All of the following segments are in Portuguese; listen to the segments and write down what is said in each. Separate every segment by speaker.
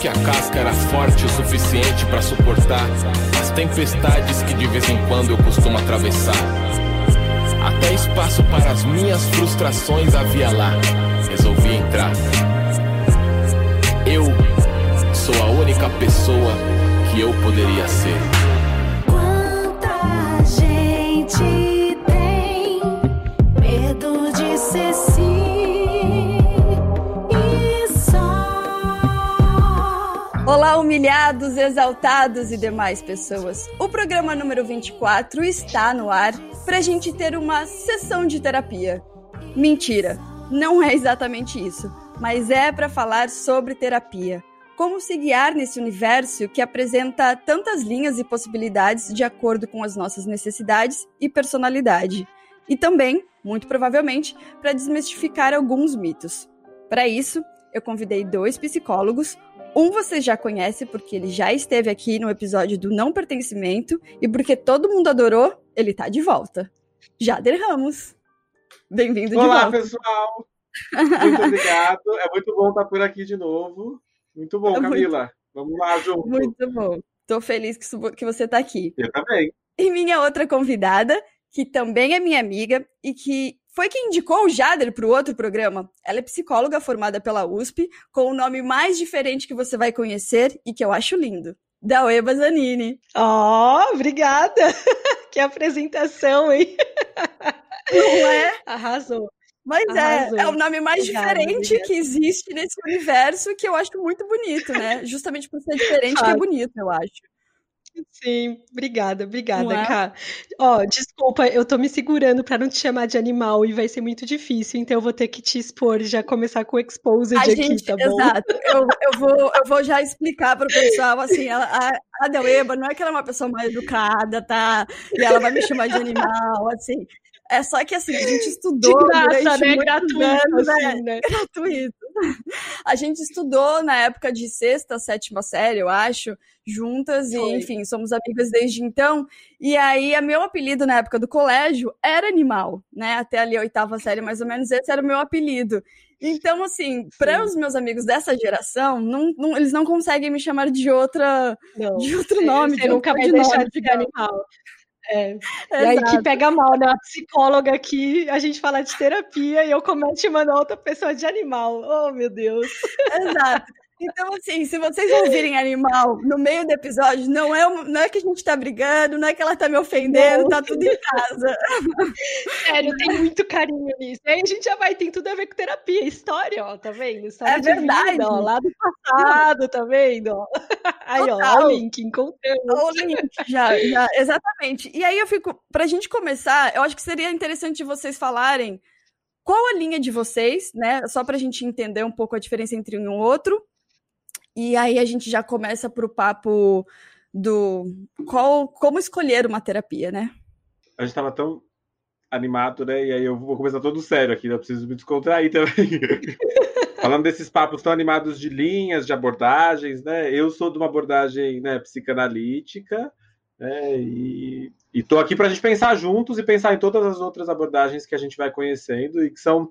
Speaker 1: Que a casca era forte o suficiente para suportar as tempestades que de vez em quando eu costumo atravessar. Até espaço para as minhas frustrações havia lá. Resolvi entrar. Eu sou a única pessoa que eu poderia ser.
Speaker 2: Quanta gente
Speaker 3: Olá, humilhados, exaltados e demais pessoas. O programa número 24 está no ar para a gente ter uma sessão de terapia. Mentira, não é exatamente isso, mas é para falar sobre terapia. Como se guiar nesse universo que apresenta tantas linhas e possibilidades de acordo com as nossas necessidades e personalidade. E também, muito provavelmente, para desmistificar alguns mitos. Para isso, eu convidei dois psicólogos. Um você já conhece porque ele já esteve aqui no episódio do não pertencimento e porque todo mundo adorou, ele tá de volta. Jader Ramos. Bem-vindo de
Speaker 4: Olá,
Speaker 3: volta.
Speaker 4: pessoal! Muito obrigado. É muito bom estar por aqui de novo. Muito bom,
Speaker 3: É muito-
Speaker 4: Camila. Vamos lá junto.
Speaker 3: Muito bom. Tô feliz que você tá aqui.
Speaker 4: Eu também.
Speaker 3: E minha outra convidada, que também é minha amiga e que foi quem indicou o Jader para o outro programa. Ela é psicóloga formada pela USP, com o nome mais diferente que você vai conhecer e que eu acho lindo. Daueba Zanini.
Speaker 5: Ó, obrigada! Que apresentação, hein?
Speaker 3: Não é?
Speaker 5: Arrasou.
Speaker 3: Mas
Speaker 5: Arrasou.
Speaker 3: é, é o nome mais
Speaker 5: Obrigada,
Speaker 3: diferente
Speaker 5: obrigada.
Speaker 3: que existe nesse universo que eu acho muito bonito, né? Justamente por ser diferente que é
Speaker 5: Claro.
Speaker 3: bonito, eu acho.
Speaker 5: Sim, obrigada, obrigada,
Speaker 3: é?
Speaker 5: Ó, desculpa, eu tô me segurando pra não te chamar de animal e vai ser muito difícil, então eu vou ter que te expor já começar com o exposed
Speaker 3: A
Speaker 5: aqui,
Speaker 3: gente,
Speaker 5: tá bom?
Speaker 3: exato. Eu, eu, vou, eu vou já explicar para o pessoal, assim, ela, a, a Deleba não é que ela é uma pessoa mal educada, tá? E ela vai me chamar de animal, assim. É só que, assim, a gente
Speaker 5: De
Speaker 3: estudou
Speaker 5: graça,
Speaker 3: durante
Speaker 5: né? Gratuito,
Speaker 3: anos, né?
Speaker 5: assim, né?
Speaker 3: gratuito. A gente estudou na época de sexta, sétima série, eu acho, juntas, e
Speaker 5: Foi.
Speaker 3: enfim, somos amigas desde então. E aí, a meu apelido na época do colégio era animal, né? Até ali a oitava série, mais ou menos, esse era o meu apelido. Então, assim, para os meus amigos dessa geração, não, não- eles não conseguem me chamar de outra,
Speaker 5: Não,
Speaker 3: de outro nome,
Speaker 5: você
Speaker 3: de
Speaker 5: nunca vai deixar
Speaker 3: codinome,
Speaker 5: de
Speaker 3: digamos.
Speaker 5: animal. É. E aí que pega mal, né? A psicóloga aqui, a gente fala de terapia e eu começo a outra pessoa de animal. Oh, meu Deus.
Speaker 3: Exato. Então, assim, se vocês ouvirem animal no meio do episódio, não é, uma- não é que a gente tá brigando, não é que ela tá me ofendendo,
Speaker 5: Não.
Speaker 3: tá tudo em casa.
Speaker 5: Sério, tem muito carinho nisso. Aí a gente já vai, tem tudo a ver com terapia, história, ó, tá vendo? História
Speaker 3: É
Speaker 5: de
Speaker 3: verdade.
Speaker 5: vida, ó, lá do passado, tá vendo? ó? Aí, ó, ó
Speaker 3: Total.
Speaker 5: o link, encontramos.
Speaker 3: O link, já, já, exatamente. E aí eu fico, pra gente começar, eu acho que seria interessante vocês falarem qual a linha de vocês, né? Só pra gente entender um pouco a diferença entre um e o outro. E aí a gente já começa pro papo do qual, como escolher uma terapia, né?
Speaker 4: A gente tava tão animado, né? E aí eu vou começar todo sério aqui, né? eu preciso me descontrair também. Falando desses papos tão animados de linhas, de abordagens, né? Eu sou de uma abordagem né, psicanalítica, né? E, e tô aqui pra gente pensar juntos e pensar em todas as outras abordagens que a gente vai conhecendo e que são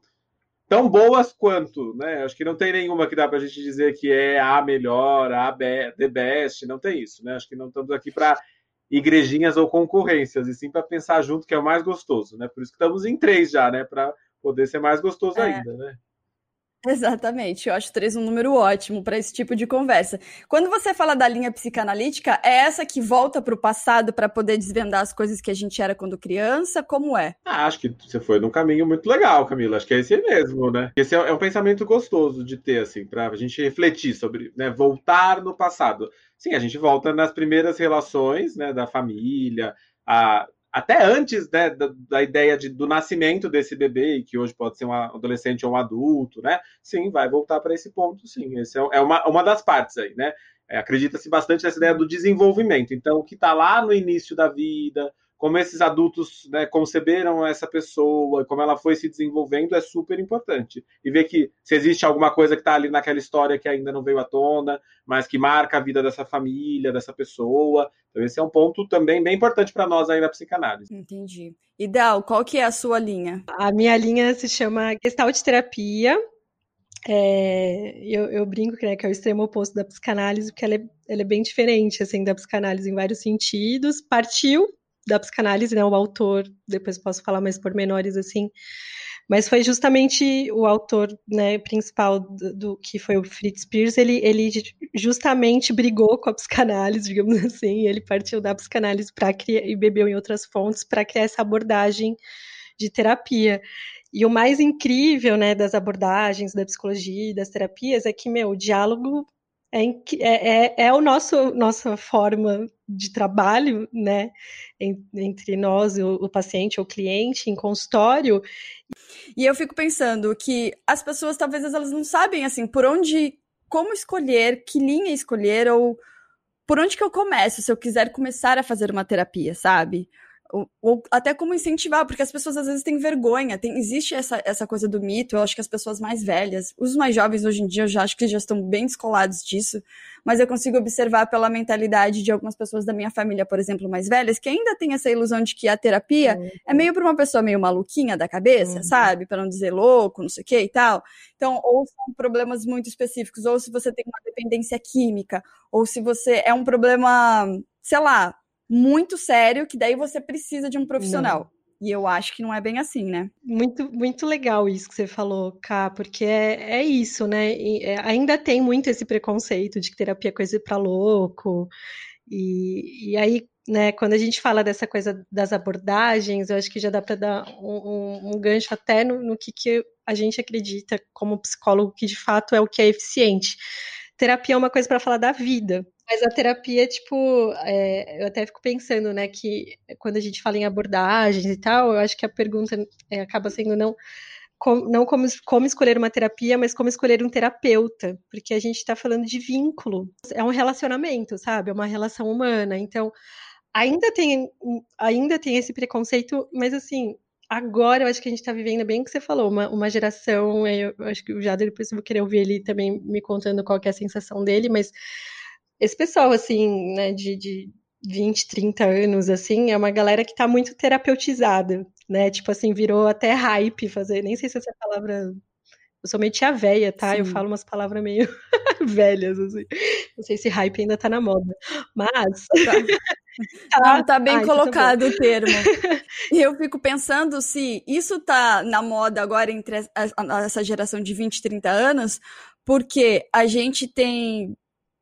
Speaker 4: tão boas quanto, né? Acho que não tem nenhuma que dá pra gente dizer que é a melhor, a be- the best, não tem isso, né? Acho que não estamos aqui para igrejinhas ou concorrências, e sim para pensar junto que é o mais gostoso, né? Por isso que estamos em três já, né? Para poder ser mais gostoso
Speaker 3: É.
Speaker 4: ainda, né?
Speaker 3: Exatamente, eu acho três um número ótimo para esse tipo de conversa. Quando você fala da linha psicanalítica, é essa que volta para o passado para poder desvendar as coisas que a gente era quando criança? Como é?
Speaker 4: Ah, acho que você foi num caminho muito legal, Camila. Acho que é esse mesmo, né? Esse é, é um pensamento gostoso de ter, assim, para a gente refletir sobre, né? Voltar no passado. Sim, a gente volta nas primeiras relações, né? Da família, a, até antes né, da, da ideia de, do nascimento desse bebê, que hoje pode ser um adolescente ou um adulto, né? Sim, vai voltar para esse ponto, sim. Esse é, é uma, uma das partes aí, né? É, Acredita-se bastante nessa ideia do desenvolvimento. Então, o que está lá no início da vida, como esses adultos né, conceberam essa pessoa, como ela foi se desenvolvendo, é super importante. E ver que se existe alguma coisa que está ali naquela história que ainda não veio à tona, mas que marca a vida dessa família, dessa pessoa. Então, esse é um ponto também bem importante para nós aí na psicanálise.
Speaker 3: Entendi. E Dal, qual que é a sua linha?
Speaker 5: A minha linha se chama Gestalt Terapia. É, eu, eu, brinco né, que é o extremo oposto da psicanálise, porque ela é, ela é bem diferente assim, da psicanálise em vários sentidos. Partiu da psicanálise, né? O autor, depois posso falar mais pormenores assim. Mas foi justamente o autor né, principal do, do, que foi o Fritz Pierce, ele, ele justamente brigou com a psicanálise, digamos assim, ele partiu da psicanálise para e bebeu em outras fontes para criar essa abordagem de terapia. E o mais incrível, né, das abordagens da psicologia e das terapias é que, meu, o diálogo é, é, é, é o nosso nossa forma de trabalho, né, entre nós, o, o paciente o cliente, em consultório.
Speaker 3: E eu fico pensando que as pessoas talvez elas não sabem assim por onde, como escolher, que linha escolher ou por onde que eu começo se eu quiser começar a fazer uma terapia, sabe? Ou, ou, até como incentivar, porque as pessoas às vezes têm vergonha, tem, existe essa, essa coisa do mito, eu acho que as pessoas mais velhas, os mais jovens hoje em dia, eu já acho que já estão bem descolados disso, mas eu consigo observar pela mentalidade de algumas pessoas da minha família, por exemplo, mais velhas, que ainda tem essa ilusão de que a terapia uhum. é meio para uma pessoa meio maluquinha da cabeça, uhum. sabe? Para não dizer louco, não sei o que e tal. Então, ou são problemas muito específicos, ou se você tem uma dependência química, ou se você é um problema, sei lá, muito sério, que daí você precisa de um profissional. Não. E eu acho que não é bem assim, né?
Speaker 5: Muito, muito legal isso que você falou, Ká, porque é, é isso, né? E, é, ainda tem muito esse preconceito de que terapia é coisa para louco. E, e aí, né, quando a gente fala dessa coisa das abordagens, eu acho que já dá para dar um, um, um, gancho até no, no que, que a gente acredita como psicólogo que de fato é o que é eficiente. Terapia é uma coisa para falar da vida, mas a terapia, tipo, é, eu até fico pensando, né, que quando a gente fala em abordagens e tal, eu acho que a pergunta é, acaba sendo não, com, não como, como escolher uma terapia, mas como escolher um terapeuta, porque a gente está falando de vínculo, é um relacionamento, sabe? É uma relação humana. Então, ainda tem, ainda tem esse preconceito, mas assim, agora eu acho que a gente está vivendo bem o que você falou, uma, uma geração, eu, eu acho que o Jader depois eu vou querer ouvir ele também me contando qual é a sensação dele, mas esse pessoal, assim, né, de, de 20, 30 anos, assim, é uma galera que tá muito terapeutizada, né? Tipo assim, virou até hype fazer, nem sei se essa palavra. Eu sou meio tia véia, tá? Sim. Eu falo umas palavras meio velhas, assim. Não sei se hype ainda tá na moda. Mas.
Speaker 3: Tá, tá, tá bem Ai, tá colocado tá o termo. E eu fico pensando se isso tá na moda agora entre essa geração de 20, 30 anos, porque a gente tem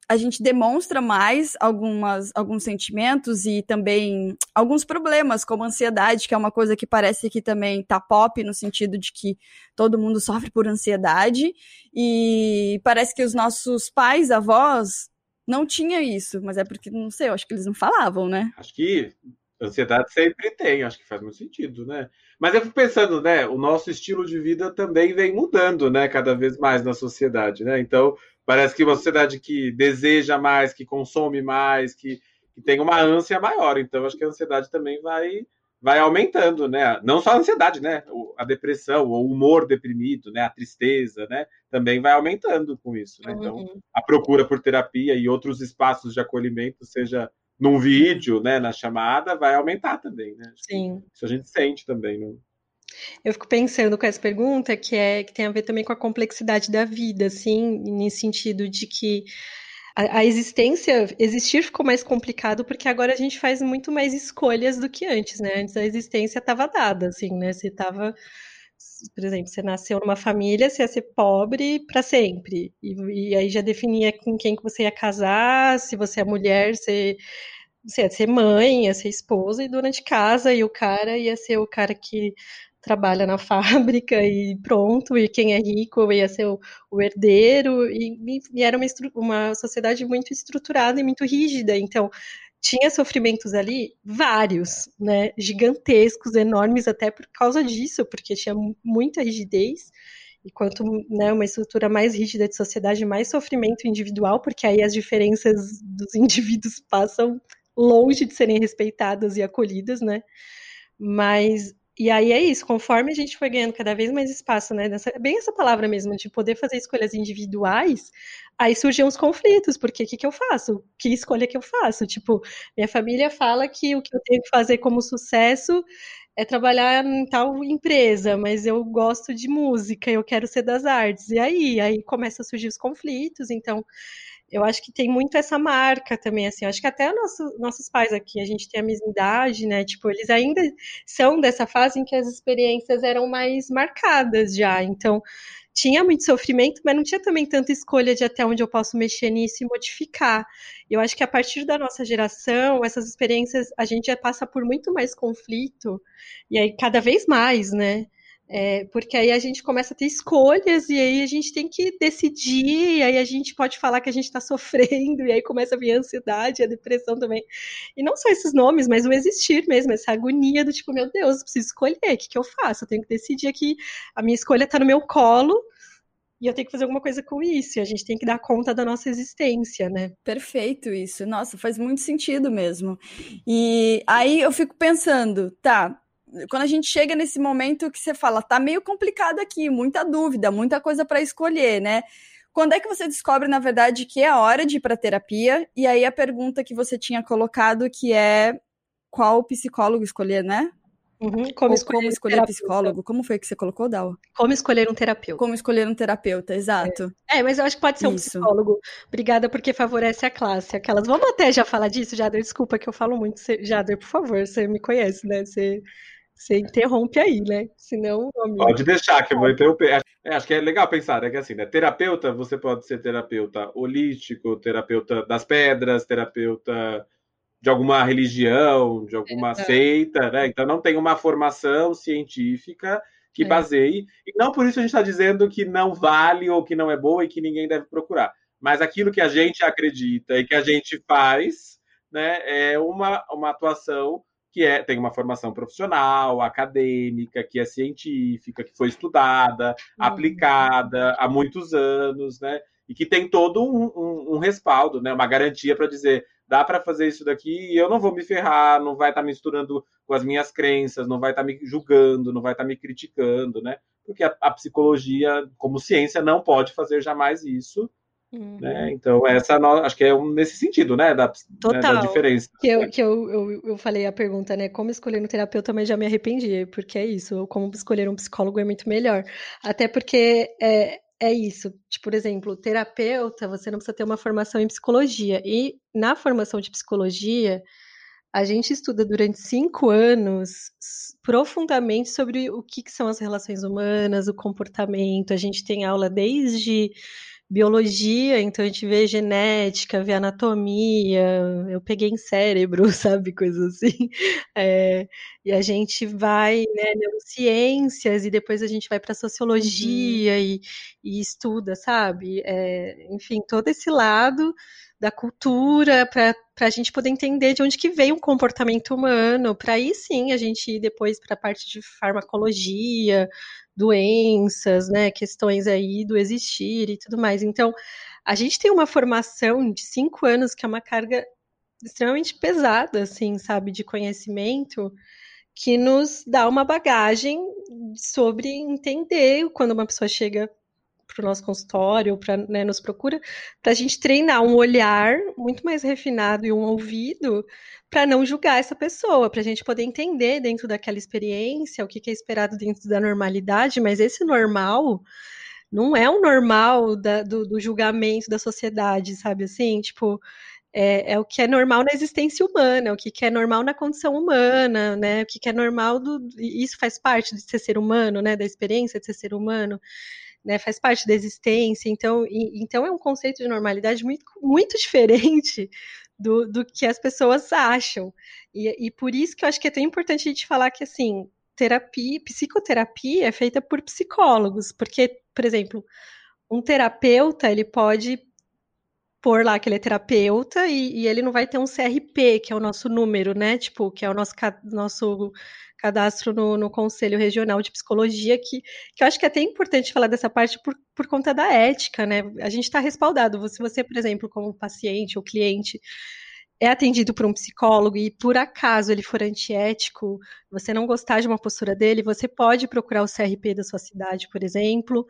Speaker 3: a gente demonstra mais algumas, alguns sentimentos e também alguns problemas, como ansiedade, que é uma coisa que parece que também tá pop, no sentido de que todo mundo sofre por ansiedade, e parece que os nossos pais, avós, não tinham isso, mas é porque, não sei, eu acho que eles não falavam, né?
Speaker 4: Acho que ansiedade sempre tem, acho que faz muito sentido, né? Mas eu fico pensando, né, o nosso estilo de vida também vem mudando, né, cada vez mais na sociedade, né? Então, Parece que uma sociedade que deseja mais, que consome mais, que, que tem uma ânsia maior. Então, acho que a ansiedade também vai, vai aumentando, né? Não só a ansiedade, né? A depressão, o humor deprimido, né? A tristeza, né? Também vai aumentando com isso. Né? Então, uhum. a procura por terapia e outros espaços de acolhimento, seja num vídeo, né? Na chamada, vai aumentar também, né?
Speaker 5: Sim.
Speaker 4: Isso a gente sente também, né?
Speaker 5: Eu fico pensando com essa pergunta que é que tem a ver também com a complexidade da vida, assim, nesse sentido de que a, existência, existir ficou mais complicado porque agora a gente faz muito mais escolhas do que antes, né? Antes a existência estava dada, assim, né? Você estava, por exemplo, você nasceu numa família, você ia ser pobre para sempre, e, e, aí já definia com quem que você ia casar, se você é mulher, você você ia ser mãe, ia ser esposa e dona de casa, e o cara ia ser o cara que trabalha na fábrica e pronto, e quem é rico ia ser o, o herdeiro, e, e, era uma, uma sociedade muito estruturada e muito rígida, então tinha sofrimentos ali, vários, né? Gigantescos, enormes, até por causa disso, porque tinha muita rigidez. E quanto né, uma estrutura mais rígida de sociedade, mais sofrimento individual, porque aí as diferenças dos indivíduos passam longe de serem respeitadas e acolhidas, né? Mas e aí é isso, conforme a gente foi ganhando cada vez mais espaço, né? Nessa, bem essa palavra mesmo, de poder fazer escolhas individuais, aí surgiam os conflitos, porque o que, que eu faço? Que escolha que eu faço? Tipo, minha família fala que o que eu tenho que fazer como sucesso é trabalhar em tal empresa, mas eu gosto de música, eu quero ser das artes. E aí? Aí começam a surgir os conflitos, então eu acho que tem muito essa marca também, assim, eu acho que até nosso, nossos pais aqui, a gente tem a mesma idade, né, tipo, eles ainda são dessa fase em que as experiências eram mais marcadas já, então tinha muito sofrimento, mas não tinha também tanta escolha de até onde eu posso mexer nisso e modificar. Eu acho que a partir da nossa geração, essas experiências, a gente já passa por muito mais conflito, e aí cada vez mais, né, é, porque aí a gente começa a ter escolhas e aí a gente tem que decidir, e aí a gente pode falar que a gente está sofrendo, e aí começa a vir a ansiedade, a depressão também. E não só esses nomes, mas o existir mesmo, essa agonia do tipo, meu Deus, preciso escolher, o que, que eu faço? Eu tenho que decidir aqui, a minha escolha está no meu colo, e eu tenho que fazer alguma coisa com isso, e a gente tem que dar conta da nossa existência, né?
Speaker 3: Perfeito isso. Nossa, faz muito sentido mesmo. E aí eu fico pensando, tá, quando a gente chega nesse momento que você fala, tá meio complicado aqui, muita dúvida, muita coisa para escolher, né? Quando é que você descobre, na verdade, que é a hora de ir para terapia? E aí a pergunta que você tinha colocado, que é qual psicólogo escolher, né?
Speaker 5: Uhum, como, escolher,
Speaker 3: como escolher um psicólogo? Como foi que você colocou, Dal?
Speaker 5: Como escolher um terapeuta.
Speaker 3: Como escolher um terapeuta, exato.
Speaker 5: É, é mas eu acho que pode ser um Isso. psicólogo. Obrigada porque favorece a classe. Aquelas. Vamos até já falar disso, Jader? Desculpa que eu falo muito. Jader, por favor, você me conhece, né? Você você interrompe aí, né? Senão.
Speaker 4: Amigo... Pode deixar, que eu vou interromper. É, acho que é legal pensar, né? Que assim, né? Terapeuta, você pode ser terapeuta holístico, terapeuta das pedras, terapeuta de alguma religião, de alguma é, seita, né? Então não tem uma formação científica que é. baseie. E não por isso a gente está dizendo que não vale ou que não é boa e que ninguém deve procurar. Mas aquilo que a gente acredita e que a gente faz, né? É uma, uma atuação que é, tem uma formação profissional, acadêmica, que é científica, que foi estudada, uhum. aplicada há muitos anos, né? E que tem todo um, um, um respaldo, né? Uma garantia para dizer dá para fazer isso daqui e eu não vou me ferrar, não vai estar tá misturando com as minhas crenças, não vai estar tá me julgando, não vai estar tá me criticando, né? Porque a, a, psicologia, como ciência, não pode fazer jamais isso. Uhum. Né? Então, essa acho que é um, nesse sentido, né? Da,
Speaker 5: Total.
Speaker 4: Né, da diferença.
Speaker 5: Que, eu, que eu, eu, eu falei a pergunta, né? Como escolher um terapeuta, mas já me arrependi, porque é isso. Como escolher um psicólogo é muito melhor. Até porque é, é isso. Tipo, por exemplo, terapeuta, você não precisa ter uma formação em psicologia. E na formação de psicologia, a gente estuda durante cinco anos profundamente sobre o que, que são as relações humanas, o comportamento. A gente tem aula desde biologia, então a gente vê genética, vê anatomia, eu peguei em cérebro, sabe, coisas assim. É, e a gente vai, né, neurociências, e depois a gente vai para sociologia uhum. e, e, estuda, sabe? É, enfim, todo esse lado da cultura para a gente poder entender de onde que vem o comportamento humano, para aí sim a gente ir depois para a parte de farmacologia, doenças, né, questões aí do existir e tudo mais. Então, a gente tem uma formação de cinco anos que é uma carga extremamente pesada, assim, sabe, de conhecimento, que nos dá uma bagagem sobre entender quando uma pessoa chega para o nosso consultório, para né, nos procura, para a gente treinar um olhar muito mais refinado e um ouvido para não julgar essa pessoa, para a gente poder entender dentro daquela experiência o que, que é esperado dentro da normalidade, mas esse normal não é o normal da, do, do, julgamento da sociedade, sabe assim? Tipo, é, é, o que é normal na existência humana, o que, que é normal na condição humana, né? O que, que é normal do. Isso faz parte de ser ser humano, né? Da experiência de ser ser humano né, faz parte da existência, então, e, então é um conceito de normalidade muito, muito diferente do, do que as pessoas acham. E, e por isso que eu acho que é tão importante a gente falar que, assim, terapia, psicoterapia é feita por psicólogos, porque, por exemplo, um terapeuta, ele pode pôr lá que ele é terapeuta e, e, ele não vai ter um CRP, que é o nosso número, né? Tipo, que é o nosso, nosso cadastro no, no Conselho Regional de Psicologia, que, que eu acho que é até importante falar dessa parte por, por conta da ética, né? A gente está respaldado. Se você, por exemplo, como paciente ou cliente, é atendido por um psicólogo e por acaso ele for antiético, você não gostar de uma postura dele, você pode procurar o CRP da sua cidade, por exemplo,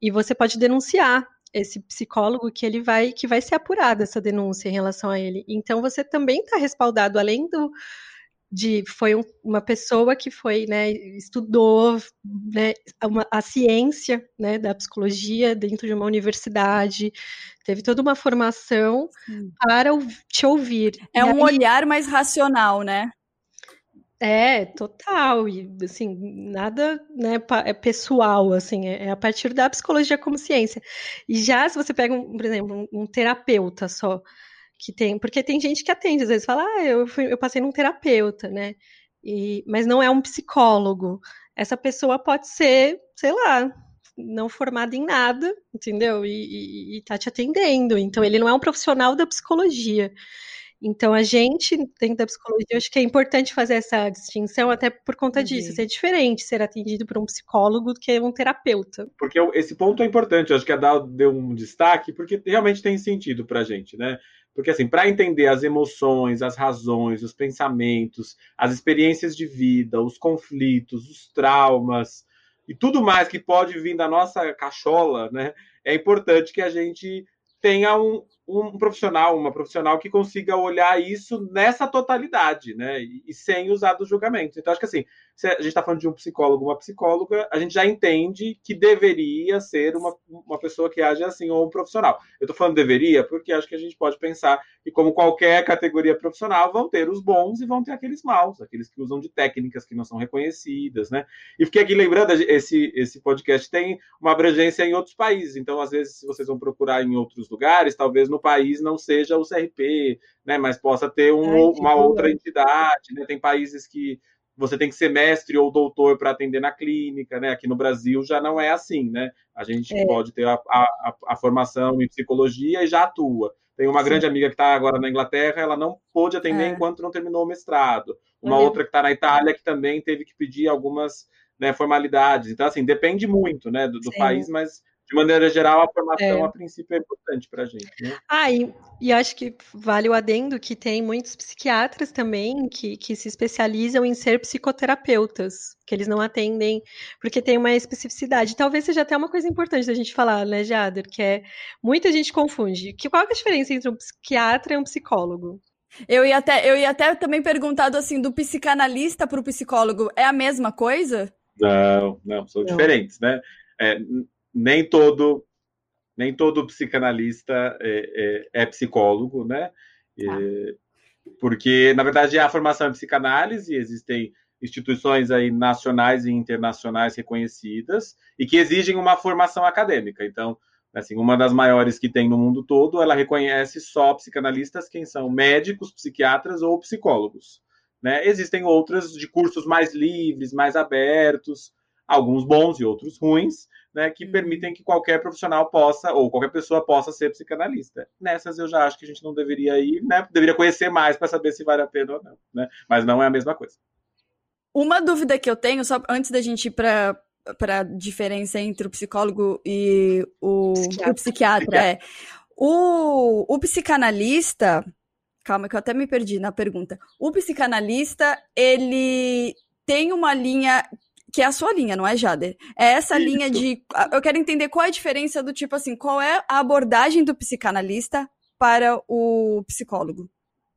Speaker 5: e você pode denunciar esse psicólogo que ele vai que vai ser apurada essa denúncia em relação a ele. Então você também está respaldado além do de foi um, uma pessoa que foi né, estudou né, uma, a ciência né, da psicologia dentro de uma universidade teve toda uma formação Sim. para te ouvir.
Speaker 3: É e um aí, olhar mais racional né?
Speaker 5: É total. E assim nada né é pessoal assim é, é a partir da psicologia como ciência. E já se você pega um, por exemplo um, um terapeuta só que tem, porque tem gente que atende, às vezes fala, ah, eu, fui, eu passei num terapeuta, né? E, mas não é um psicólogo. Essa pessoa pode ser, sei lá, não formada em nada, entendeu? E, e, e tá te atendendo. Então, ele não é um profissional da psicologia. Então, a gente, dentro da psicologia, acho que é importante fazer essa distinção, até por conta Entendi. disso. É diferente ser atendido por um psicólogo do que um terapeuta.
Speaker 4: Porque esse ponto é importante, acho que a Dal deu um destaque, porque realmente tem sentido pra gente, né? Porque, assim, para entender as emoções, as razões, os pensamentos, as experiências de vida, os conflitos, os traumas e tudo mais que pode vir da nossa cachola, né? É importante que a gente tenha um, um profissional, uma profissional que consiga olhar isso nessa totalidade, né? E, e sem usar dos julgamentos. Então, acho que assim, se a gente está falando de um psicólogo, uma psicóloga, a gente já entende que deveria ser uma, uma pessoa que age assim, ou um profissional. Eu estou falando deveria porque acho que a gente pode pensar que, como qualquer categoria profissional, vão ter os bons e vão ter aqueles maus, aqueles que usam de técnicas que não são reconhecidas, né? E fiquei aqui lembrando, esse, esse podcast tem uma abrangência em outros países, então, às vezes, se vocês vão procurar em outros lugares, talvez no país não seja o CRP, né? Mas possa ter um, Ai, uma outra entidade, né? Tem países que você tem que ser mestre ou doutor para atender na clínica, né? Aqui no Brasil já não é assim, né? A gente é. pode ter a, a, a, formação em psicologia e já atua. Tem uma Sim. grande amiga que está agora na Inglaterra, ela não pôde atender é. enquanto não terminou o mestrado. Uma outra que está na Itália que também teve que pedir algumas né, formalidades. Então, assim, depende muito né, do, do país, mas de maneira geral, a formação, é. a princípio, é importante para a gente. Né?
Speaker 5: Ah, e, e acho que vale o adendo que tem muitos psiquiatras também que, que se especializam em ser psicoterapeutas, que eles não atendem, porque tem uma especificidade. Talvez seja até uma coisa importante da gente falar, né, Jader, que é muita gente confunde. Que, qual é a diferença entre um psiquiatra e um psicólogo?
Speaker 3: Eu ia até, eu ia até também perguntado assim, do psicanalista para o psicólogo, é a mesma coisa?
Speaker 4: Não, não, são não. diferentes, né? É, nem todo nem todo psicanalista é, é, é psicólogo, né? Ah. porque, na verdade, a formação em psicanálise, existem instituições aí nacionais e internacionais reconhecidas e que exigem uma formação acadêmica. Então, assim, uma das maiores que tem no mundo todo, ela reconhece só psicanalistas, quem são médicos, psiquiatras ou psicólogos. Né? Existem outras de cursos mais livres, mais abertos, alguns bons e outros ruins, né, que uhum. permitem que qualquer profissional possa, ou qualquer pessoa possa ser psicanalista. Nessas eu já acho que a gente não deveria ir, né? Deveria conhecer mais para saber se vale a pena ou não, né? Mas não é a mesma coisa.
Speaker 3: Uma dúvida que eu tenho, só antes da gente ir para para a diferença entre o psicólogo e o psiquiatra, o psiquiatra é o, o psicanalista calma que eu até me perdi na pergunta o psicanalista ele tem uma linha que é a sua linha, não é, Jader? É essa Isso. linha de. Eu quero entender qual é a diferença do tipo assim, qual é a abordagem do psicanalista para o psicólogo?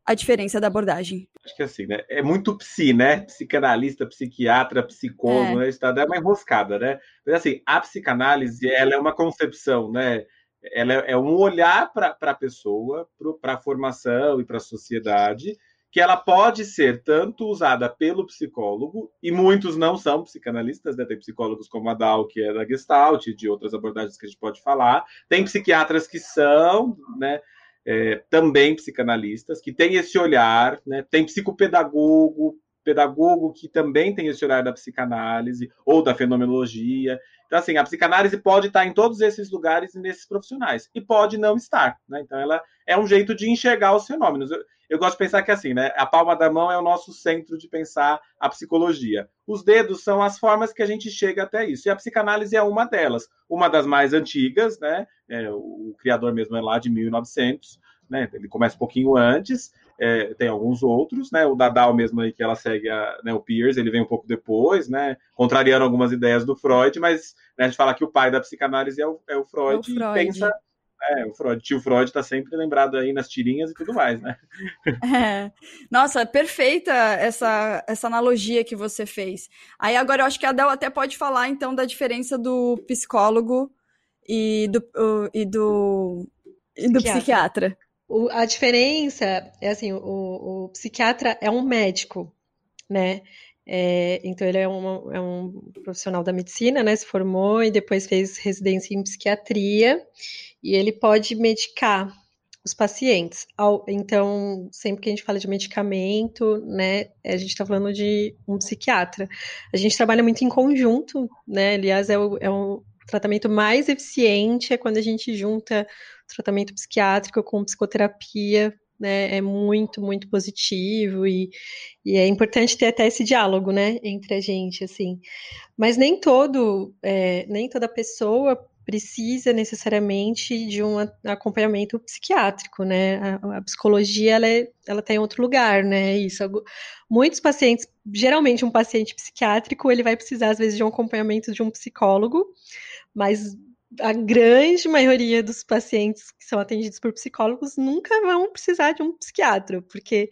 Speaker 3: A diferença da abordagem.
Speaker 4: Acho que assim, né? É muito psi, né? Psicanalista, psiquiatra, psicólogo, é. né? Isso tá, é uma enroscada, né? Mas assim, a psicanálise, ela é uma concepção, né? Ela é, é um olhar para a pessoa, para a formação e para a sociedade, que ela pode ser tanto usada pelo psicólogo, e muitos não são psicanalistas, né? Tem psicólogos como a Dal, que é da Gestalt, de outras abordagens que a gente pode falar. Tem psiquiatras que são, né? É, também psicanalistas, que têm esse olhar, né? Tem psicopedagogo, pedagogo que também tem esse olhar da psicanálise ou da fenomenologia. Então, assim, a psicanálise pode estar em todos esses lugares e nesses profissionais, e pode não estar, né? Então, ela é um jeito de enxergar os fenômenos. Eu, eu gosto de pensar que, assim, né? A palma da mão é o nosso centro de pensar a psicologia. Os dedos são as formas que a gente chega até isso, e a psicanálise é uma delas. Uma das mais antigas, né? É, o criador mesmo é lá de 1900, né? Ele começa um pouquinho antes, é, tem alguns outros, né? O Dadal mesmo aí que ela segue a, né, o Pierce, ele vem um pouco depois, né? Contrariando algumas ideias do Freud, mas né, a gente fala que o pai da psicanálise é o, é o Freud,
Speaker 3: É o Freud.
Speaker 4: pensa. É, o Freud, tio Freud tá sempre lembrado aí nas tirinhas e tudo mais, né?
Speaker 3: É. Nossa, perfeita essa, essa analogia que você fez. Aí agora eu acho que a Adel até pode falar então da diferença do psicólogo e do, o- e do, e do
Speaker 5: Psiquiatra.
Speaker 3: psiquiatra.
Speaker 5: O- a diferença é assim, o, o psiquiatra é um médico, né? É, então ele é um, é um profissional da medicina, né? Se formou e depois fez residência em psiquiatria e ele pode medicar os pacientes. Então, sempre que a gente fala de medicamento, né, a gente está falando de um psiquiatra. A gente trabalha muito em conjunto, né? Aliás, é o, é o tratamento mais eficiente é quando a gente junta tratamento psiquiátrico com psicoterapia, né? É muito, muito positivo e, e é importante ter até esse diálogo, né, entre a gente, assim. Mas nem todo, é, nem toda pessoa precisa necessariamente de um acompanhamento psiquiátrico, né? A, a psicologia ela, é, ela tá em outro lugar, né? Isso. Muitos pacientes, geralmente um paciente psiquiátrico, ele vai precisar às vezes de um acompanhamento de um psicólogo, mas a grande maioria dos pacientes que são atendidos por psicólogos nunca vão precisar de um psiquiatra, porque,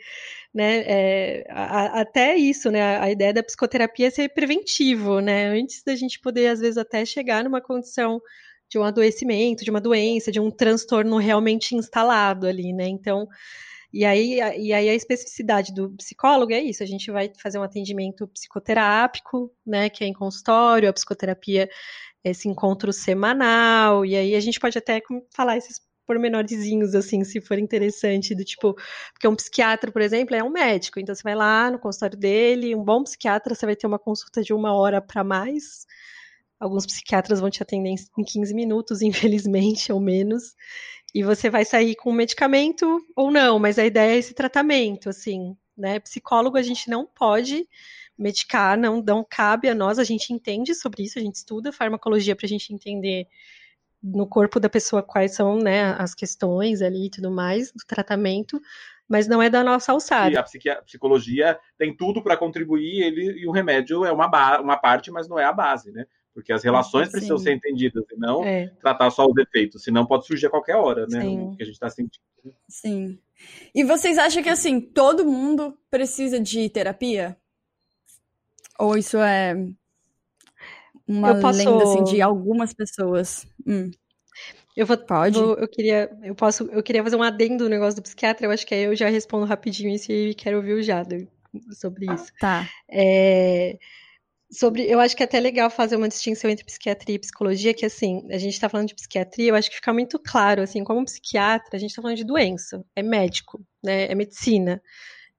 Speaker 5: né, é, a- até isso, né, a ideia da psicoterapia é ser preventivo, né, antes da gente poder, às vezes, até chegar numa condição de um adoecimento, de uma doença, de um transtorno realmente instalado ali, né, então, e aí, e aí a especificidade do psicólogo é isso, a gente vai fazer um atendimento psicoterápico, né, que é em consultório, a psicoterapia esse encontro semanal, e aí a gente pode até falar esses pormenorzinhos, assim, se for interessante, do tipo, porque um psiquiatra, por exemplo, é um médico, então você vai lá no consultório dele, um bom psiquiatra, você vai ter uma consulta de uma hora para mais, alguns psiquiatras vão te atender em em 15 minutos, infelizmente, ou menos, e você vai sair com medicamento ou não, mas a ideia é esse tratamento, assim, né, psicólogo a gente não pode medicar, não, não cabe a nós, a gente entende sobre isso, a gente estuda farmacologia para a gente entender no corpo da pessoa quais são né, as questões ali e tudo mais do tratamento, mas não é da nossa
Speaker 4: E
Speaker 5: alçada.
Speaker 4: a psiqui- psicologia tem tudo para contribuir, ele, e o remédio é uma, uma parte, mas não é a base, né? Porque as relações
Speaker 3: Sim.
Speaker 4: precisam ser entendidas e não
Speaker 5: É,
Speaker 4: tratar só os efeitos, senão pode surgir a qualquer hora, né?
Speaker 5: Sim.
Speaker 4: O que a gente está sentindo.
Speaker 3: Sim. E vocês acham que assim, todo mundo precisa de terapia? Ou isso é uma
Speaker 5: Eu posso-
Speaker 3: lenda assim de algumas pessoas? Hum,
Speaker 5: eu vou,
Speaker 3: pode?
Speaker 5: vou- eu queria, eu posso, eu queria fazer um adendo no negócio do psiquiatra, eu acho que aí eu já respondo rapidinho isso e quero ouvir o Jader sobre isso.
Speaker 3: Tá.
Speaker 5: É, sobre, eu acho que é até legal fazer uma distinção entre psiquiatria e psicologia, que assim, a gente está falando de psiquiatria, eu acho que fica muito claro, assim, como psiquiatra, a gente está falando de doença, é médico, né, é medicina,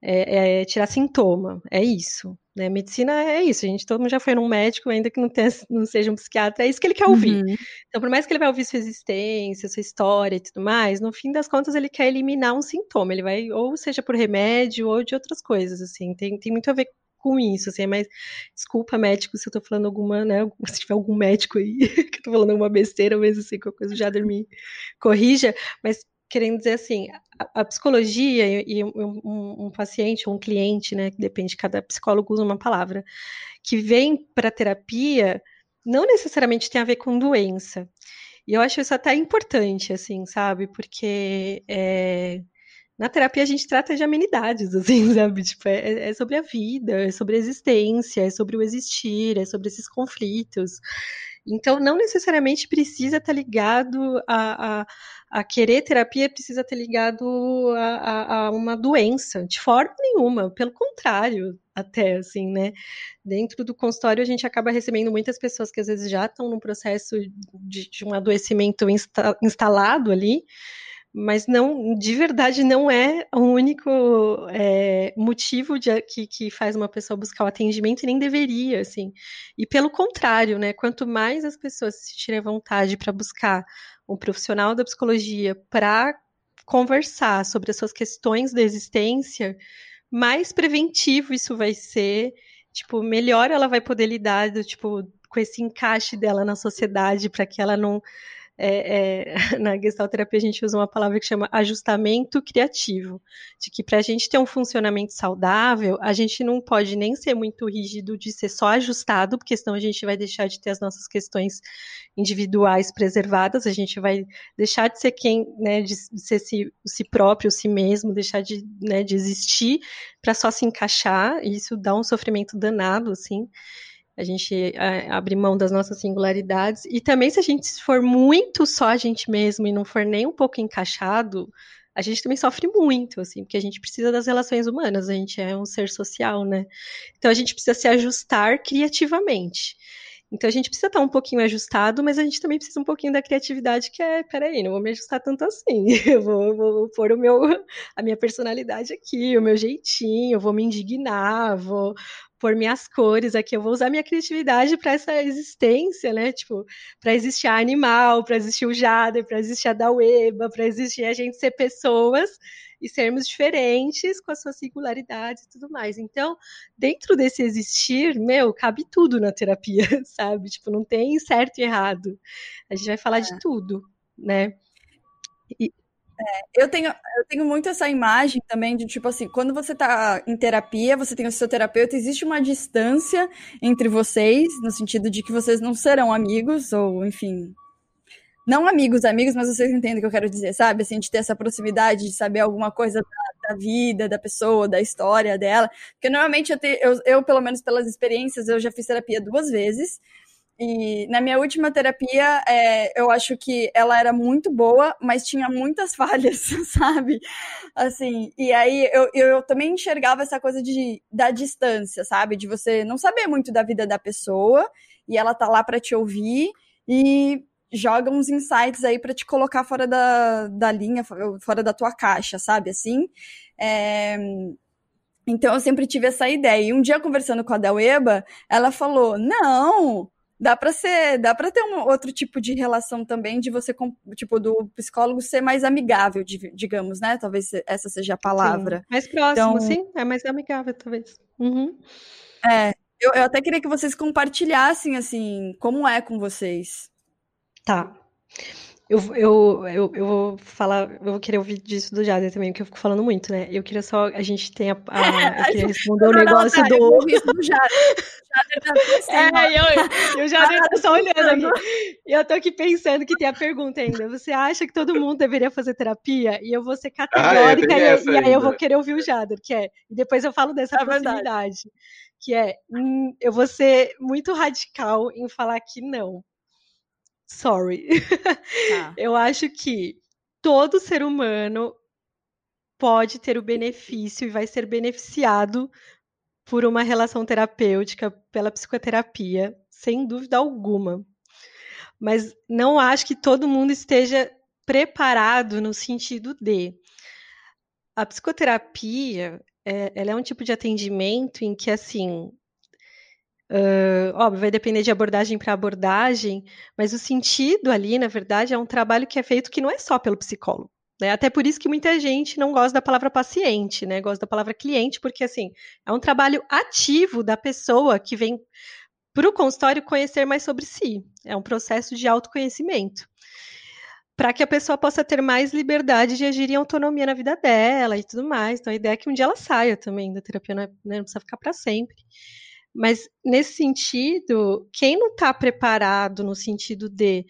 Speaker 5: é, é tirar sintoma, é isso, né, medicina é isso, a gente, todo mundo já foi num médico, ainda que não, tenha, não seja um psiquiatra, é isso que ele quer ouvir.
Speaker 3: Uhum.
Speaker 5: Então, por mais que ele vai ouvir sua existência, sua história e tudo mais, no fim das contas ele quer eliminar um sintoma. Ele vai, ou seja por remédio, ou de outras coisas, assim. Tem, tem muito a ver com isso, assim. Mas, desculpa, médico, se eu tô falando alguma, né? Se tiver algum médico aí que eu tô falando alguma besteira, mas assim, qualquer coisa, o Jader me corrija. Mas, querendo dizer assim, a, a psicologia e, e um, um- paciente ou um cliente, né? Que depende, cada psicólogo usa uma palavra, que vem para terapia não necessariamente tem a ver com doença. E eu acho isso até importante, assim, sabe? Porque é, na terapia a gente trata de amenidades, assim, sabe? Tipo, é, é sobre a vida, é sobre a existência, é sobre o existir, é sobre esses conflitos. Então, não necessariamente precisa estar ligado a, a, a querer terapia, precisa estar ligado a, a, a uma doença, de forma nenhuma, pelo contrário, até, assim, né? Dentro do consultório, a gente acaba recebendo muitas pessoas que às vezes já estão no processo de, de um adoecimento insta- instalado ali, mas não, de verdade, não é o único é, motivo de, que, que faz uma pessoa buscar o atendimento e nem deveria, assim. E pelo contrário, né? Quanto mais as pessoas se sentirem vontade para buscar um profissional da psicologia para conversar sobre as suas questões da existência, mais preventivo isso vai ser, tipo, melhor ela vai poder lidar, do, tipo, com esse encaixe dela na sociedade para que ela não é, é, na gestalterapia a gente usa uma palavra que chama ajustamento criativo, de que para a gente ter um funcionamento saudável, a gente não pode nem ser muito rígido de ser só ajustado, porque senão a gente vai deixar de ter as nossas questões individuais preservadas, a gente vai deixar de ser quem, né, de ser si, si próprio, si mesmo, deixar de, né, de existir para só se encaixar, e isso dá um sofrimento danado, assim a gente abre mão das nossas singularidades. E também, se a gente for muito só a gente mesmo e não for nem um pouco encaixado, a gente também sofre muito, assim, porque a gente precisa das relações humanas, a gente é um ser social, né? Então a gente precisa se ajustar criativamente. Então a gente precisa estar um pouquinho ajustado, mas a gente também precisa um pouquinho da criatividade, que é, peraí, não vou me ajustar tanto assim. Eu vou, vou pôr o meu, a minha personalidade aqui, o meu jeitinho, vou me indignar, vou, por minhas cores aqui, eu vou usar minha criatividade para essa existência, né? Tipo, para existir a animal, para existir o Jader, para existir a Daueba, para existir a gente ser pessoas e sermos diferentes com as suas singularidades e tudo mais. Então, dentro desse existir, meu, cabe tudo na terapia, sabe? Tipo, não tem certo e errado. A gente vai falar é. de tudo, né?
Speaker 3: E, é, eu, tenho, eu tenho muito essa imagem também de, tipo assim, quando você tá em terapia, você tem o seu terapeuta, existe uma distância entre vocês, no sentido de que vocês não serão amigos, ou enfim. Não amigos, amigos, mas vocês entendem o que eu quero dizer, sabe? Assim, de ter essa proximidade, de saber alguma coisa da, da vida, da pessoa, da história dela. Porque normalmente eu, te, eu, eu, pelo menos pelas experiências, eu já fiz terapia duas vezes. E na minha última terapia, é, eu acho que ela era muito boa, mas tinha muitas falhas, sabe? Assim, e aí eu, eu também enxergava essa coisa de, da distância, sabe? De você não saber muito da vida da pessoa e ela tá lá para te ouvir e joga uns insights aí para te colocar fora da, da linha, fora da tua caixa, sabe? Assim. É... Então eu sempre tive essa ideia. E um dia conversando com a Deleba, ela falou: não dá para ser, dá para ter um outro tipo de relação também de você tipo do psicólogo ser mais amigável, digamos, né? Talvez essa seja a palavra. Sim,
Speaker 5: mais próximo, então, sim, é mais amigável talvez. Uhum.
Speaker 3: É, eu, eu até queria que vocês compartilhassem assim como é com vocês.
Speaker 5: Tá. Eu, eu, eu, eu vou falar, eu vou querer ouvir disso do Jader também, porque eu fico falando muito, né? Eu queria só, a gente tem a. a eu queria responder o negócio do. Eu do Jader. Jader tá assim, é, eu, eu Jader tá só olhando aqui. E eu tô aqui pensando que tem a pergunta ainda. Você acha que todo mundo deveria fazer terapia? E eu vou ser categórica, ah, é, e, e, aí eu vou querer ouvir o Jader, que é. E depois eu falo dessa é possibilidade. Que é, hum, eu vou ser muito radical em falar que não Sorry. Tá. Eu acho que todo ser humano pode ter o benefício e vai ser beneficiado por uma relação terapêutica, pela psicoterapia, sem dúvida alguma. Mas não acho que todo mundo esteja preparado no sentido de a psicoterapia, é, ela é um tipo de atendimento em que assim Uh, óbvio, vai depender de abordagem para abordagem, mas o sentido ali, na verdade, é um trabalho que é feito que não é só pelo psicólogo. Né? Até por isso que muita gente não gosta da palavra paciente, né? Gosta da palavra cliente, porque assim, é um trabalho ativo da pessoa que vem para o consultório conhecer mais sobre si. É um processo de autoconhecimento. Para que a pessoa possa ter mais liberdade de agir em autonomia na vida dela e tudo mais. Então, a ideia é que um dia ela saia também da terapia, não, é, né? não precisa ficar para sempre. Mas nesse sentido, quem não está preparado no sentido de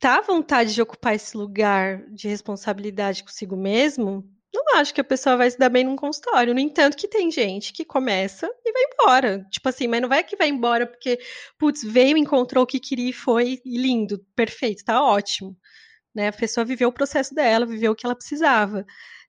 Speaker 5: tá à vontade de ocupar esse lugar de responsabilidade consigo mesmo, não acho que a pessoa vai se dar bem num consultório. No entanto, que tem gente que começa e vai embora. Tipo assim, mas não vai que vai embora porque, putz, veio, encontrou o que queria e foi lindo, perfeito, tá ótimo. Né? A pessoa viveu o processo dela, viveu o que ela precisava.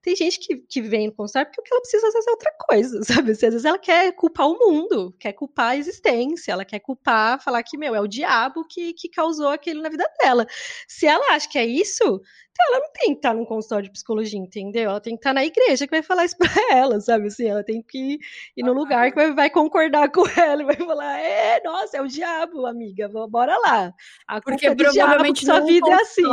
Speaker 5: Tem gente que, que vem no consultório porque o que ela precisa fazer é outra coisa, sabe? Às vezes ela quer culpar o mundo, quer culpar a existência, ela quer culpar, falar que, meu, é o diabo que, que causou aquilo na vida dela. Se ela acha que é isso, então ela não tem que estar num consultório de psicologia, entendeu? Ela tem que estar na igreja que vai falar isso pra ela, sabe? Assim, ela tem que ir no lugar que vai, vai concordar com ela e vai falar: é, nossa, é o diabo, amiga, bora lá. A
Speaker 3: Porque
Speaker 5: é diabo
Speaker 3: provavelmente
Speaker 5: que sua vida é assim.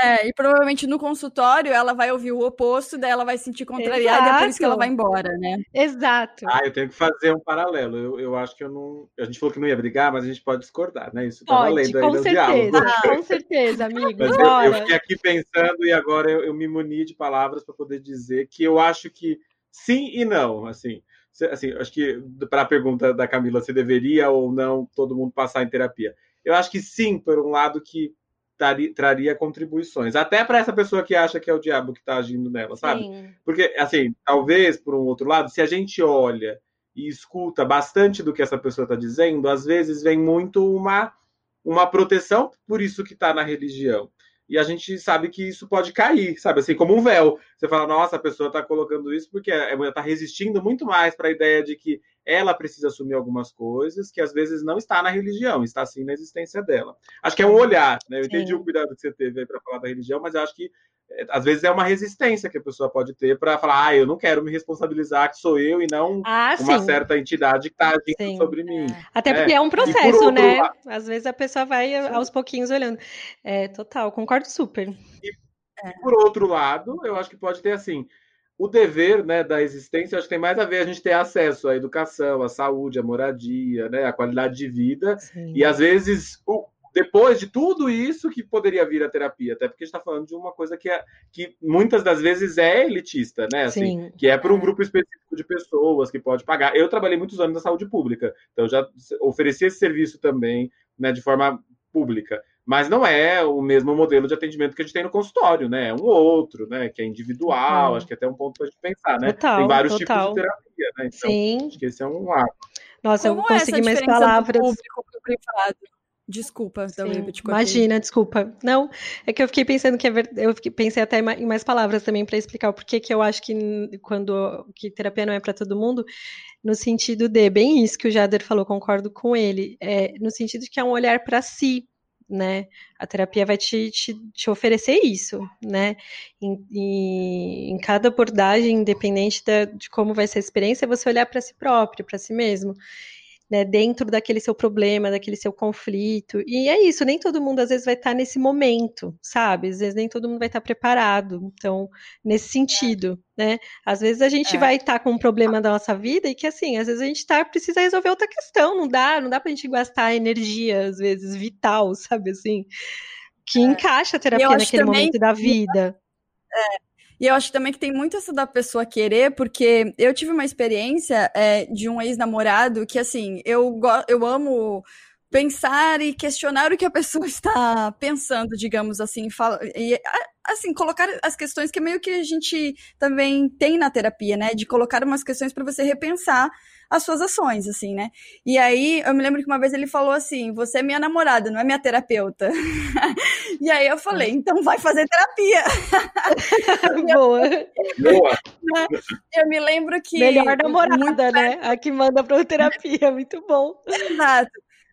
Speaker 3: É, e provavelmente no consultório ela vai ouvir o oposto, daí ela vai se sentir contrariada e é por isso que ela
Speaker 5: Exato.
Speaker 3: vai embora, né?
Speaker 5: Exato.
Speaker 4: Ah, eu tenho que fazer um paralelo. Eu, eu acho que eu não. A gente falou que não ia brigar, mas a gente pode discordar, né? Isso tá
Speaker 5: Pode,
Speaker 4: valendo aí
Speaker 5: com
Speaker 4: no
Speaker 5: certeza,
Speaker 4: diálogo.
Speaker 5: com certeza, amigo.
Speaker 4: Mas eu,
Speaker 5: Bora.
Speaker 4: eu fiquei aqui pensando e agora eu, eu me muni de palavras para poder dizer que eu acho que sim e não. Assim, assim acho que para a pergunta da Camila, se deveria ou não todo mundo passar em terapia. Eu acho que sim, por um lado que tari- traria contribuições. Até para essa pessoa que acha que é o diabo que está agindo nela, sabe?
Speaker 5: Sim.
Speaker 4: Porque, assim, talvez, por um outro lado, se a gente olha e escuta bastante do que essa pessoa está dizendo, às vezes vem muito uma, uma proteção por isso que está na religião. E a gente sabe que isso pode cair, sabe? Assim, como um véu. Você fala, nossa, a pessoa está colocando isso porque ela está resistindo muito mais para a ideia de que ela precisa assumir algumas coisas que às vezes não está na religião, está sim na existência dela. Acho que é um olhar, né? Eu entendi
Speaker 5: Sim.
Speaker 4: o cuidado que você teve aí para falar da religião, mas acho que é, às vezes é uma resistência que a pessoa pode ter para falar, ah, eu não quero me responsabilizar que sou eu e não
Speaker 5: Ah,
Speaker 4: uma
Speaker 5: sim.
Speaker 4: certa entidade que está agindo
Speaker 5: Sim.
Speaker 4: sobre mim.
Speaker 5: Até
Speaker 4: É.
Speaker 5: porque é um
Speaker 4: E
Speaker 5: processo, né?
Speaker 4: lado-
Speaker 5: Às vezes a pessoa vai aos pouquinhos olhando. É, total, concordo super.
Speaker 4: E por outro lado, eu acho que pode ter assim, o dever né, da existência, acho que tem mais a ver a gente ter acesso à educação, à saúde, à moradia, né, à qualidade de vida.
Speaker 5: Sim.
Speaker 4: E às vezes, o- depois de tudo isso que poderia vir a terapia, até porque a gente está falando de uma coisa que, é, que muitas das vezes é elitista, né? Assim,
Speaker 5: Sim.
Speaker 4: que é para um grupo específico de pessoas que pode pagar. Eu trabalhei muitos anos na saúde pública, então já ofereci esse serviço também, né, de forma pública. Mas não é o mesmo modelo de atendimento que a gente tem no consultório, né? É um outro, né? Que é individual,
Speaker 5: Total.
Speaker 4: acho que é até um ponto para a gente pensar, né?
Speaker 5: Total,
Speaker 4: tem vários
Speaker 5: total.
Speaker 4: tipos de terapia, né? Então,
Speaker 5: Sim.
Speaker 4: acho que esse é um lado.
Speaker 5: Nossa, eu
Speaker 3: Como é essa
Speaker 5: consegui mais palavras.
Speaker 3: do público pro privado? Desculpa,
Speaker 5: Sim,
Speaker 3: eu.
Speaker 5: Imagina, desculpa. Não, é que eu fiquei pensando que é ver... eu fiquei- pensei até em ma- em mais palavras também para explicar o porquê que eu acho que quando que terapia não é para todo mundo, no sentido de bem isso que o Jader falou, concordo com ele, é no sentido de que é um olhar para si, né? A terapia vai te, te, te oferecer isso, né? Em, em, em cada abordagem, independente da- de como vai ser a experiência, é você olhar para si próprio, para si mesmo né, dentro daquele seu problema, daquele seu conflito. E é isso, nem todo mundo às vezes vai estar nesse momento, sabe? Às vezes nem todo mundo vai estar preparado. Então, nesse sentido, né? Às vezes a gente
Speaker 3: É.
Speaker 5: vai estar com um problema da nossa vida e que assim, às vezes a gente tá, precisa resolver outra questão, não dá, não dá pra gente gastar energia, às vezes, vital, sabe assim? Que encaixa a terapia naquele
Speaker 3: também
Speaker 5: momento da vida.
Speaker 3: E eu acho também que tem muito essa da pessoa querer, porque eu tive uma experiência é, de um ex-namorado que, assim, eu, eu amo pensar e questionar o que a pessoa está pensando, digamos assim, fala, e assim, colocar as questões que é meio que a gente também tem na terapia, né? De colocar umas questões para você repensar as suas ações, assim, né? E aí eu me lembro que uma vez ele falou assim: você é minha namorada, não é minha terapeuta. e aí eu falei, então vai fazer terapia.
Speaker 5: Boa.
Speaker 4: Boa.
Speaker 3: Eu me lembro que.
Speaker 5: Melhor namorada,
Speaker 3: muito
Speaker 5: né? A que manda pra terapia, muito bom.
Speaker 3: Exato.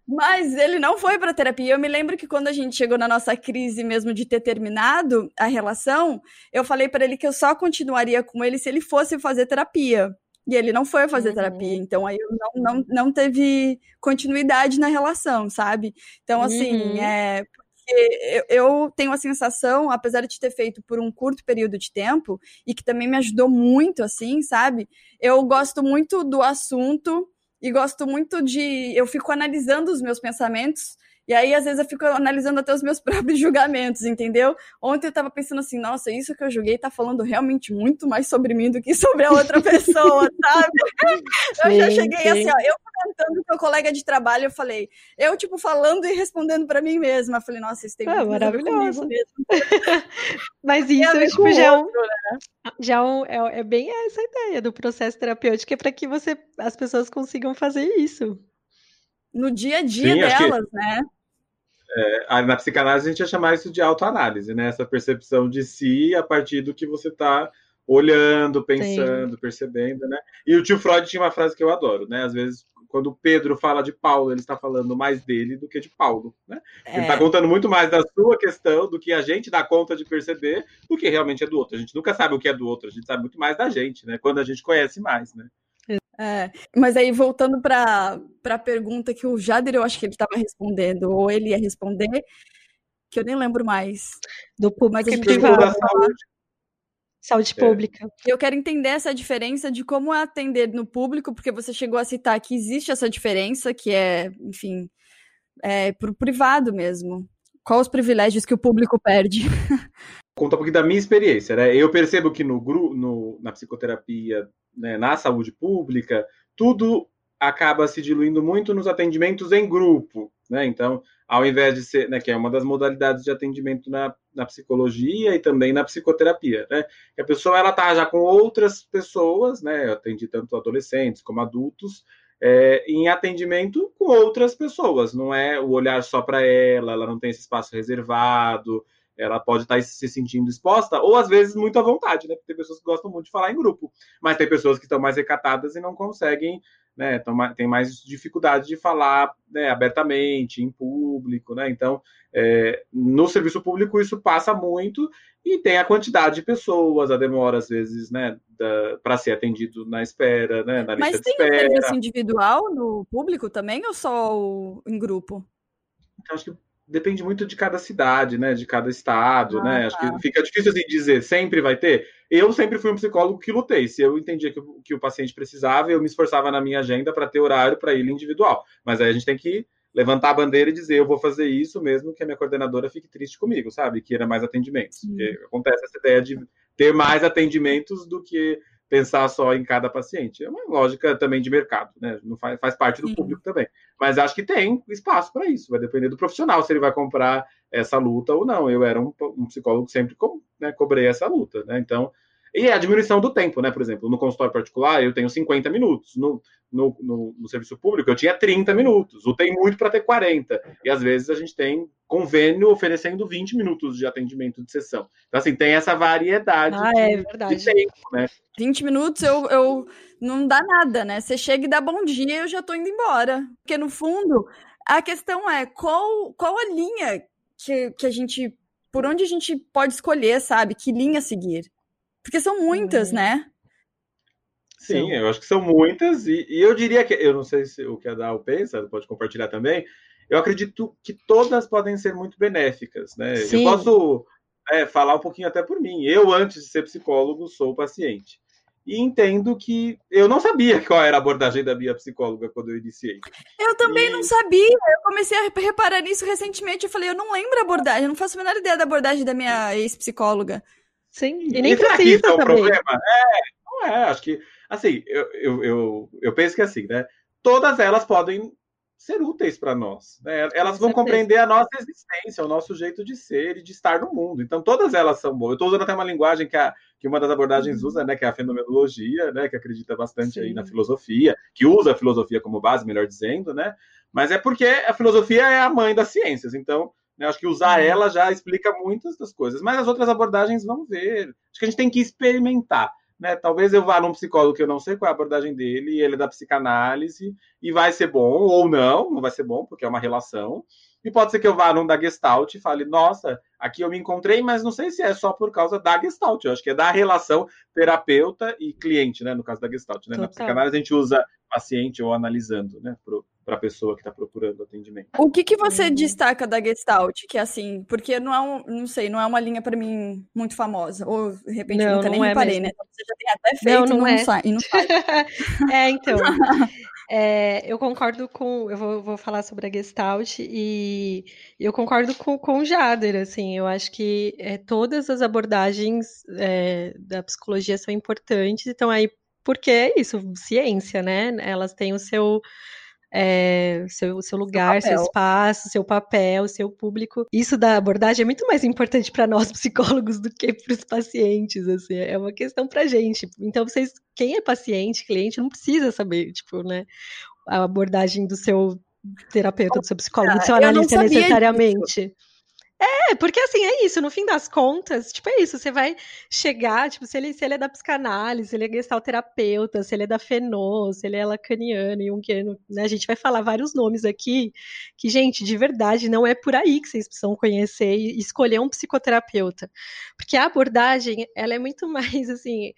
Speaker 3: Mas ele não foi para terapia. Eu me lembro que quando a gente chegou na nossa crise mesmo de ter terminado a relação, eu falei para ele que eu só continuaria com ele se ele fosse fazer terapia. E ele não foi fazer
Speaker 5: Uhum.
Speaker 3: terapia, então aí eu não, não, não teve continuidade na relação, sabe? Então, assim,
Speaker 5: Uhum.
Speaker 3: é. Porque eu, eu tenho a sensação, apesar de ter feito por um curto período de tempo, e que também me ajudou muito, assim, sabe? Eu gosto muito do assunto e gosto muito de. Eu fico analisando os meus pensamentos. E aí, às vezes, eu fico analisando até os meus próprios julgamentos, entendeu? Ontem eu tava pensando assim, nossa, isso que eu julguei tá falando realmente muito mais sobre mim do que sobre a outra pessoa, sabe? eu já
Speaker 5: Sim,
Speaker 3: cheguei
Speaker 5: sim.
Speaker 3: assim, ó, eu comentando com o colega de trabalho, eu falei, eu, tipo, falando e respondendo pra mim mesma. Eu falei, nossa, isso tem
Speaker 5: Ah,
Speaker 3: muito ver
Speaker 5: maravilhoso.
Speaker 3: comigo mesmo.
Speaker 5: Mas isso, tipo, já é um,
Speaker 3: outro,
Speaker 5: já é um- é, é bem essa ideia do processo terapêutico, é para que você, as pessoas consigam fazer isso.
Speaker 3: No dia a dia
Speaker 4: Sim, acho que-
Speaker 3: delas, né?
Speaker 4: É, na psicanálise a gente ia chamar isso de autoanálise, né? Essa percepção de si a partir do que você está olhando, pensando, Sim. percebendo, né? E o tio Freud tinha uma frase que eu adoro, né? Às vezes, quando o Pedro fala de Paulo, ele está falando mais dele do que de Paulo, né? É. Ele está contando muito mais da sua questão do que a gente dá conta de perceber do que realmente é do outro. A gente nunca sabe o que é do outro, a gente sabe muito mais da gente, né? Quando a gente conhece mais, né?
Speaker 3: É, mas aí, voltando para a pergunta que o Jader, eu acho que ele estava respondendo, ou ele ia responder, que eu nem lembro mais.
Speaker 5: Do público mas da saúde. Saúde é. pública.
Speaker 3: Eu quero entender essa diferença de como é atender no público, porque você chegou a citar que existe essa diferença, que é, enfim, é, pro privado mesmo. Quais os privilégios que o público perde?
Speaker 4: Conta um pouquinho da minha experiência, né? Eu percebo que no, no na psicoterapia né, na saúde pública, tudo acaba se diluindo muito nos atendimentos em grupo, né? Então, ao invés de ser, né, que é uma das modalidades de atendimento na, na psicologia e também na psicoterapia, né? Que a pessoa ela tá já com outras pessoas, né? Eu atendi tanto adolescentes como adultos, é, em atendimento com outras pessoas, não é o olhar só para ela, ela não tem esse espaço reservado, ela pode estar tá se sentindo exposta, ou às vezes muito à vontade, né? Porque tem pessoas que gostam muito de falar em grupo, mas tem pessoas que estão mais recatadas e não conseguem, né? tem mais dificuldade de falar né, abertamente, em público, né? Então, é, no serviço público isso passa muito e tem a quantidade de pessoas, a demora às vezes, né, para ser atendido na espera, né, na lista
Speaker 3: Mas tem serviço individual no público também ou só em grupo?
Speaker 4: Então, acho que depende muito de cada cidade, né? De cada estado, ah, né? Tá. Acho que fica difícil assim dizer, sempre vai ter. Eu sempre fui um psicólogo que lutei. Se eu entendia que, que o paciente precisava, eu me esforçava na minha agenda para ter horário para ele individual. Mas aí a gente tem que levantar a bandeira e dizer, eu vou fazer isso mesmo que a minha coordenadora fique triste comigo, sabe? Que era mais atendimentos. Porque acontece essa ideia de ter mais atendimentos do que pensar só em cada paciente. É uma lógica também de mercado, né? Não faz, faz parte do Sim. público também. Mas acho que tem espaço para isso. Vai depender do profissional se ele vai comprar essa luta ou não. Eu era um, um psicólogo que sempre co né, cobrei essa luta, né? Então, e a diminuição do tempo, né? Por exemplo, no consultório particular eu tenho 50 minutos. No, no, no, no serviço público eu tinha 30 minutos. Tem muito para ter 40. E às vezes a gente tem convênio oferecendo 20 minutos de atendimento de sessão. Então, assim, tem essa variedade
Speaker 5: ah,
Speaker 4: de,
Speaker 5: é verdade.
Speaker 4: de tempo, né?
Speaker 3: 20 minutos eu, eu não dá nada, né? Você chega e dá bom dia eu já tô indo embora. Porque no fundo, a questão é qual, qual a linha que, que a gente. Por onde a gente pode escolher, sabe? Que linha seguir? Porque são muitas, né?
Speaker 4: Sim, eu acho que são muitas, e, e, eu diria que, eu não sei se o que a Dal pensa, pode compartilhar também, eu acredito que todas podem ser muito benéficas, né? Sim. Eu posso é, falar um pouquinho até por mim. Eu, antes de ser psicólogo, sou paciente. E entendo que eu não sabia qual era a abordagem da minha psicóloga quando eu iniciei.
Speaker 3: Eu também e... não sabia. Eu comecei a reparar nisso recentemente. Eu falei, eu não lembro a abordagem, eu não faço a menor ideia da abordagem da minha ex-psicóloga.
Speaker 5: Sim, e nem e precisa isso é um também. problema?
Speaker 4: É, não é, acho que, assim, eu, eu, eu, eu penso que assim, né, todas elas podem ser úteis para nós. Né? Elas vão compreender a nossa existência, o nosso jeito de ser e de estar no mundo. Então, todas elas são boas. Eu estou usando até uma linguagem que, a, que uma das abordagens uhum. usa, né, que é a fenomenologia, né, que acredita bastante Sim. aí na filosofia, que usa a filosofia como base, melhor dizendo, né? Mas é porque a filosofia é a mãe das ciências. Então, né? Acho que usar uhum. ela já explica muitas das coisas, mas as outras abordagens vão ver. Acho que a gente tem que experimentar. Né? Talvez eu vá num psicólogo que eu não sei qual é a abordagem dele, ele é da psicanálise, e vai ser bom, ou não, não vai ser bom, porque é uma relação. E pode ser que eu vá num da Gestalt e fale, nossa, aqui eu me encontrei, mas não sei se é só por causa da Gestalt. Eu acho que é da relação terapeuta e cliente, né? No caso da Gestalt. Né? Na psicanálise a gente usa paciente ou analisando, né? para a pessoa que está procurando atendimento.
Speaker 3: O que, que você uhum. destaca da Gestalt? Que é assim, porque não é um, não sei, não é uma linha para mim muito famosa. Ou de repente não, nunca nem é reparei, mesmo. né? Você já tem até feito não, não, não é. sai. Não sai.
Speaker 5: é, então. É, eu concordo com. Eu vou, vou, falar sobre a Gestalt e eu concordo com, com o Jader. Assim, eu acho que é, todas as abordagens é, da psicologia são importantes, então aí, porque é isso, ciência, né? Elas têm o seu é, seu, seu lugar, seu, seu, espaço, seu papel, seu público. Isso da abordagem é muito mais importante para nós psicólogos do que para os pacientes, assim, é uma questão para gente. Então, vocês, quem é paciente, cliente, não precisa saber, tipo, né, a abordagem do seu terapeuta, do seu psicólogo, do
Speaker 3: Ah,
Speaker 5: seu analista necessariamente. É, porque assim, é isso, no fim das contas, tipo, é isso, você vai chegar, tipo, se ele, se ele é da psicanálise, se ele é gestalterapeuta, se ele é da Fenô, se ele é lacaniano, junguiano, né, a gente vai falar vários nomes aqui, que, gente, de verdade, não é por aí que vocês precisam conhecer e escolher um psicoterapeuta, porque a abordagem, ela é muito mais, assim,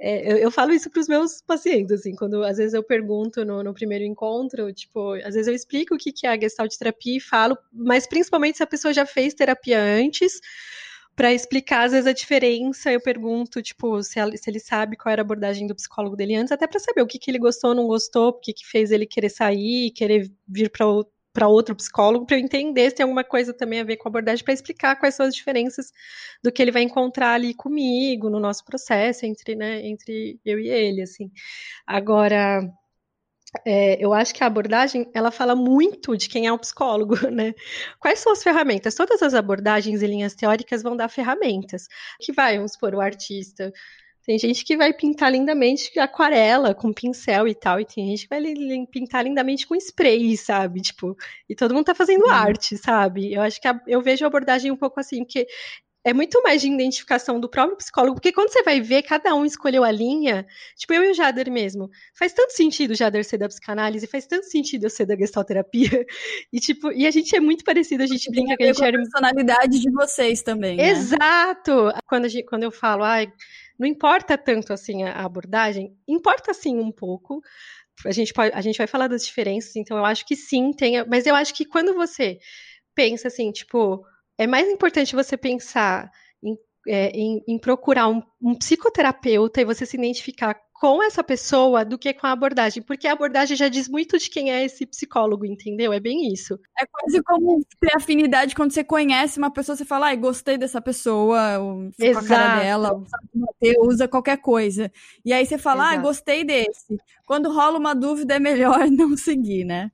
Speaker 5: é, eu, eu falo isso para os meus pacientes, assim, quando às vezes eu pergunto no, no primeiro encontro, tipo, às vezes eu explico o que, que é a gestalt terapia e falo, mas principalmente se a pessoa já fez terapia antes, para explicar às vezes a diferença, eu pergunto, tipo, se, ela- se ele sabe qual era a abordagem do psicólogo dele antes, até para saber o que, que ele gostou, não gostou, o que, que fez ele querer sair, querer vir para para outro psicólogo, para eu entender se tem alguma coisa também a ver com a abordagem, para explicar quais são as diferenças do que ele vai encontrar ali comigo, no nosso processo, entre, né, entre eu e ele, assim. Agora, é, eu acho que a abordagem, ela fala muito de quem é um psicólogo, né? Quais são as ferramentas? Todas as abordagens e linhas teóricas vão dar ferramentas. Que vai, vamos supor, o artista. Tem gente que vai pintar lindamente aquarela, com pincel e tal, e tem gente que vai pintar lindamente com spray, sabe? Tipo, e todo mundo tá fazendo
Speaker 3: Sim.
Speaker 5: arte, sabe? Eu acho que a- eu vejo a abordagem um pouco assim, porque é muito mais de identificação do próprio psicólogo, porque quando você vai ver, cada um escolheu a linha, tipo eu e o Jader mesmo. Faz tanto sentido o Jader ser da psicanálise, faz tanto sentido eu ser da gestalterapia. E tipo, e a gente é muito parecido, a gente brinca que a gente
Speaker 3: com a
Speaker 5: era
Speaker 3: personalidade de vocês também, né?
Speaker 5: Exato! Quando, gente- quando eu falo, ai, não importa tanto assim a a abordagem, importa sim um pouco. A gente, pode, a gente vai falar das diferenças, então eu acho que sim, tem, mas eu acho que quando você pensa assim, tipo, é mais importante você pensar em, é, em- em procurar um, um psicoterapeuta e você se identificar com essa pessoa do que com a abordagem, porque a abordagem já diz muito de quem é esse psicólogo, entendeu? É bem isso.
Speaker 3: É quase como ter afinidade quando você conhece uma pessoa, você fala, ai, gostei dessa pessoa, ou com a cara dela, usa qualquer coisa. E aí você fala,
Speaker 5: Exato.
Speaker 3: gostei desse. Quando rola uma dúvida, é melhor não seguir, né?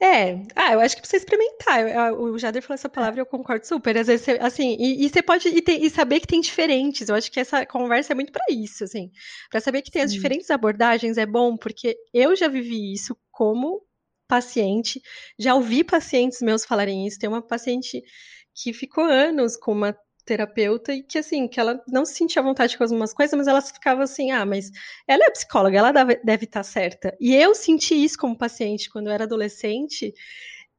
Speaker 5: É, ah, eu acho que precisa experimentar. Eu- eu- O Jader falou essa palavra eu concordo super. Às vezes, você- assim, e, e você pode e, ter- e saber que tem diferentes. Eu acho que essa conversa é muito pra isso, assim, Pra saber que tem as
Speaker 3: Sim.
Speaker 5: diferentes abordagens é bom, porque eu já vivi isso como paciente, já ouvi pacientes meus falarem isso. Tem uma paciente que ficou anos com uma terapeuta e que assim, que ela não se sentia à vontade com algumas coisas, mas ela ficava assim, ah, mas ela é psicóloga, ela deve, estar certa. E eu senti isso como paciente quando eu era adolescente.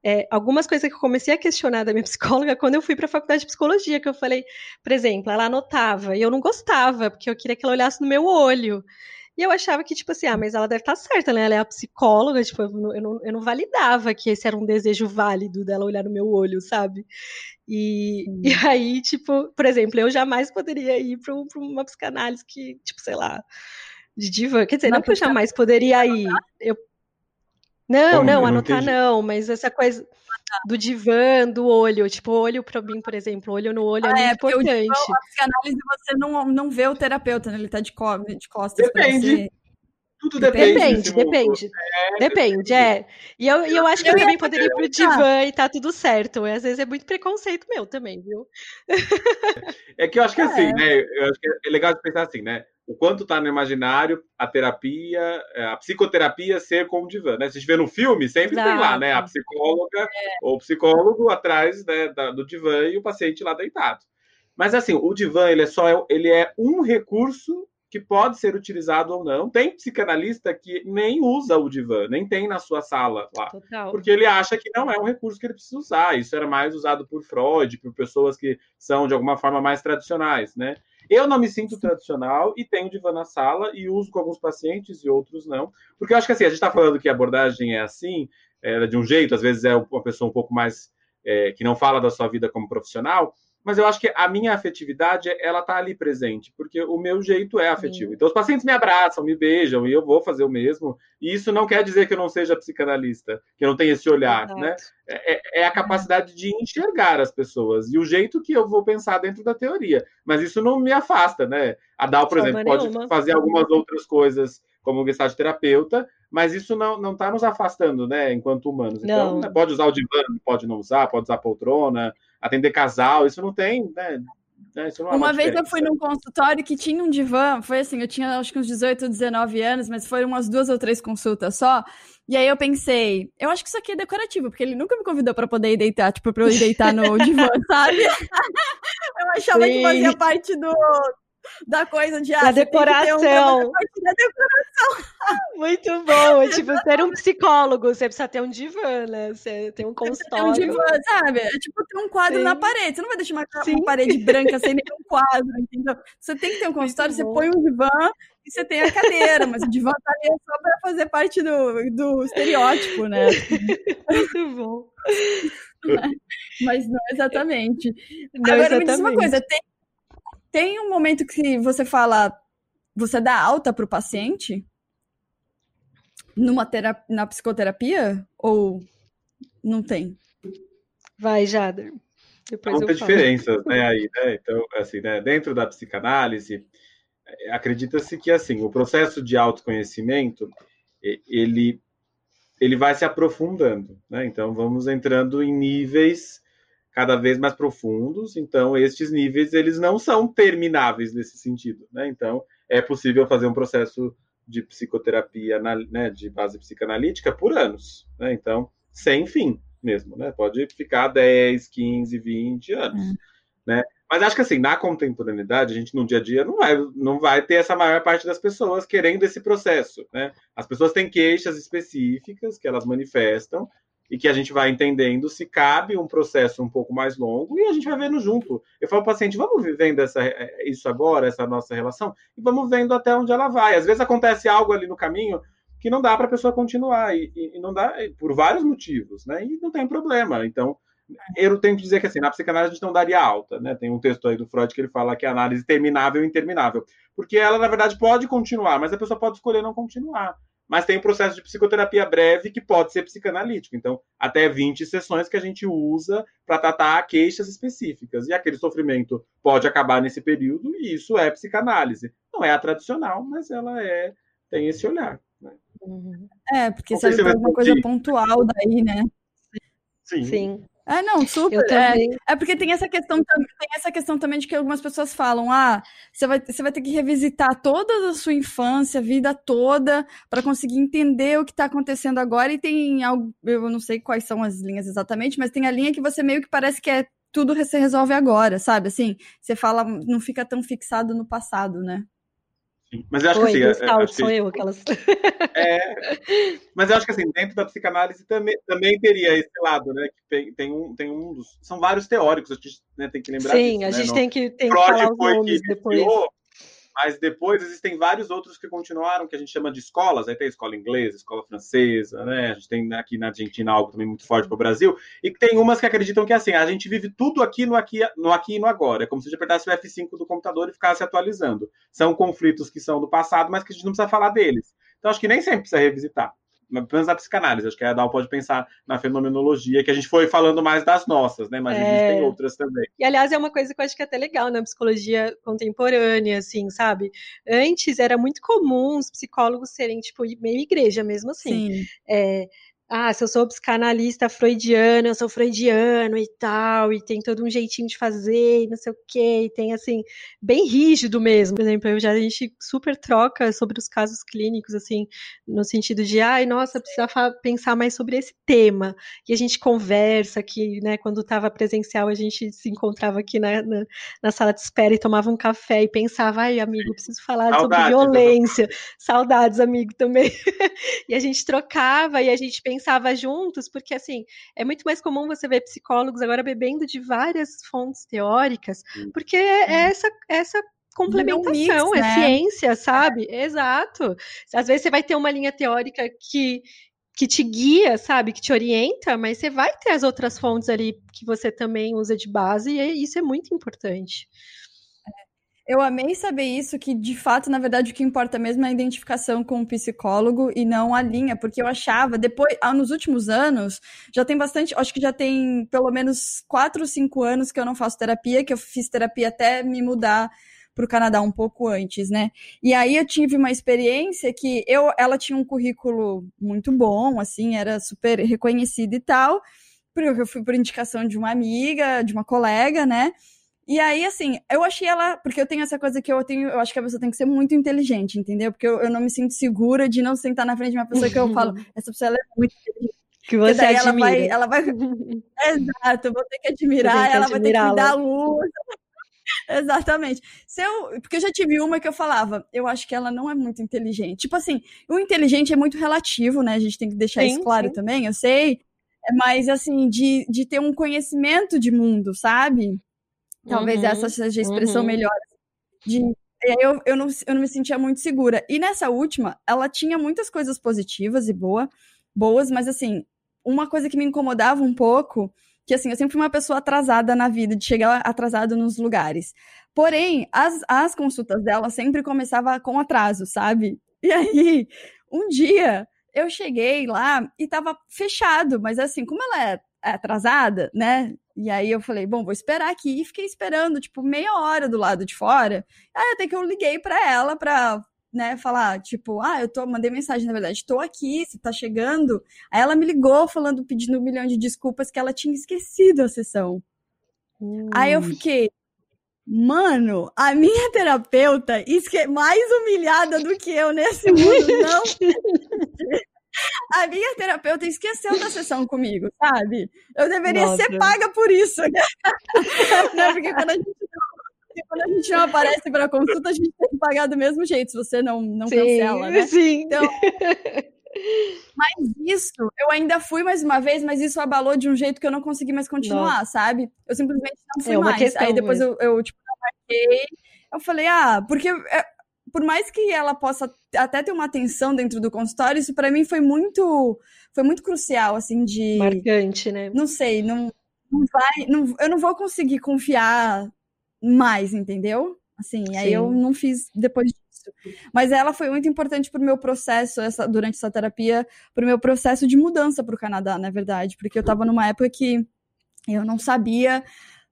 Speaker 5: É, algumas coisas que eu comecei a questionar da minha psicóloga quando eu fui para a faculdade de psicologia, que eu falei, por exemplo, ela anotava e eu não gostava, porque eu queria que ela olhasse no meu olho. E eu achava que, tipo assim, ah, mas ela deve estar certa, né? Ela é a psicóloga, tipo, eu não, eu não validava que esse era um desejo válido dela olhar no meu olho, sabe? E, e aí, tipo, por exemplo, eu jamais poderia ir para uma psicanálise que, tipo, sei lá, de diva. Quer dizer,
Speaker 3: Uma
Speaker 5: não que eu jamais poderia ir. Eu... Não,
Speaker 4: Como?
Speaker 5: Não, anotar
Speaker 4: entendi.
Speaker 5: não, mas essa coisa do divã, do olho, tipo, olho pra mim, por exemplo, olho no olho é
Speaker 3: Ah,
Speaker 5: muito
Speaker 3: é, porque o divã,
Speaker 5: importante.
Speaker 3: a psicanálise, você não, não vê o terapeuta, né? Ele tá de, co de costas pra
Speaker 4: Depende. Tudo depende.
Speaker 5: Depende,
Speaker 4: mundo.
Speaker 5: depende. Depende, é. E eu, e eu acho que eu também poderia ir pro divã e tá tudo certo. Às vezes é muito preconceito meu também, viu?
Speaker 4: É que eu acho que
Speaker 3: É.
Speaker 4: assim, né? Eu acho que é legal de pensar assim, né? O quanto tá no imaginário a terapia, é, a psicoterapia ser como divã, né? Se vê no filme, sempre tem lá, né? A
Speaker 5: Exato.
Speaker 4: psicóloga ou o psicólogo atrás né, do divã e o paciente lá deitado. Mas assim, o divã ele é só ele é um recurso que pode ser utilizado ou não. Tem psicanalista que nem usa o divã, nem tem na sua sala lá
Speaker 5: Total.
Speaker 4: porque ele acha que não é um recurso que ele precisa usar. Isso era mais usado por Freud, por pessoas que são de alguma forma mais tradicionais, né? Eu não me sinto tradicional e tenho divã na sala e uso com alguns pacientes e outros não, porque eu acho que assim a gente está falando que a abordagem é assim, é de um jeito, às vezes é uma pessoa um pouco mais é, que não fala da sua vida como profissional. Mas eu acho que a minha afetividade, ela tá ali presente, porque o meu jeito é afetivo. Então, os pacientes me abraçam, me beijam, e eu vou fazer o mesmo. E isso não quer dizer que eu não seja psicanalista, que eu não tenha esse olhar,
Speaker 5: Exato.
Speaker 4: né? É, é a capacidade de enxergar as pessoas e o jeito que eu vou pensar dentro da teoria. Mas isso não me afasta, né? A Dal, por exemplo, pode fazer algumas outras coisas como gestalt terapeuta, mas isso não não está nos afastando, né, enquanto humanos. Então,
Speaker 5: Não.
Speaker 4: pode usar o divã, pode não usar, pode usar poltrona, atender casal, isso não tem, né? não é
Speaker 3: Uma vez eu fui num consultório que tinha um divã, foi assim, eu tinha acho que uns 18, 19 anos, mas foram umas duas ou três consultas só. E aí eu pensei, eu acho que isso aqui é decorativo, porque ele nunca me convidou pra poder ir deitar, tipo, pra eu ir deitar no divã, sabe? Eu achava que
Speaker 5: Sim.
Speaker 3: fazia parte do, da coisa de ah,
Speaker 5: Da
Speaker 3: tem ter um
Speaker 5: decoração.
Speaker 3: da decoração.
Speaker 5: Muito bom. É tipo ser um psicólogo, você precisa ter um divã, né? Você tem um
Speaker 3: É um
Speaker 5: consultório.
Speaker 3: divã, sabe? É tipo ter um quadro
Speaker 5: Sim.
Speaker 3: na parede. Você não vai deixar uma,
Speaker 5: Sim.
Speaker 3: parede branca sem nenhum quadro, entendeu? Você tem que ter um consultório, você
Speaker 5: bom.
Speaker 3: põe um divã e você tem a cadeira, mas o divã tá ali só pra fazer parte do, do estereótipo, né?
Speaker 5: Muito bom.
Speaker 3: Mas não exatamente.
Speaker 5: Não,
Speaker 3: Agora me diz uma
Speaker 5: exatamente.
Speaker 3: coisa, tem, tem um momento que você fala, você dá alta pro paciente numa terapia, na psicoterapia ou não tem?
Speaker 5: Vai, Jader. Depois
Speaker 4: diferenças, né, aí, né? Então, assim, né, dentro da psicanálise, eh, acredita-se que, assim, o processo de autoconhecimento, ele, ele vai se aprofundando, né? Então, vamos entrando em níveis cada vez mais profundos, então, estes níveis, eles não são termináveis nesse sentido, né? Então, é possível fazer um processo de psicoterapia, na- né, de base psicanalítica por anos, né? Então, sem fim mesmo, né? Pode ficar 10, 15, 20 anos, né? Mas acho que assim, na contemporaneidade, a gente no dia a dia não vai, não vai ter essa maior parte das pessoas querendo esse processo, né? As pessoas têm queixas específicas que elas manifestam e que a gente vai entendendo se cabe um processo um pouco mais longo e a gente vai vendo junto. Eu falo para o paciente, vamos vivendo essa, isso agora, essa nossa relação, e vamos vendo até onde ela vai. Às vezes acontece algo ali no caminho que não dá para a pessoa continuar, e, e- não dá por vários motivos, né? E não tem problema. Então, eu tenho que dizer que assim, na psicanálise a gente não daria alta, né? Tem um texto aí do Freud que ele fala que a análise terminável e interminável. Porque ela, na verdade, pode continuar, mas a pessoa pode escolher não continuar. Mas tem um processo de psicoterapia breve que pode ser psicanalítico. Então, até 20 sessões que a gente usa para tratar queixas específicas. E aquele sofrimento pode acabar nesse período, e isso é psicanálise. Não é a tradicional, mas ela é tem esse olhar. né?
Speaker 5: Uhum.
Speaker 3: É, porque serve pra alguma coisa pontual daí, né?
Speaker 4: Sim.
Speaker 5: Sim.
Speaker 3: É, não, super. É, é porque tem essa questão também, tem essa questão também de que algumas pessoas falam: ah, você vai, você vai ter que revisitar toda a sua infância, vida toda, para conseguir entender o que está acontecendo agora. E tem algo, eu não sei quais são as linhas exatamente, mas tem a linha que você meio que parece que é tudo se resolve agora, sabe? Assim, você fala, não fica tão fixado no passado, né?
Speaker 4: Mas eu acho
Speaker 5: Oi,
Speaker 4: que assim, é-
Speaker 5: Gustavo,
Speaker 4: acho que-
Speaker 5: sou eu, aquelas.
Speaker 4: É, mas eu acho que assim, dentro da psicanálise também, também teria esse lado, né? Que tem, tem um, tem um dos. São vários teóricos, a gente né, tem que lembrar
Speaker 5: Sim,
Speaker 4: disso.
Speaker 5: a
Speaker 4: né?
Speaker 5: gente
Speaker 4: Não-
Speaker 5: tem que, tem que falar os nomes
Speaker 4: que
Speaker 5: depois.
Speaker 4: iniciou, mas depois existem vários outros que continuaram, que a gente chama de escolas. Aí tem a escola inglesa, escola francesa, né? A gente tem aqui na Argentina algo também muito forte para o Brasil. E tem umas que acreditam que assim, a gente vive tudo aqui no aqui, no aqui e no agora. É como se a gente apertasse o F5 do computador e ficasse atualizando. São conflitos que são do passado, mas que a gente não precisa falar deles. Então acho que nem sempre precisa revisitar. Pelo menos na psicanálise, acho que a Dal pode pensar na fenomenologia, que a gente foi falando mais das nossas, né? Mas
Speaker 5: É.
Speaker 4: existem outras também.
Speaker 5: E, aliás, é uma coisa que eu acho que é até legal na psicologia contemporânea, assim, sabe? Antes era muito comum os psicólogos serem, tipo, meio igreja mesmo, assim.
Speaker 3: Sim.
Speaker 5: É, ah, se eu sou psicanalista freudiana, eu sou freudiano e tal, e tem todo um jeitinho de fazer, e não sei o quê, e tem assim, bem rígido mesmo. Por exemplo, eu já a gente super troca sobre os casos clínicos, assim, no sentido de, ai, nossa, precisa pensar mais sobre esse tema. E a gente conversa aqui, né? Quando estava presencial, a gente se encontrava aqui na, na, na sala de espera e tomava um café e pensava, ai, amigo, preciso falar sobre
Speaker 4: Saudades,
Speaker 5: violência. Saudades, amigo, também. e a gente trocava e a gente pensava juntos, porque assim, é muito mais comum você ver psicólogos agora bebendo de várias fontes teóricas, porque é essa, essa complementação,
Speaker 3: mix,
Speaker 5: é
Speaker 3: né?
Speaker 5: ciência, sabe? Exato. Às vezes você vai ter uma linha teórica que que te guia, sabe, que te orienta, mas você vai ter as outras fontes ali que você também usa de base e é- isso é muito importante.
Speaker 3: Eu amei saber isso, que de fato, na verdade, o que importa mesmo é a identificação com o psicólogo e não a linha, porque eu achava, depois, ah, nos últimos anos, já tem bastante, acho que já tem pelo menos quatro ou cinco anos que eu não faço terapia, que eu fiz terapia até me mudar para o Canadá um pouco antes, né? E aí eu tive uma experiência que eu, ela tinha um currículo muito bom, assim, era super reconhecida e tal, porque eu fui por indicação de uma amiga, de uma colega, né? E aí, assim, eu achei ela. Porque eu tenho essa coisa que eu tenho. Eu acho que a pessoa tem que ser muito inteligente, entendeu? Porque eu, eu não me sinto segura de não sentar na frente de uma pessoa que eu falo, essa pessoa é muito inteligente.
Speaker 5: Que você
Speaker 3: daí ela
Speaker 5: admira.
Speaker 3: vai, ela vai. Exato, vou ter que admirar,
Speaker 5: que
Speaker 3: ela vai ter que me dar luz. Exatamente. Se eu, porque eu já tive uma que eu falava, eu acho que ela não é muito inteligente. Tipo assim, o inteligente é muito relativo, né? A gente tem que deixar
Speaker 5: Sim,
Speaker 3: isso claro
Speaker 5: sim.
Speaker 3: também, eu sei. É mais assim, de, de ter um conhecimento de mundo, sabe? Talvez
Speaker 5: Uhum,
Speaker 3: essa seja a expressão
Speaker 5: uhum.
Speaker 3: melhor. De, e aí eu, eu, não, eu não me sentia muito segura. E nessa última, ela tinha muitas coisas positivas e boa, boas, mas assim, uma coisa que me incomodava um pouco, que assim, eu sempre fui uma pessoa atrasada na vida, de chegar atrasado nos lugares. Porém, as, as consultas dela sempre começava com atraso, sabe? E aí, um dia, eu cheguei lá e tava fechado, mas assim, como ela é atrasada, né? E aí eu falei, bom, vou esperar aqui. E fiquei esperando, tipo, meia hora do lado de fora. Aí até que eu liguei pra ela pra, né, falar, tipo, ah, eu tô, mandei mensagem, na verdade, tô aqui, você tá chegando. Aí ela me ligou falando, pedindo um milhão de desculpas que ela tinha esquecido a sessão. Aí eu fiquei, mano, a minha terapeuta, esque... mais humilhada do que eu nesse mundo, não. A minha terapeuta esqueceu da sessão comigo, sabe? Eu deveria
Speaker 5: Nossa.
Speaker 3: ser paga por isso. Não, porque quando a gente não, quando a gente não aparece para consulta, a gente tem que pagar do mesmo jeito, se você não, não cancela, né?
Speaker 5: sim.
Speaker 3: Então, mas isso, eu ainda fui mais uma vez, mas isso abalou de um jeito que eu não consegui mais continuar, sabe? Eu simplesmente não fui
Speaker 5: É
Speaker 3: mais. Aí depois eu, eu, tipo, não marquei. Eu falei, ah, porque é, por mais que ela possa até ter uma atenção dentro do consultório, isso pra mim foi muito, foi muito crucial, assim, de,
Speaker 5: Marcante, né?
Speaker 3: não sei, não, não vai, não, eu não vou conseguir confiar mais, entendeu? Assim, aí
Speaker 5: Sim.
Speaker 3: eu não fiz depois disso. Mas ela foi muito importante pro meu processo, essa, durante essa terapia, pro meu processo de mudança pro Canadá, na verdade, porque eu tava numa época que eu não sabia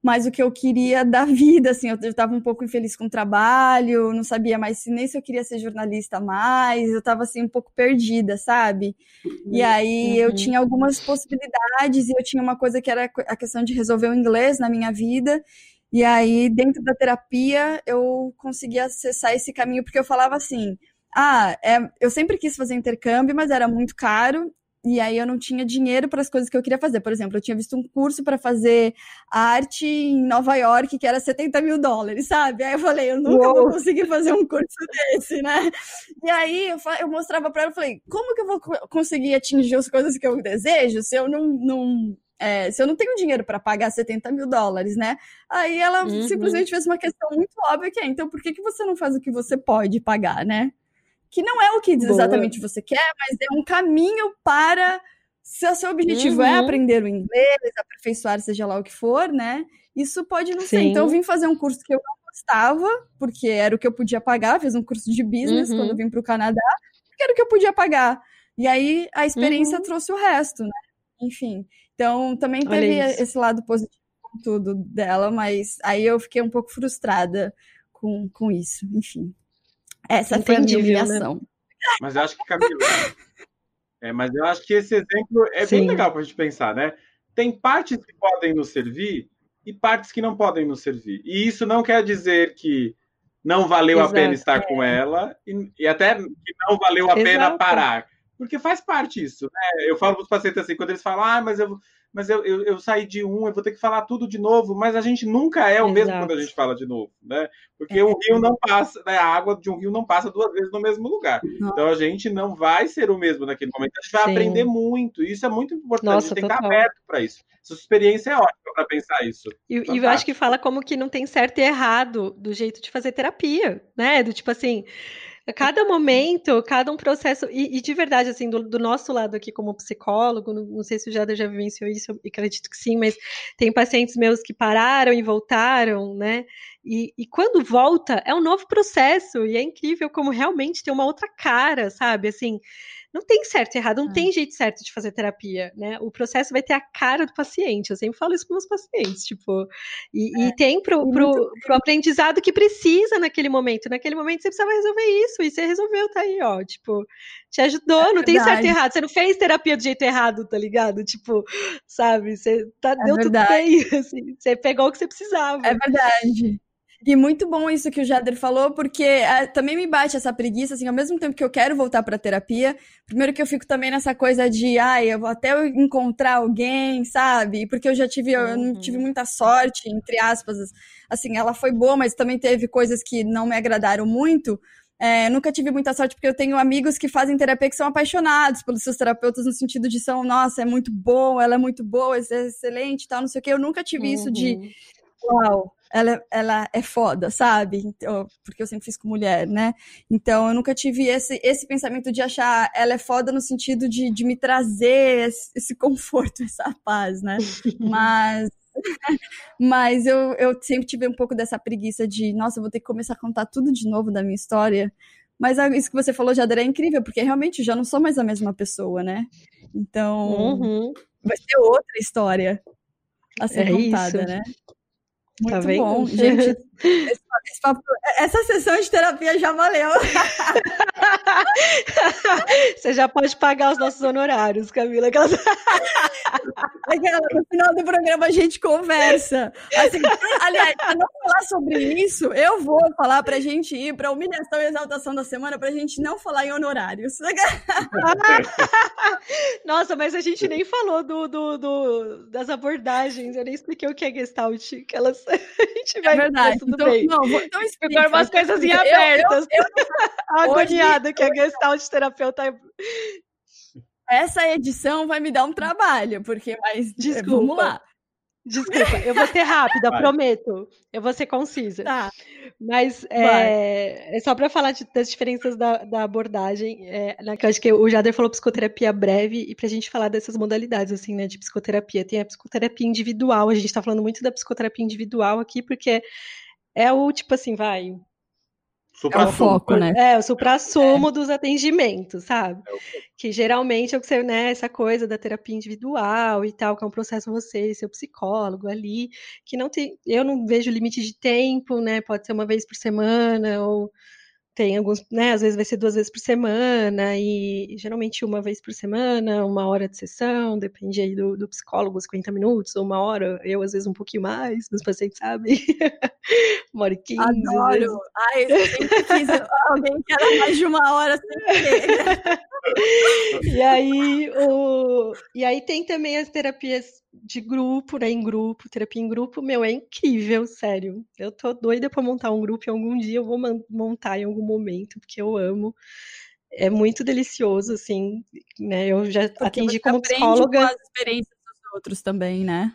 Speaker 3: mais o que eu queria da vida, assim, eu estava um pouco infeliz com o trabalho, não sabia mais se nem se eu queria ser jornalista mais, eu estava assim um pouco perdida, sabe? E aí eu
Speaker 5: Uhum.
Speaker 3: tinha algumas possibilidades e eu tinha uma coisa que era a questão de resolver o inglês na minha vida. E aí, dentro da terapia, eu consegui acessar esse caminho, porque eu falava assim: ah, é, eu sempre quis fazer intercâmbio, mas era muito caro, e aí eu não tinha dinheiro para as coisas que eu queria fazer. Por exemplo, eu tinha visto um curso para fazer arte em Nova York, que era 70 mil dólares, sabe? Aí eu falei: eu nunca
Speaker 5: Uou.
Speaker 3: vou conseguir fazer um curso desse, né? E aí eu, eu mostrava para ela e falei: como que eu vou co- conseguir atingir as coisas que eu desejo se eu não. não é, se eu não tenho dinheiro para pagar 70 mil dólares, né? Aí ela
Speaker 5: Uhum.
Speaker 3: simplesmente fez uma questão muito óbvia que é, então por que, que você não faz o que você pode pagar, né? Que não é o que
Speaker 5: Boa.
Speaker 3: exatamente você quer, mas é um caminho para. Se o seu objetivo é
Speaker 5: Uhum.
Speaker 3: aprender o inglês, aperfeiçoar, seja lá o que for, né? Isso pode não ser.
Speaker 5: Sim.
Speaker 3: Então, eu vim fazer um curso que eu não gostava, porque era o que eu podia pagar. Fiz um curso de business
Speaker 5: Uhum.
Speaker 3: quando eu vim para o Canadá, porque era o que eu podia pagar. E aí a experiência
Speaker 5: Uhum.
Speaker 3: trouxe o resto, né? Enfim. Então, também teve esse lado positivo com tudo dela, mas aí eu fiquei um pouco frustrada com, com isso. Enfim. Essa foi a minha
Speaker 5: Entendível, né?
Speaker 3: humilhação.
Speaker 4: Mas eu acho que, Camila. É, mas eu acho que esse exemplo é
Speaker 5: Sim.
Speaker 4: bem legal para a gente pensar, né? Tem partes que podem nos servir e partes que não podem nos servir. E isso não quer dizer que não valeu a
Speaker 5: Exato,
Speaker 4: pena estar com ela e, e até que não valeu a pena
Speaker 5: Exato.
Speaker 4: parar. Porque faz parte isso, né? Eu falo para os pacientes assim, quando eles falam, ah, mas eu, mas eu, eu, eu saí de um, eu vou ter que falar tudo de novo, mas a gente nunca é o mesmo
Speaker 5: Exato.
Speaker 4: quando a gente fala de novo, né? Porque um rio não passa, né? A água de um rio não passa duas vezes no mesmo lugar. Então a gente não vai ser o mesmo naquele momento. A gente vai
Speaker 5: Sim.
Speaker 4: aprender muito. E isso é muito importante. a
Speaker 5: Nossa,
Speaker 4: gente tem que estar aberto para isso. Essa experiência é ótima para pensar isso.
Speaker 5: E, e eu acho que fala como que não tem certo e errado do jeito de fazer terapia, né? Do tipo assim, a cada momento, cada um processo, e, e de verdade, assim, do, do nosso lado aqui como psicólogo, não, não sei se o Jada já vivenciou isso, eu acredito que sim, mas tem pacientes meus que pararam e voltaram, né? E, e quando volta, é um novo processo, e é incrível como realmente tem uma outra cara, sabe? Assim, não tem certo e errado, não
Speaker 3: É.
Speaker 5: tem jeito certo de fazer terapia, né? O processo vai ter a cara do paciente. Eu sempre falo isso com meus pacientes, tipo, e, e tem pro, pro, pro aprendizado que precisa naquele momento. Naquele momento você precisava resolver isso, e você resolveu, tá aí, ó. Tipo, te ajudou, não tem certo e errado. Você não fez terapia do jeito errado, tá ligado? Tipo, sabe? Você tá, deu tudo
Speaker 3: verdade.
Speaker 5: bem, assim, você pegou o que você precisava.
Speaker 3: É verdade. E muito bom isso que o Jader falou, porque ah, também me bate essa preguiça, assim, ao mesmo tempo que eu quero voltar pra terapia, primeiro que eu fico também nessa coisa de, ai, eu vou até encontrar alguém, sabe? Porque eu já tive, eu não
Speaker 5: Uhum.
Speaker 3: tive muita sorte, entre aspas, assim, ela foi boa, mas também teve coisas que não me agradaram muito. É, nunca tive muita sorte porque eu tenho amigos que fazem terapia que são apaixonados pelos seus terapeutas no sentido de são, nossa, é muito bom, ela é muito boa, é excelente, e tal, não sei o quê. Eu nunca tive isso de
Speaker 5: Uhum.
Speaker 3: uau, ela, ela é foda, sabe? Então, porque eu sempre fiz com mulher, né? Então eu nunca tive esse, esse pensamento de achar ela é foda no sentido de, de me trazer esse, esse conforto, essa paz, né? Mas. Mas eu, eu sempre tive um pouco dessa preguiça de, nossa, eu vou ter que começar a contar tudo de novo da minha história. Mas isso que você falou, Jader, é incrível, porque realmente eu já não sou mais a mesma pessoa, né? Então,
Speaker 5: Uhum.
Speaker 3: vai ser outra história a ser
Speaker 5: É
Speaker 3: contada,
Speaker 5: isso.
Speaker 3: né?
Speaker 5: Tá
Speaker 3: Muito
Speaker 5: vendo?
Speaker 3: bom, gente. Esse esse papo- essa sessão de terapia já valeu.
Speaker 5: Você já pode pagar os nossos honorários, Camila. Aquelas-
Speaker 3: Aquela, no final do programa a gente conversa. Assim, aliás, para não falar sobre isso, eu vou falar pra gente ir pra humilhação e exaltação da semana pra gente não falar em honorários.
Speaker 5: Nossa, mas a gente nem falou do, do- do- das abordagens. Eu nem expliquei o que é Gestalt. Que elas... A gente vai
Speaker 3: É verdade. Então,
Speaker 5: bem.
Speaker 3: não, vou- então explica,
Speaker 5: Ficou umas coisas.
Speaker 3: Eu- eu-
Speaker 5: abertas.
Speaker 3: hoje-
Speaker 5: Agoniada que a Gestalt terapeuta é
Speaker 3: essa edição vai me dar um trabalho, porque, mas
Speaker 5: Desculpa.
Speaker 3: vamos lá.
Speaker 5: Desculpa, eu vou ser rápida,
Speaker 4: Vai.
Speaker 5: prometo. Eu vou ser concisa.
Speaker 3: Tá.
Speaker 5: Mas é, é só para falar de- das diferenças da, da abordagem, é, né, que eu acho que o Jader falou psicoterapia breve, e para a gente falar dessas modalidades, assim, né, de psicoterapia. Tem a psicoterapia individual, a gente está falando muito da psicoterapia individual aqui, porque é o, tipo assim, vai,
Speaker 4: Supra
Speaker 3: É o foco, né?
Speaker 5: é, o supra-sumo dos atendimentos, sabe?
Speaker 4: É o
Speaker 5: Que geralmente é o que você, né, essa coisa da terapia individual e tal, que é um processo você e seu psicólogo ali, que não tem, eu não vejo limite de tempo, né? Pode ser uma vez por semana, ou tem alguns, né? Às vezes vai ser duas vezes por semana, e geralmente uma vez por semana, uma hora de sessão, depende aí do, do psicólogo, 50 minutos, ou uma hora, eu às vezes um pouquinho mais, meus pacientes sabem. uma hora e quinze.
Speaker 3: Adoro. Ai, eu sempre quis alguém que era mais de uma hora sem querer.
Speaker 5: E aí, o... e aí tem também as terapias de grupo, né? Em grupo, terapia em grupo, meu, é incrível, sério. Eu tô doida pra montar um grupo e algum dia eu vou montar em algum momento, porque eu amo. É muito delicioso, assim, né? Eu já
Speaker 3: Porque
Speaker 5: atendi como psicóloga.
Speaker 3: com as experiências dos outros também, né?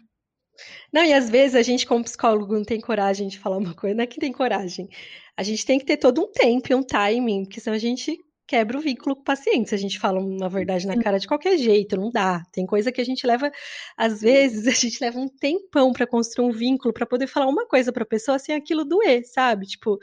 Speaker 5: Não, e às vezes a gente, como psicólogo, não tem coragem de falar uma coisa, não é que tem coragem. A gente tem que ter todo um tempo e um timing, porque senão a gente quebra o vínculo com o paciente. Se a gente fala uma verdade na cara de qualquer jeito, não dá. Tem coisa que a gente leva, às vezes, a gente leva um tempão para construir um vínculo, para poder falar uma coisa para a pessoa sem aquilo doer, sabe? Tipo,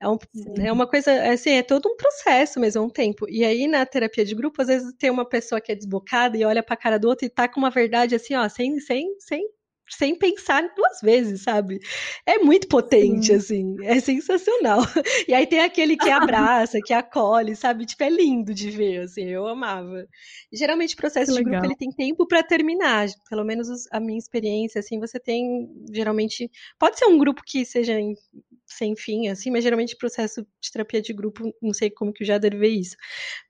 Speaker 5: é, um- é uma coisa, assim, é todo um processo mesmo, é um tempo. E aí, na terapia de grupo, às vezes tem uma pessoa que é desbocada e olha pra cara do outro e tá com uma verdade assim, ó, sem, sem, sem, sem pensar duas vezes, sabe? É muito potente,
Speaker 3: Sim.
Speaker 5: assim, é sensacional. E aí tem aquele que abraça, que acolhe, sabe? Tipo, é lindo de ver, assim, eu amava. E, geralmente o processo
Speaker 3: Que
Speaker 5: de grupo
Speaker 3: legal.
Speaker 5: ele tem tempo pra terminar, pelo menos os- a minha experiência, assim, você tem geralmente pode ser um grupo que seja sem fim, assim, mas geralmente processo de terapia de grupo, não sei como que o Jader vê isso,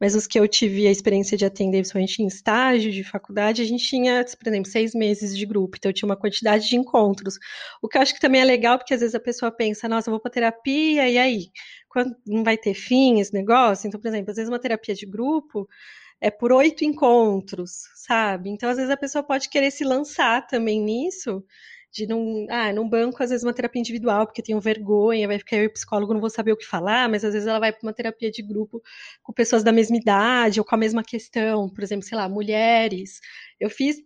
Speaker 5: mas os que eu tive a experiência de atender, principalmente em estágio de faculdade, a gente tinha, por exemplo, seis meses de grupo, então eu tinha uma quantidade de encontros, o que eu acho que também é legal, porque às vezes a pessoa pensa, nossa, eu vou pra terapia, e aí? Quando não vai ter fim esse negócio? Então, por exemplo, às vezes uma terapia de grupo é por oito encontros, sabe? Então, às vezes a pessoa pode querer se lançar também nisso, de não, ah, num banco, às vezes uma terapia individual, porque tenho vergonha, vai ficar eu e o psicólogo não vou saber o que falar, mas às vezes ela vai para uma terapia de grupo com pessoas da mesma idade ou com a mesma questão, por exemplo, sei lá, mulheres. Eu fiz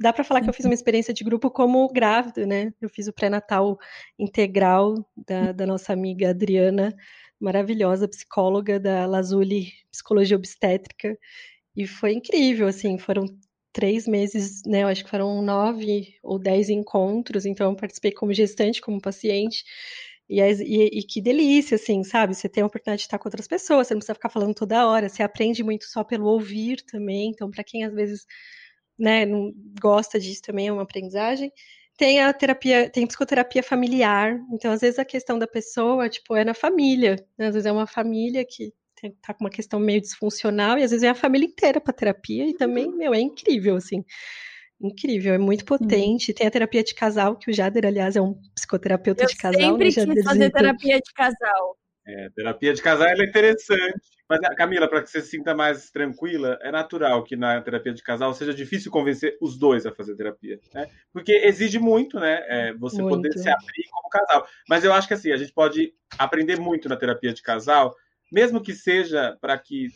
Speaker 5: dá para falar que eu fiz uma experiência de grupo como grávida, né? Eu fiz o pré-natal integral da, da nossa amiga Adriana, maravilhosa psicóloga da Lazuli Psicologia Obstétrica, e foi incrível, assim, foram três meses, né? Eu acho que foram nove ou dez encontros, então eu participei como gestante, como paciente. E, e, e, que delícia, assim, sabe? Você tem a oportunidade de estar com outras pessoas, você não precisa ficar falando toda hora, você aprende muito só pelo ouvir também. Então, para quem às vezes né, não gosta disso também, é uma aprendizagem. Tem a terapia, tem psicoterapia familiar. Então, às vezes, a questão da pessoa, tipo, é na família. Né? Às vezes é uma família que tá com uma questão meio disfuncional, e às vezes é a família inteira para terapia, e também, uhum. meu, é incrível, assim. Incrível, é muito potente. Tem a terapia de casal, que o Jader, aliás, é um psicoterapeuta
Speaker 3: Eu
Speaker 5: de casal.
Speaker 3: Eu sempre né, quis fazer terapia de casal.
Speaker 4: É, terapia de casal é interessante. Mas, Camila, para que você se sinta mais tranquila, é natural que na terapia de casal seja difícil convencer os dois a fazer terapia. Né? Porque exige muito, né? É, você muito. poder se abrir como casal. Mas eu acho que assim, a gente pode aprender muito na terapia de casal, mesmo que seja para que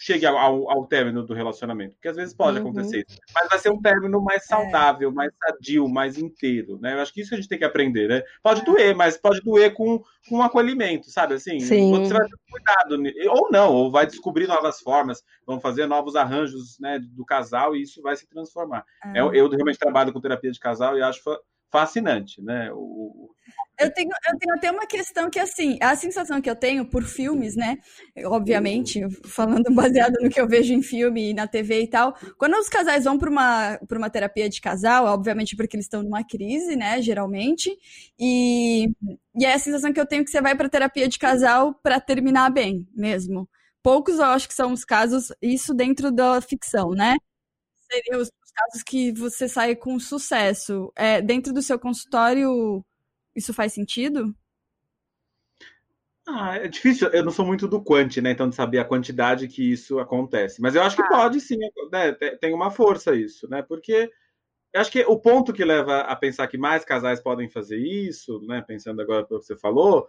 Speaker 4: chegue ao, ao, término do relacionamento, porque às vezes pode uhum. acontecer mas vai ser um término mais é. saudável, é. mais sadio, mais inteiro, né? Eu acho que isso a gente tem que aprender, né? Pode doer, mas pode doer com, com um acolhimento, sabe? Assim,
Speaker 5: Sim.
Speaker 4: você vai ter cuidado, ou não, ou vai descobrir novas formas, vão fazer novos arranjos né, do casal e isso vai se transformar. É. Eu, eu realmente trabalho com terapia de casal e acho fascinante, né? O,
Speaker 3: eu tenho, eu tenho até uma questão que, assim, a sensação que eu tenho por filmes, né? Obviamente, falando baseado no que eu vejo em filme e na TV e tal, quando os casais vão para uma, uma terapia de casal, obviamente porque eles estão numa crise, né? Geralmente, e, e é a sensação que eu tenho que você vai para terapia de casal para terminar bem mesmo. Poucos eu acho que são os casos, isso dentro da ficção, né? Seriam os, os casos que você sai com sucesso. É, dentro do seu consultório isso faz sentido?
Speaker 4: Ah, é difícil, eu não sou muito do quant, né? Então, de saber a quantidade que isso acontece. Mas eu acho que ah. pode sim, né? Tem uma força isso, né? Porque eu acho que o ponto que leva a pensar que mais casais podem fazer isso, né? Pensando agora pelo que você falou,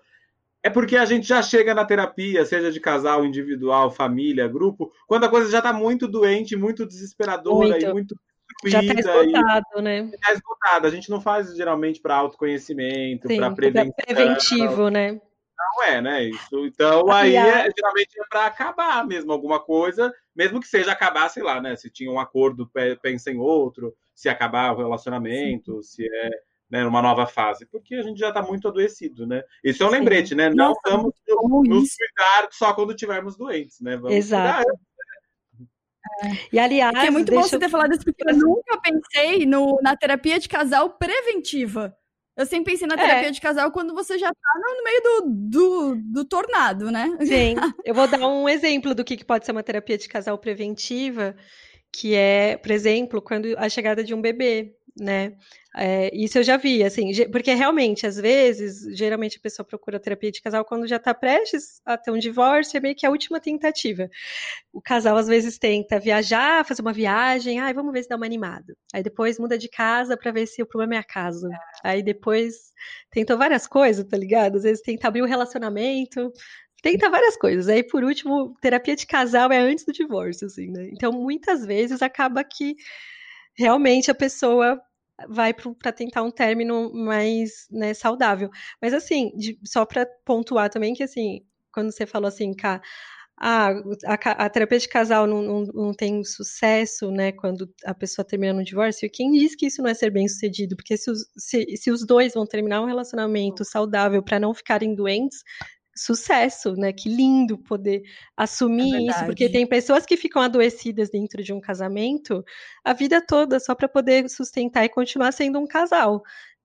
Speaker 4: é porque a gente já chega na terapia, seja de casal, individual, família, grupo, quando a coisa já está muito doente, muito desesperadora muito. e muito
Speaker 5: já está esgotado, e... né?
Speaker 4: Está esgotado. A gente não faz geralmente para autoconhecimento, para prevenção.
Speaker 5: preventivo, né?
Speaker 4: Não é, né? Isso, então aí é, geralmente é para acabar mesmo alguma coisa, mesmo que seja acabar, sei lá, né? Se tinha um acordo, pensa em outro, se acabar o relacionamento, Sim. se é né, numa nova fase, porque a gente já está muito adoecido, né? Isso é um Sim. lembrete, né? Não Nossa, vamos nos cuidar só quando estivermos doentes, né? Vamos
Speaker 5: Exato. Cuidar e aliás,
Speaker 3: é, é muito bom você ter falado isso, porque eu nunca pensei no, na terapia de casal preventiva. Eu sempre pensei na terapia é. de casal quando você já tá no meio do, do, do, tornado, né?
Speaker 5: Sim, eu vou dar um exemplo do que pode ser uma terapia de casal preventiva, que é, por exemplo, quando a chegada de um bebê né? É, isso eu já vi, assim, porque realmente, às vezes, geralmente a pessoa procura terapia de casal quando já está prestes a ter um divórcio, é meio que a última tentativa. O casal às vezes tenta viajar, fazer uma viagem, ai, vamos ver se dá uma animada. Aí depois muda de casa para ver se o problema é a casa. Aí depois tentou várias coisas, tá ligado? Às vezes tenta abrir o um relacionamento, tenta várias coisas. Aí, por último, terapia de casal é antes do divórcio, assim, né? Então, muitas vezes acaba que realmente a pessoa vai para tentar um término mais né, saudável. Mas assim, de, só para pontuar também que assim, quando você falou assim, cá, a, a, a, terapia de casal não, não, não, tem sucesso, né, quando a pessoa termina no divórcio, quem diz que isso não é ser bem sucedido? Porque se os, se, se os dois vão terminar um relacionamento saudável para não ficarem doentes, sucesso, né? Que lindo poder assumir é isso, porque tem pessoas que ficam adoecidas dentro de um casamento a vida toda só para poder sustentar e continuar sendo um casal.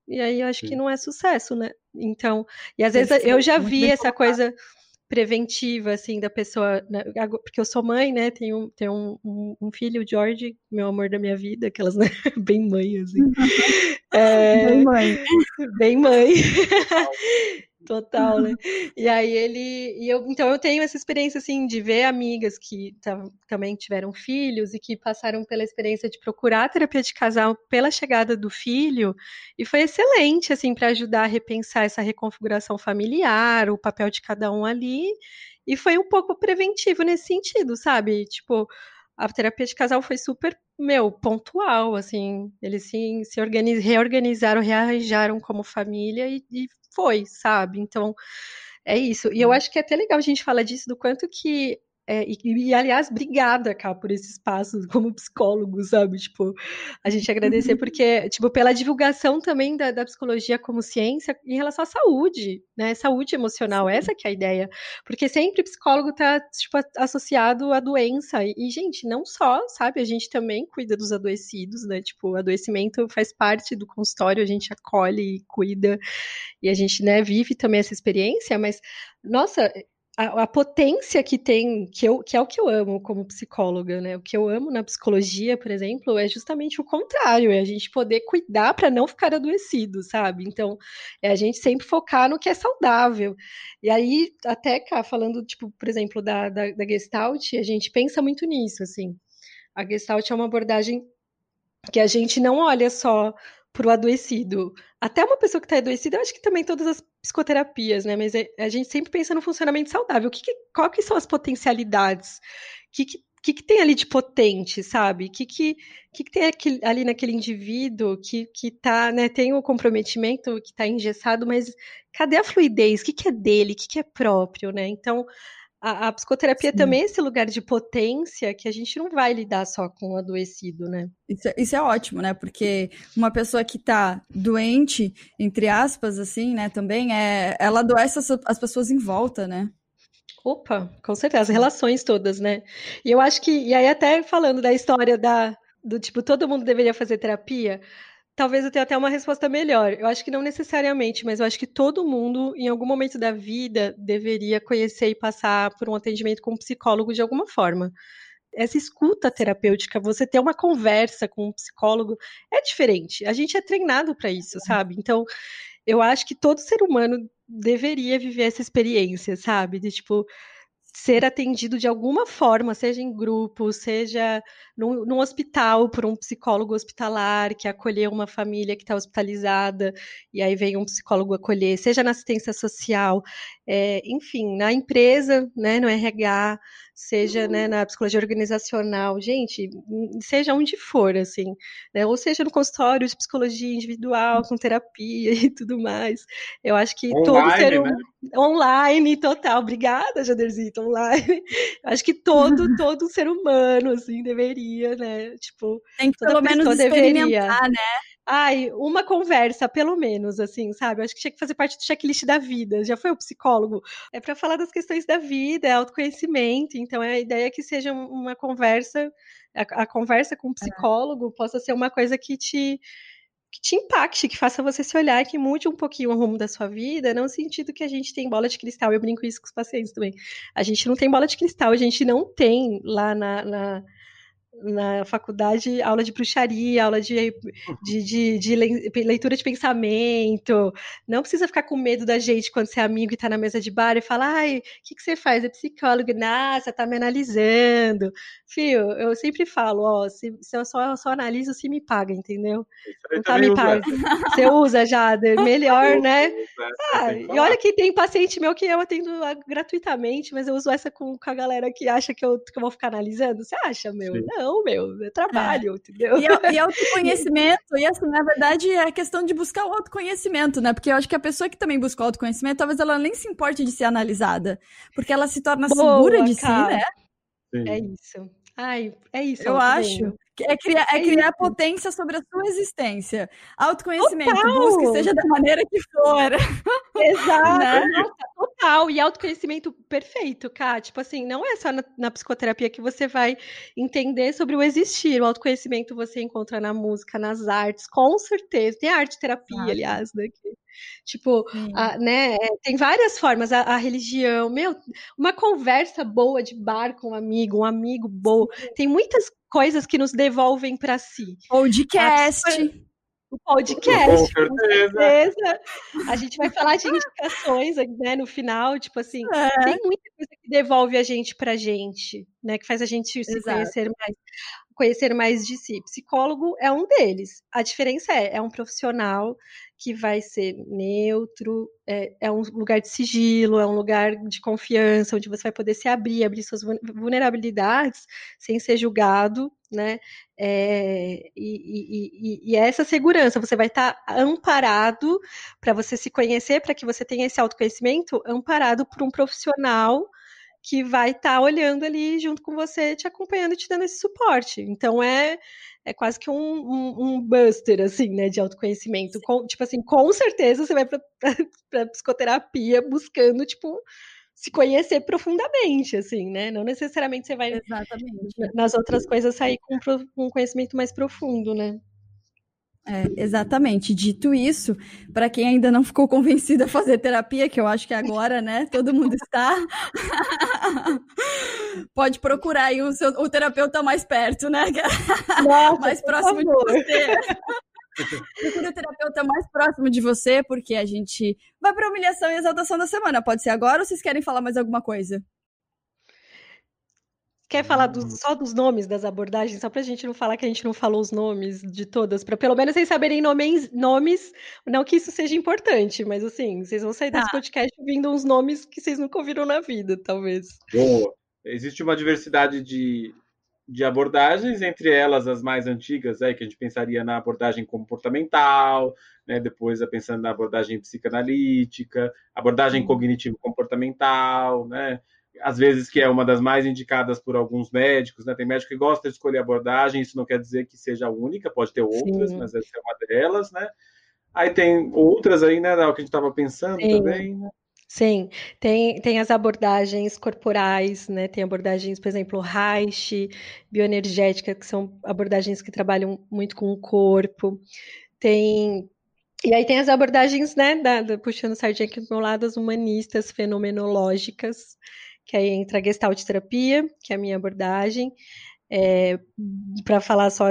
Speaker 5: E aí eu acho Sim. que não é sucesso, né? Então, e às vezes eu já vi essa coisa preventiva, assim, da pessoa, né? porque eu sou mãe, né, tenho, tenho um, um, um, filho, o George, meu amor da minha vida, aquelas, né, bem mãe, assim.
Speaker 3: é, bem mãe.
Speaker 5: Bem mãe. Total, né? E aí ele. E eu, então eu tenho essa experiência, assim, de ver amigas que também tiveram filhos e que passaram pela experiência de procurar terapia de casal pela chegada do filho. E foi excelente, assim, para ajudar a repensar essa reconfiguração familiar, o papel de cada um ali. E foi um pouco preventivo nesse sentido, sabe? Tipo, a terapia de casal foi super, meu, pontual, assim, eles se, se organiz, reorganizaram, rearranjaram como família e, e foi, sabe? Então, é isso. E eu acho que é até legal a gente falar disso, do quanto que é, e, e, aliás, obrigada, cá, por esse espaço como psicólogo, sabe? Tipo, a gente agradecer porque, tipo, pela divulgação também da, da psicologia como ciência em relação à saúde, né? Saúde emocional, essa que é a ideia. Porque sempre psicólogo tá, tipo, associado à doença. E, e, gente, não só, sabe? A gente também cuida dos adoecidos, né? Tipo, o adoecimento faz parte do consultório, a gente acolhe e cuida. E a gente, né, vive também essa experiência, mas, nossa, a, potência que tem, que, eu, que é o que eu amo como psicóloga, né? O que eu amo na psicologia, por exemplo, é justamente o contrário, é a gente poder cuidar para não ficar adoecido, sabe? Então, é a gente sempre focar no que é saudável. E aí, até cá, falando, tipo, por exemplo, da, da, da Gestalt, a gente pensa muito nisso, assim. A Gestalt é uma abordagem que a gente não olha só para o adoecido. Até uma pessoa que está adoecida, eu acho que também todas as psicoterapias, né? Mas é, a gente sempre pensa no funcionamento saudável. O que, que qual que são as potencialidades? O que, que, que, que tem ali de potente, sabe? O que, que, que, que tem ali naquele indivíduo que, que tá, né, tem o comprometimento, que está engessado, mas cadê a fluidez? O que, que é dele? O que, que é próprio, né? Então, a, a psicoterapia Sim. também é esse lugar de potência que a gente não vai lidar só com o adoecido, né?
Speaker 3: Isso, é, isso é ótimo, né? Porque uma pessoa que tá doente, entre aspas, assim, né, também, é, ela adoece as, as pessoas em volta, né?
Speaker 5: Opa, com certeza, as relações todas, né? E eu acho que, e aí até falando da história da, do tipo, todo mundo deveria fazer terapia, talvez eu tenha até uma resposta melhor. Eu acho que não necessariamente, mas eu acho que todo mundo, em algum momento da vida, deveria conhecer e passar por um atendimento com um psicólogo de alguma forma. Essa escuta terapêutica, você ter uma conversa com um psicólogo, é diferente. A gente é treinado para isso, sabe? Então, eu acho que todo ser humano deveria viver essa experiência, sabe? De tipo, ser atendido de alguma forma, seja em grupo, seja num, num, hospital por um psicólogo hospitalar que acolheu uma família que está hospitalizada e aí vem um psicólogo acolher, seja na assistência social, é, enfim, na empresa, né, no RH, seja né, na psicologia organizacional, gente, seja onde for, assim, né, ou seja no consultório de psicologia individual, com terapia e tudo mais. Eu acho que online, todo ser um, né? online, total. Obrigada, Jaderzito, online. Eu acho que todo, todo ser humano, assim, deveria, né, tipo,
Speaker 3: tem que pelo menos experimentar, deveria. né?
Speaker 5: Ai, uma conversa, pelo menos, assim, sabe? Eu acho que tinha que fazer parte do checklist da vida. Já foi o psicólogo? É para falar das questões da vida, é autoconhecimento. Então, a ideia é que seja uma conversa, a, a conversa com o psicólogo é. possa ser uma coisa que te que te impacte, que faça você se olhar, que mude um pouquinho o rumo da sua vida, não no sentido que a gente tem bola de cristal, eu brinco isso com os pacientes também. A gente não tem bola de cristal, a gente não tem lá na, na na faculdade aula de bruxaria, aula de, de, de, de, leitura de pensamento. Não precisa ficar com medo da gente quando você é amigo e tá na mesa de bar e fala, ai, o que, que você faz? É psicólogo? Nossa, tá me analisando. Fio, eu sempre falo, ó, se, se eu só, só analiso se me paga, entendeu? Não tá me paga. Você usa, Jader, melhor, né? Ah, e olha que tem paciente meu que eu atendo gratuitamente, mas eu uso essa com, com a galera que acha que eu, que eu vou ficar analisando. Você acha, meu? Sim. Não não, meu, é trabalho, é. entendeu?
Speaker 3: E, e autoconhecimento, e assim, na verdade, é a questão de buscar o autoconhecimento, né? Porque eu acho que a pessoa que também busca o autoconhecimento, talvez ela nem se importe de ser analisada, porque ela se torna Boa, segura de cara. si, né?
Speaker 5: Sim. É isso. Ai, é isso.
Speaker 3: Eu acho. É criar, é, criar potência sobre a sua existência. Autoconhecimento, Total. busque, seja da maneira que for.
Speaker 5: Exato. né? Nossa, total. E autoconhecimento perfeito, Ká. Tipo assim, não é só na, na, psicoterapia que você vai entender sobre o existir. O autoconhecimento você encontra na música, nas artes, com certeza. Tem arte terapia, ah. aliás, né? Tipo, a, né, tem várias formas, a, a, religião, meu, uma conversa boa de bar com um amigo, um amigo bom, tem muitas coisas que nos devolvem para si.
Speaker 3: Podcast.
Speaker 5: O podcast, com certeza. A gente vai falar de indicações né, no final, tipo assim, é. tem muita coisa que devolve a gente pra gente, né? Que faz a gente se Exato. conhecer mais conhecer mais de si. Psicólogo é um deles. A diferença é, é um profissional que vai ser neutro, é, é, um lugar de sigilo, é um lugar de confiança, onde você vai poder se abrir, abrir suas vulnerabilidades sem ser julgado, né? É, e, e, e, essa segurança, você vai estar tá amparado para você se conhecer, para que você tenha esse autoconhecimento, amparado por um profissional que vai estar tá olhando ali junto com você, te acompanhando e te dando esse suporte. Então é é quase que um, um, um buster, assim, né, de autoconhecimento. Com, tipo assim, com certeza você vai para psicoterapia buscando, tipo, se conhecer profundamente, assim, né? Não necessariamente você vai
Speaker 3: Exatamente.
Speaker 5: nas outras coisas sair com um conhecimento mais profundo, né?
Speaker 3: É, exatamente. Dito isso, para quem ainda não ficou convencido a fazer terapia, que eu acho que agora, né, todo mundo está, pode procurar aí o, seu, o terapeuta mais perto, né? Nossa, mais próximo de você. Procure o terapeuta mais próximo de você, porque a gente vai para humilhação e exaltação da semana. Pode ser agora ou vocês querem falar mais alguma coisa?
Speaker 5: Quer falar do, só dos nomes das abordagens, só para a gente não falar que a gente não falou os nomes de todas, para pelo menos vocês saberem nomes, nomes, não que isso seja importante, mas assim, vocês vão sair desse ah. podcast ouvindo uns nomes que vocês nunca ouviram na vida, talvez.
Speaker 4: Boa. Existe uma diversidade de, de abordagens, entre elas as mais antigas, aí, que a gente pensaria na abordagem comportamental, né, depois pensando na abordagem psicanalítica, abordagem cognitivo-comportamental, né, às vezes que é uma das mais indicadas por alguns médicos, né? Tem médico que gosta de escolher abordagem, isso não quer dizer que seja a única, pode ter outras, Sim. mas essa é uma delas, né? Aí tem outras aí, né, que a gente estava pensando Sim. também, né?
Speaker 5: Sim, tem, tem as abordagens corporais, né? Tem abordagens, por exemplo, Reich, bioenergética, que são abordagens que trabalham muito com o corpo. Tem e aí tem as abordagens, né, da, da, puxando sardinha aqui do meu lado, as humanistas fenomenológicas, que aí entra a Gestalt terapia, que é a minha abordagem, é, para falar só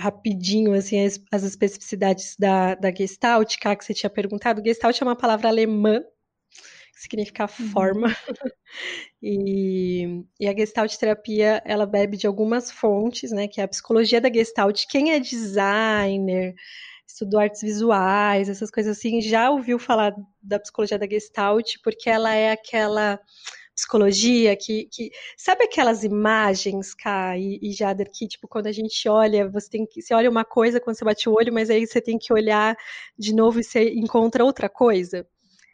Speaker 5: rapidinho assim as, as especificidades da, da Gestalt, que você tinha perguntado, Gestalt é uma palavra alemã que significa uhum. forma. Uhum. e, e, a Gestalt terapia, ela bebe de algumas fontes, né, que é a psicologia da Gestalt. Quem é designer, estudou artes visuais, essas coisas assim, já ouviu falar da psicologia da Gestalt, porque ela é aquela psicologia, que, que sabe aquelas imagens, Kai e, e Jader, que tipo, quando a gente olha, você tem que. Você olha uma coisa quando você bate o olho, mas aí você tem que olhar de novo e você encontra outra coisa.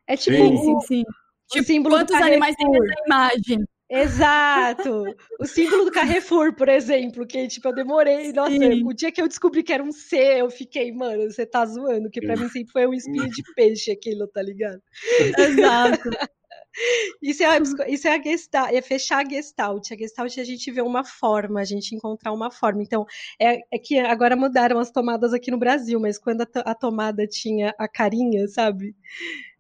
Speaker 5: É tipo.
Speaker 3: Sim, sim, sim. Tipo, símbolo quantos animais tem essa imagem?
Speaker 5: Exato! O símbolo do Carrefour, por exemplo, que tipo, eu demorei. Nossa, Sim. o dia que eu descobri que era um C, eu fiquei, mano, você tá zoando, que pra mim sempre foi um espinho de peixe aquilo, tá ligado?
Speaker 3: Exato.
Speaker 5: Isso é, a, isso é a gestalt, é fechar a gestalt. A gestalt é a gente vê uma forma, a gente encontrar uma forma. Então, é, é que agora mudaram as tomadas aqui no Brasil, mas quando a, a tomada tinha a carinha, sabe?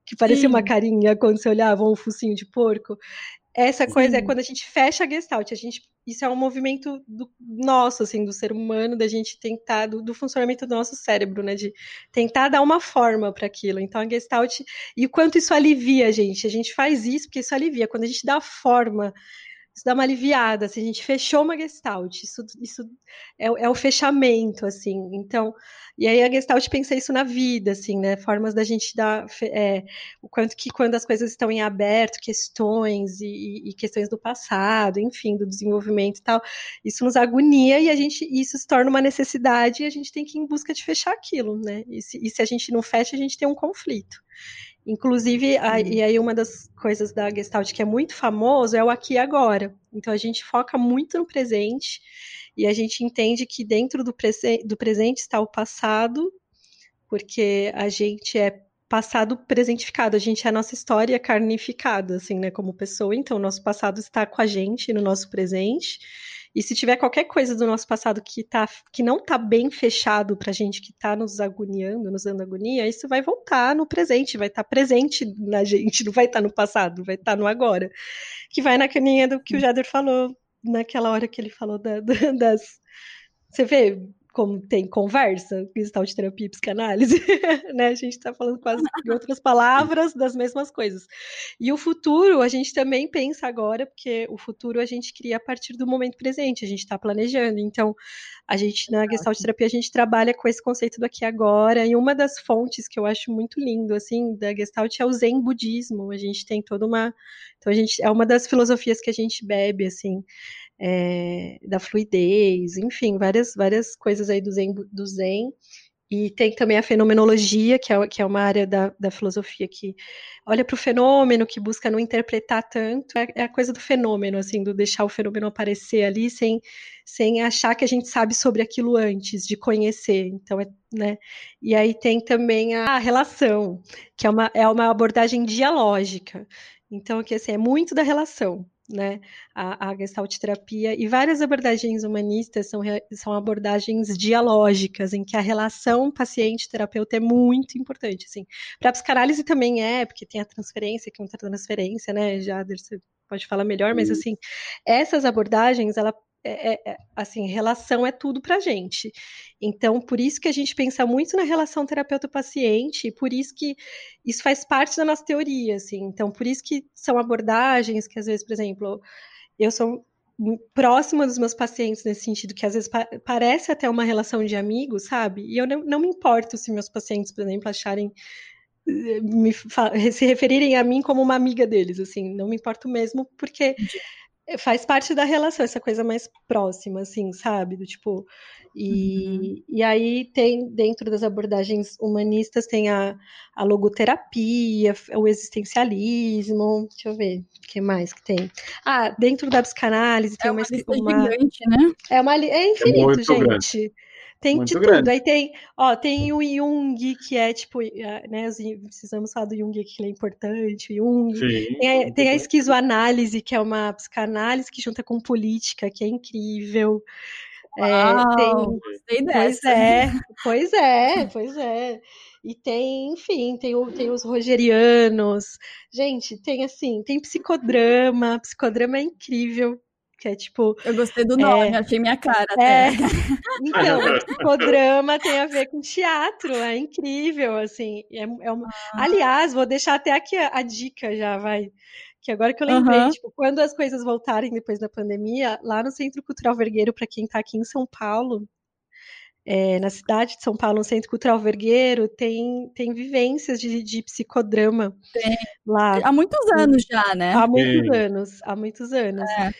Speaker 5: Que parecia Sim. uma carinha quando você olhava um focinho de porco. Essa coisa é Sim. é quando a gente fecha a gestalt, a gente, isso é um movimento do, nosso, assim, do ser humano, da gente tentar, do, do funcionamento do nosso cérebro, né, de tentar dar uma forma para aquilo. Então a gestalt, e o quanto isso alivia a gente, a gente faz isso porque isso alivia, quando a gente dá forma isso dá uma aliviada, assim, a gente fechou uma gestalt, isso, isso é, é, o fechamento, assim, então, e aí a gestalt pensa isso na vida, assim, né, formas da gente dar, é, o quanto que quando as coisas estão em aberto, questões e, e, questões do passado, enfim, do desenvolvimento e tal, isso nos agonia e a gente, isso se torna uma necessidade e a gente tem que ir em busca de fechar aquilo, né, e se, e se a gente não fecha, a gente tem um conflito. Inclusive, a, e aí uma das coisas da Gestalt que é muito famoso é o aqui e agora. Então a gente foca muito no presente e a gente entende que dentro do, prese do presente está o passado, porque a gente é passado presentificado, a gente é a nossa história carnificada, assim, né, como pessoa. Então, o nosso passado está com a gente no nosso presente e se tiver qualquer coisa do nosso passado que, tá, que não tá bem fechado pra gente, que tá nos agoniando, nos dando agonia, isso vai voltar no presente, vai estar tá presente na gente, não vai estar tá no passado, vai estar tá no agora. Que vai na caminha do que o Jader falou, naquela hora que ele falou da, da, das. Você vê, como tem conversa, gestalt terapia e psicanálise, né? A gente está falando quase em outras palavras das mesmas coisas. E o futuro, a gente também pensa agora, porque o futuro a gente cria a partir do momento presente, a gente está planejando. Então, a gente na gestalt terapia a gente trabalha com esse conceito do aqui e agora. E uma das fontes que eu acho muito lindo assim da gestalt é o Zen budismo. A gente tem toda uma, então a gente é uma das filosofias que a gente bebe assim é, da fluidez, enfim, várias, várias coisas aí do Zen, do Zen. E tem também a fenomenologia, que é, que é uma área da, da filosofia que olha para o fenômeno, que busca não interpretar tanto. É, é, a coisa do fenômeno, assim, do deixar o fenômeno aparecer ali sem, sem achar que a gente sabe sobre aquilo antes de conhecer. Então, é, né? E aí tem também a relação, que é uma, é uma abordagem dialógica. Então, que assim, é muito da relação né, a, a gestalt terapia e várias abordagens humanistas são, são abordagens dialógicas, em que a relação paciente-terapeuta é muito importante, assim. Para a psicanálise também é, porque tem a transferência, que é uma transferência, né, Jader, você pode falar melhor, mas, assim, essas abordagens, ela é, é, é, assim, relação é tudo para gente. Então, por isso que a gente pensa muito na relação terapeuta-paciente, por isso que isso faz parte da nossa teoria, assim. Então, por isso que são abordagens que, às vezes, por exemplo, eu sou próxima dos meus pacientes nesse sentido, que às vezes pa parece até uma relação de amigos, sabe? E eu não, não me importo se meus pacientes, por exemplo, acharem eh, me se referirem a mim como uma amiga deles, assim, não me importo mesmo, porque faz parte da relação, essa coisa mais próxima, assim, sabe? Do tipo. E, uhum. e aí tem, dentro das abordagens humanistas, tem a, a logoterapia, o existencialismo. Deixa eu ver o que mais que tem. Ah, dentro da psicanálise tem
Speaker 3: é uma,
Speaker 5: uma,
Speaker 3: uma gigante, né?
Speaker 5: É, uma, é infinito, é gente. Grande. Tem
Speaker 4: Muito
Speaker 5: de
Speaker 4: grande.
Speaker 5: tudo. Aí tem, ó, tem o Jung, que é tipo, né, precisamos falar do Jung que ele é importante, o Jung.
Speaker 4: Sim,
Speaker 5: tem, a, tem a esquizoanálise, que é uma psicanálise que junta com política, que é incrível.
Speaker 3: Uau, é, tem,
Speaker 5: pois é, pois é, pois é. E tem, enfim, tem, o, tem os rogerianos. Gente, tem assim, tem psicodrama, psicodrama é incrível que é tipo.
Speaker 3: Eu gostei do nome, é, achei minha cara.
Speaker 5: É, até. então, psicodrama tem a ver com teatro, é incrível, assim. É, é uma... ah. Aliás, vou deixar até aqui a, a, dica já, vai. Que agora que eu lembrei, uhum. tipo, quando as coisas voltarem depois da pandemia, lá no Centro Cultural Vergueiro, para quem está aqui em São Paulo, é, na cidade de São Paulo, no Centro Cultural Vergueiro, tem, tem vivências de, de psicodrama
Speaker 3: tem.
Speaker 5: lá.
Speaker 3: Há muitos anos já, né?
Speaker 5: Há muitos Sim. anos, há muitos anos. É.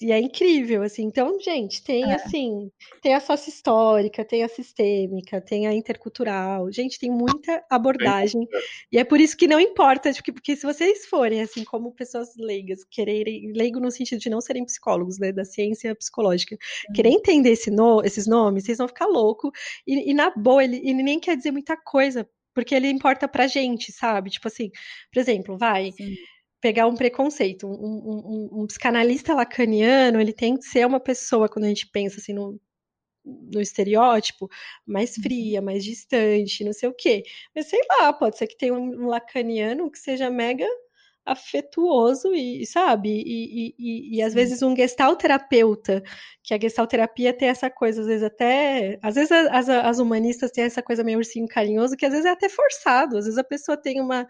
Speaker 5: E é incrível, assim. Então, gente, tem é. assim, tem a sócio histórica, tem a sistêmica, tem a intercultural. Gente, tem muita abordagem. É. E é por isso que não importa, porque, porque se vocês forem, assim, como pessoas leigas, quererem, leigo no sentido de não serem psicólogos, né, da ciência psicológica, hum. querer entender esse no, esses nomes, vocês vão ficar louco. E, e na boa, ele, ele nem quer dizer muita coisa, porque ele importa pra gente, sabe? Tipo assim, por exemplo, vai. Sim pegar um preconceito. Um, um, um, psicanalista lacaniano, ele tem que ser uma pessoa, quando a gente pensa assim no, no estereótipo, mais uhum. fria, mais distante, não sei o quê. Mas sei lá, pode ser que tenha um lacaniano que seja mega afetuoso e, sabe, e, e, e, às vezes um gestalterapeuta, que a gestalterapia tem essa coisa, às vezes até, às vezes as, as humanistas têm essa coisa meio ursinho carinhoso, que às vezes é até forçado, às vezes a pessoa tem uma,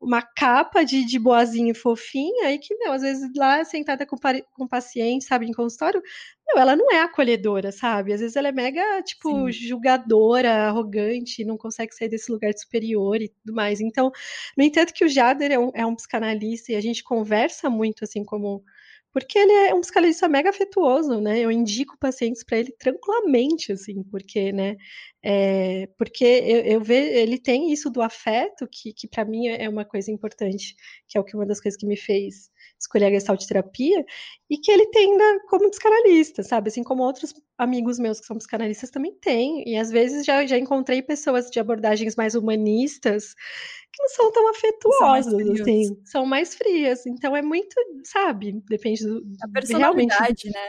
Speaker 5: uma capa de, de boazinha e fofinha, e que, meu, às vezes lá sentada com, com paciente, sabe, em consultório, meu, ela não é acolhedora, sabe? Às vezes ela é mega, tipo, Sim. julgadora, arrogante, não consegue sair desse lugar de superior e tudo mais. Então, no entanto que o Jader é um, é um psicanalista e a gente conversa muito, assim, como porque ele é um psicanalista mega afetuoso, né? Eu indico pacientes para ele tranquilamente, assim, porque, né? É, porque eu, eu vejo, ele tem isso do afeto, que, que para mim é uma coisa importante, que é o que uma das coisas que me fez escolher a gestalt terapia, e que ele tem ainda como psicanalista, sabe? Assim como outros amigos meus que são psicanalistas também têm. E às vezes já, já encontrei pessoas de abordagens mais humanistas que não são tão afetuosas, são assim, são mais frias. Então é muito, sabe? Depende do.
Speaker 3: A personalidade, realmente... né?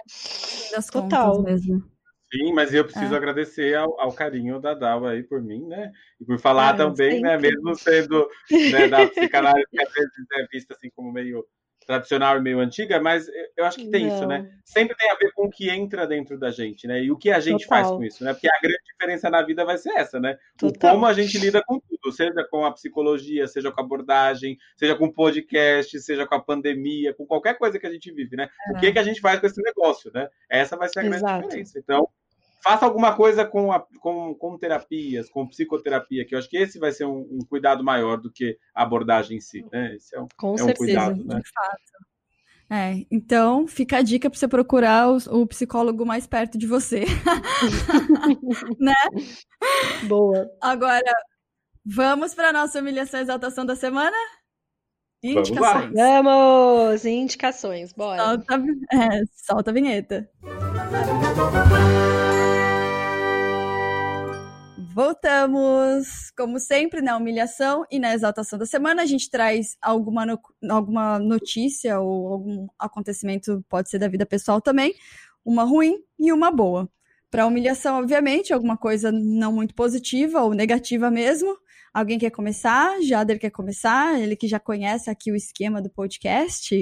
Speaker 3: Das Total. mesmo.
Speaker 4: Sim, mas eu preciso é. agradecer ao, ao, carinho da Dal aí por mim, né? E por falar também, né? Mesmo sendo né, da psicanálise que às vezes é vista assim como meio tradicional e meio antiga, mas eu acho que tem
Speaker 5: Não.
Speaker 4: isso, né? Sempre tem a ver com o que entra dentro da gente, né? E o que a gente
Speaker 5: Total.
Speaker 4: faz com isso, né? Porque a grande diferença na vida vai ser essa, né? O como a gente lida com tudo, seja com a psicologia, seja com a abordagem, seja com o podcast, seja com a pandemia, com qualquer coisa que a gente vive, né? O que, que a gente faz com esse negócio, né? Essa vai ser a grande
Speaker 5: Exato.
Speaker 4: diferença. Então, faça alguma coisa com, a- com, com terapias, com psicoterapia, que eu acho que esse vai ser um, um cuidado maior do que a abordagem em si, né? Esse é um,
Speaker 5: Com
Speaker 4: é um
Speaker 5: certeza.
Speaker 4: cuidado, né?
Speaker 3: De fato. É, então fica a dica para você procurar o, o psicólogo mais perto de você. né?
Speaker 5: Boa.
Speaker 3: Agora, vamos para nossa humilhação e exaltação da semana?
Speaker 4: Vamos
Speaker 3: Indicações.
Speaker 5: Vamos! Indicações, bora.
Speaker 3: Solta, é, solta a vinheta. Voltamos! Como sempre, na humilhação e na exaltação da semana, a gente traz alguma, no- alguma notícia ou algum acontecimento, pode ser da vida pessoal também, uma ruim e uma boa. Para humilhação, obviamente, alguma coisa não muito positiva ou negativa mesmo. Alguém quer começar? Jader quer começar? Ele que já conhece aqui o esquema do podcast.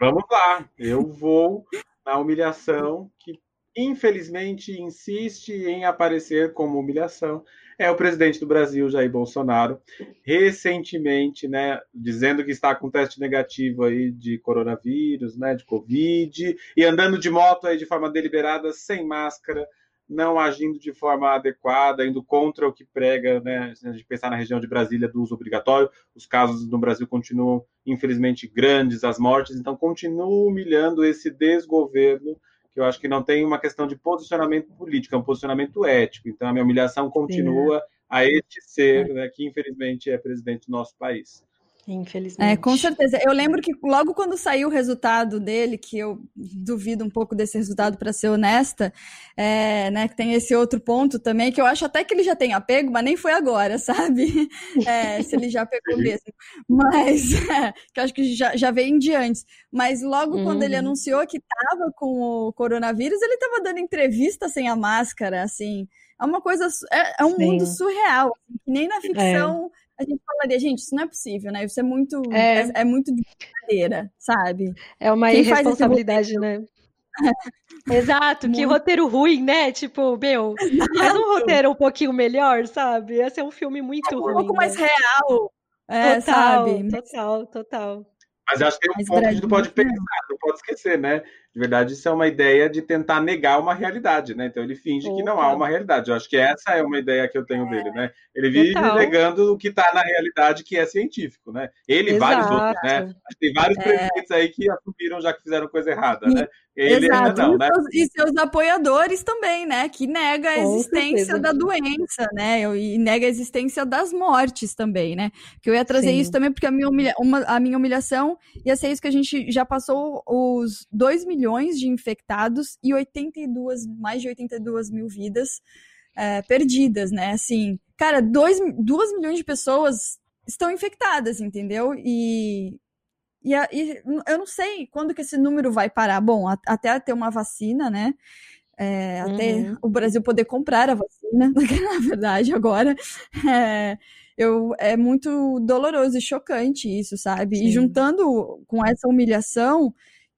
Speaker 4: Vamos lá, eu vou na humilhação que infelizmente insiste em aparecer como humilhação. É o presidente do Brasil, Jair Bolsonaro, recentemente, né, dizendo que está com teste negativo aí de coronavírus, né, de Covid, e andando de moto aí de forma deliberada, sem máscara, não agindo de forma adequada, indo contra o que prega, né, se a gente pensar na região de Brasília do uso obrigatório, os casos no Brasil continuam infelizmente grandes as mortes, então continua humilhando esse desgoverno, que eu acho que não tem uma questão de posicionamento político, é um posicionamento ético. Então a minha humilhação continua a este ser, né, que infelizmente é presidente do nosso país.
Speaker 5: Infelizmente.
Speaker 3: É, com certeza. Eu lembro que logo quando saiu o resultado dele, que eu duvido um pouco desse resultado, para ser honesta, é, né, que tem esse outro ponto também, que eu acho até que ele já tem apego, mas nem foi agora, sabe? É, se ele já pegou mesmo. Mas, é, que eu acho que já, já veio de antes. Mas logo quando ele
Speaker 5: Uhum.
Speaker 3: anunciou que estava com o coronavírus, ele estava dando entrevista sem a máscara, assim. É uma coisa, é, é um
Speaker 5: Sim.
Speaker 3: mundo surreal, assim, que nem na ficção a gente falaria, gente, isso não é possível, né? Isso é muito,
Speaker 5: É.
Speaker 3: é, é muito de brincadeira, sabe?
Speaker 5: É uma
Speaker 3: Quem esse
Speaker 5: irresponsabilidade, né? Exato, que roteiro ruim, né? Tipo, meu, faz um roteiro um pouquinho melhor, sabe? Ia ser um filme muito
Speaker 3: Um
Speaker 5: ruim.
Speaker 3: pouco mais
Speaker 5: né?
Speaker 3: real, é,
Speaker 5: Total,
Speaker 3: sabe?
Speaker 5: total, total.
Speaker 4: Mas eu acho que tem um
Speaker 3: Mas
Speaker 4: ponto que a gente não pode
Speaker 3: né?
Speaker 4: pensar, não pode esquecer, né? De verdade, isso é uma ideia de tentar negar uma realidade, né? Então ele finge que não há
Speaker 5: Opa.
Speaker 4: uma realidade. Eu acho que essa é uma ideia que eu tenho dele, né? Ele vive
Speaker 5: Total.
Speaker 4: negando o que está na realidade, que é científico, né? Ele e vários outros, né? Tem vários
Speaker 3: É.
Speaker 4: presidentes aí que assumiram já que fizeram coisa errada,
Speaker 3: E-
Speaker 4: né? Ele
Speaker 3: Exato.
Speaker 4: ainda não,
Speaker 3: e,
Speaker 4: né?
Speaker 3: seus, e seus apoiadores também, né? Que nega a
Speaker 5: Com
Speaker 3: existência
Speaker 5: certeza.
Speaker 3: da doença, né? E nega a existência das mortes também, né? Que eu ia trazer
Speaker 5: Sim.
Speaker 3: isso também, porque a minha, humilha- uma- a minha humilhação ia ser isso que a gente já passou os 2 milhões de infectados e 82, mais de 82 mil vidas é, perdidas, né? Assim, cara, 2 milhões de pessoas estão infectadas, entendeu? E, e, a- e eu não sei quando que esse número vai parar. Bom, a- até ter uma vacina, né? É, até
Speaker 5: Uhum.
Speaker 3: o Brasil poder comprar a vacina, na verdade, agora. É, eu, é muito doloroso e chocante isso, sabe? E
Speaker 5: Sim.
Speaker 3: juntando com essa humilhação,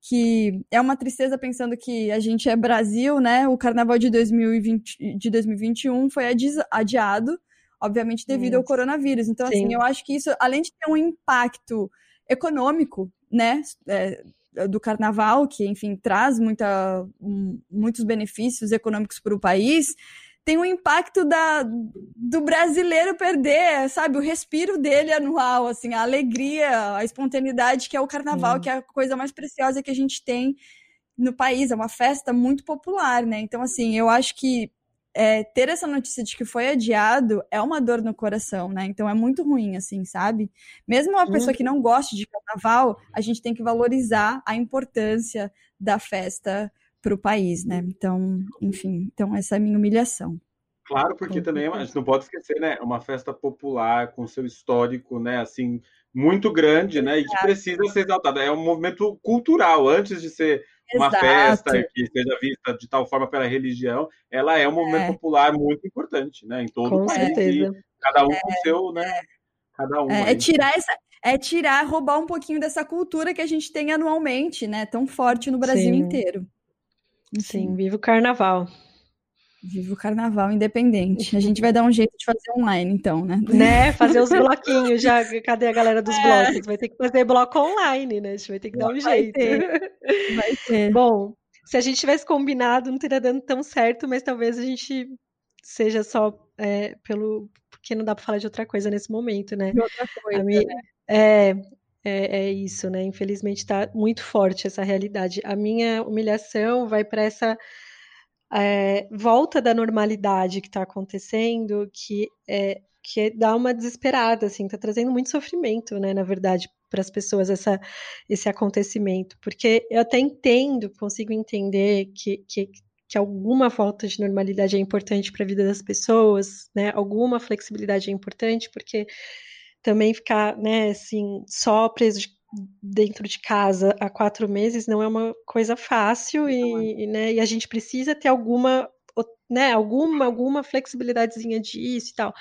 Speaker 3: que é uma tristeza pensando que a gente é Brasil, né? O carnaval de 2020, de 2021 foi adi- adiado, obviamente devido ao coronavírus. Então, assim,
Speaker 5: Sim.
Speaker 3: eu acho que isso, além de ter um impacto econômico, né? é, do carnaval, que, enfim, traz muita, muitos benefícios econômicos para o país, tem um impacto da, do brasileiro perder, sabe, o respiro dele anual, assim, a alegria, a espontaneidade que é o carnaval,
Speaker 5: Sim.
Speaker 3: que é a coisa mais preciosa que a gente tem no país, é uma festa muito popular, né? Então, assim, eu acho que é, ter essa notícia de que foi adiado é uma dor no coração, né? Então é muito ruim, assim, sabe? Mesmo uma pessoa que não goste de carnaval, a gente tem que valorizar a importância da festa para o país, né? Então, enfim, então essa é a minha humilhação.
Speaker 4: Claro, porque também a
Speaker 5: certeza.
Speaker 4: gente não pode esquecer, né? É uma festa popular com seu histórico, né? Assim, muito grande, né? E que precisa ser exaltada. É um movimento cultural, antes de ser uma
Speaker 3: Exato.
Speaker 4: festa que seja vista de tal forma pela religião, ela é um movimento
Speaker 3: É.
Speaker 4: popular muito importante, né? Em todo
Speaker 5: Com
Speaker 4: o país.
Speaker 5: certeza.
Speaker 4: E cada um com o seu, né? Cada um.
Speaker 3: É, é tirar essa, é tirar, roubar um pouquinho dessa cultura que a gente tem anualmente, né? Tão forte no Brasil
Speaker 5: Sim.
Speaker 3: inteiro.
Speaker 5: Sim, viva o carnaval.
Speaker 3: Viva o carnaval independente. A gente vai dar um jeito de fazer online, então, né?
Speaker 5: Né? Fazer os bloquinhos já. Cadê a galera dos blocos? Vai ter que fazer bloco online, né? A gente vai ter que dar um
Speaker 3: Vai
Speaker 5: jeito.
Speaker 3: ter. Vai ter.
Speaker 5: Bom, se a gente tivesse combinado, não teria dando tão certo, mas talvez a gente seja só é, pelo. Porque não dá pra falar de outra coisa nesse momento, né?
Speaker 3: E outra coisa,
Speaker 5: minha-
Speaker 3: né?
Speaker 5: É, é, é isso, né? Infelizmente está muito forte essa realidade. A minha humilhação vai para essa é, volta da normalidade que está acontecendo, que é que dá uma desesperada, assim, está trazendo muito sofrimento, né? Na verdade, para as pessoas essa, esse acontecimento, porque eu até entendo, consigo entender que, que que alguma volta de normalidade é importante para a vida das pessoas, né? Alguma flexibilidade é importante, porque também ficar, né, assim, só preso de- dentro de casa há quatro meses não é uma coisa fácil e, e, né, e a gente precisa ter alguma, né, alguma, alguma flexibilidadezinha disso e tal.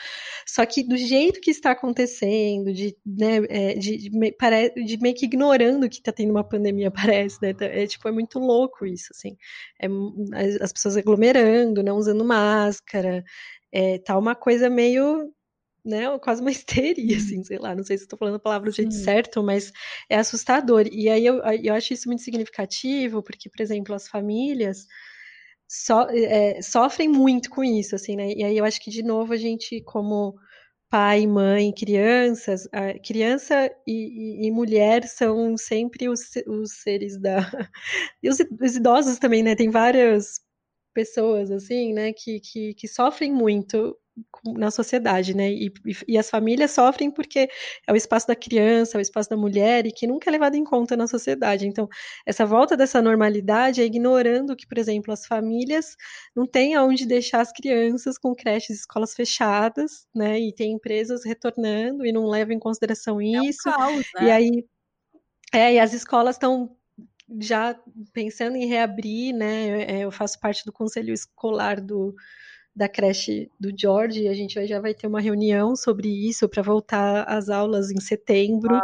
Speaker 5: Só que do jeito que está acontecendo, de, né, é, de, de, me- pare- de meio que ignorando que está tendo uma pandemia, parece, né? tá- É, tipo, é muito louco isso, assim. É as, as pessoas aglomerando, não usando máscara, é, tá uma coisa meio né, quase uma histeria, assim, sei lá, não sei se estou falando a palavra do jeito
Speaker 3: Sim.
Speaker 5: certo, mas é assustador. E aí eu, eu acho isso muito significativo, porque, por exemplo, as famílias so- é, sofrem muito com isso, assim, né? E aí eu acho que, de novo, a gente, como pai, mãe, crianças, criança e, e- e mulher são sempre os, os seres da. E os, os idosos também, né? Tem várias pessoas, assim, né, que, que, que sofrem muito na sociedade, né? E, e- e as famílias sofrem porque é o espaço da criança, é o espaço da mulher e que nunca é levado em conta na sociedade. Então, essa volta dessa normalidade é ignorando que, por exemplo, as famílias não têm aonde deixar as crianças com creches e escolas fechadas, né? E tem empresas retornando e não levam em consideração isso.
Speaker 3: Caos,
Speaker 5: E
Speaker 3: né?
Speaker 5: aí, é, e as escolas estão já pensando em reabrir, né? é, Eu faço parte do conselho escolar do, da creche do George e a gente já vai ter uma reunião sobre isso para voltar às aulas em setembro.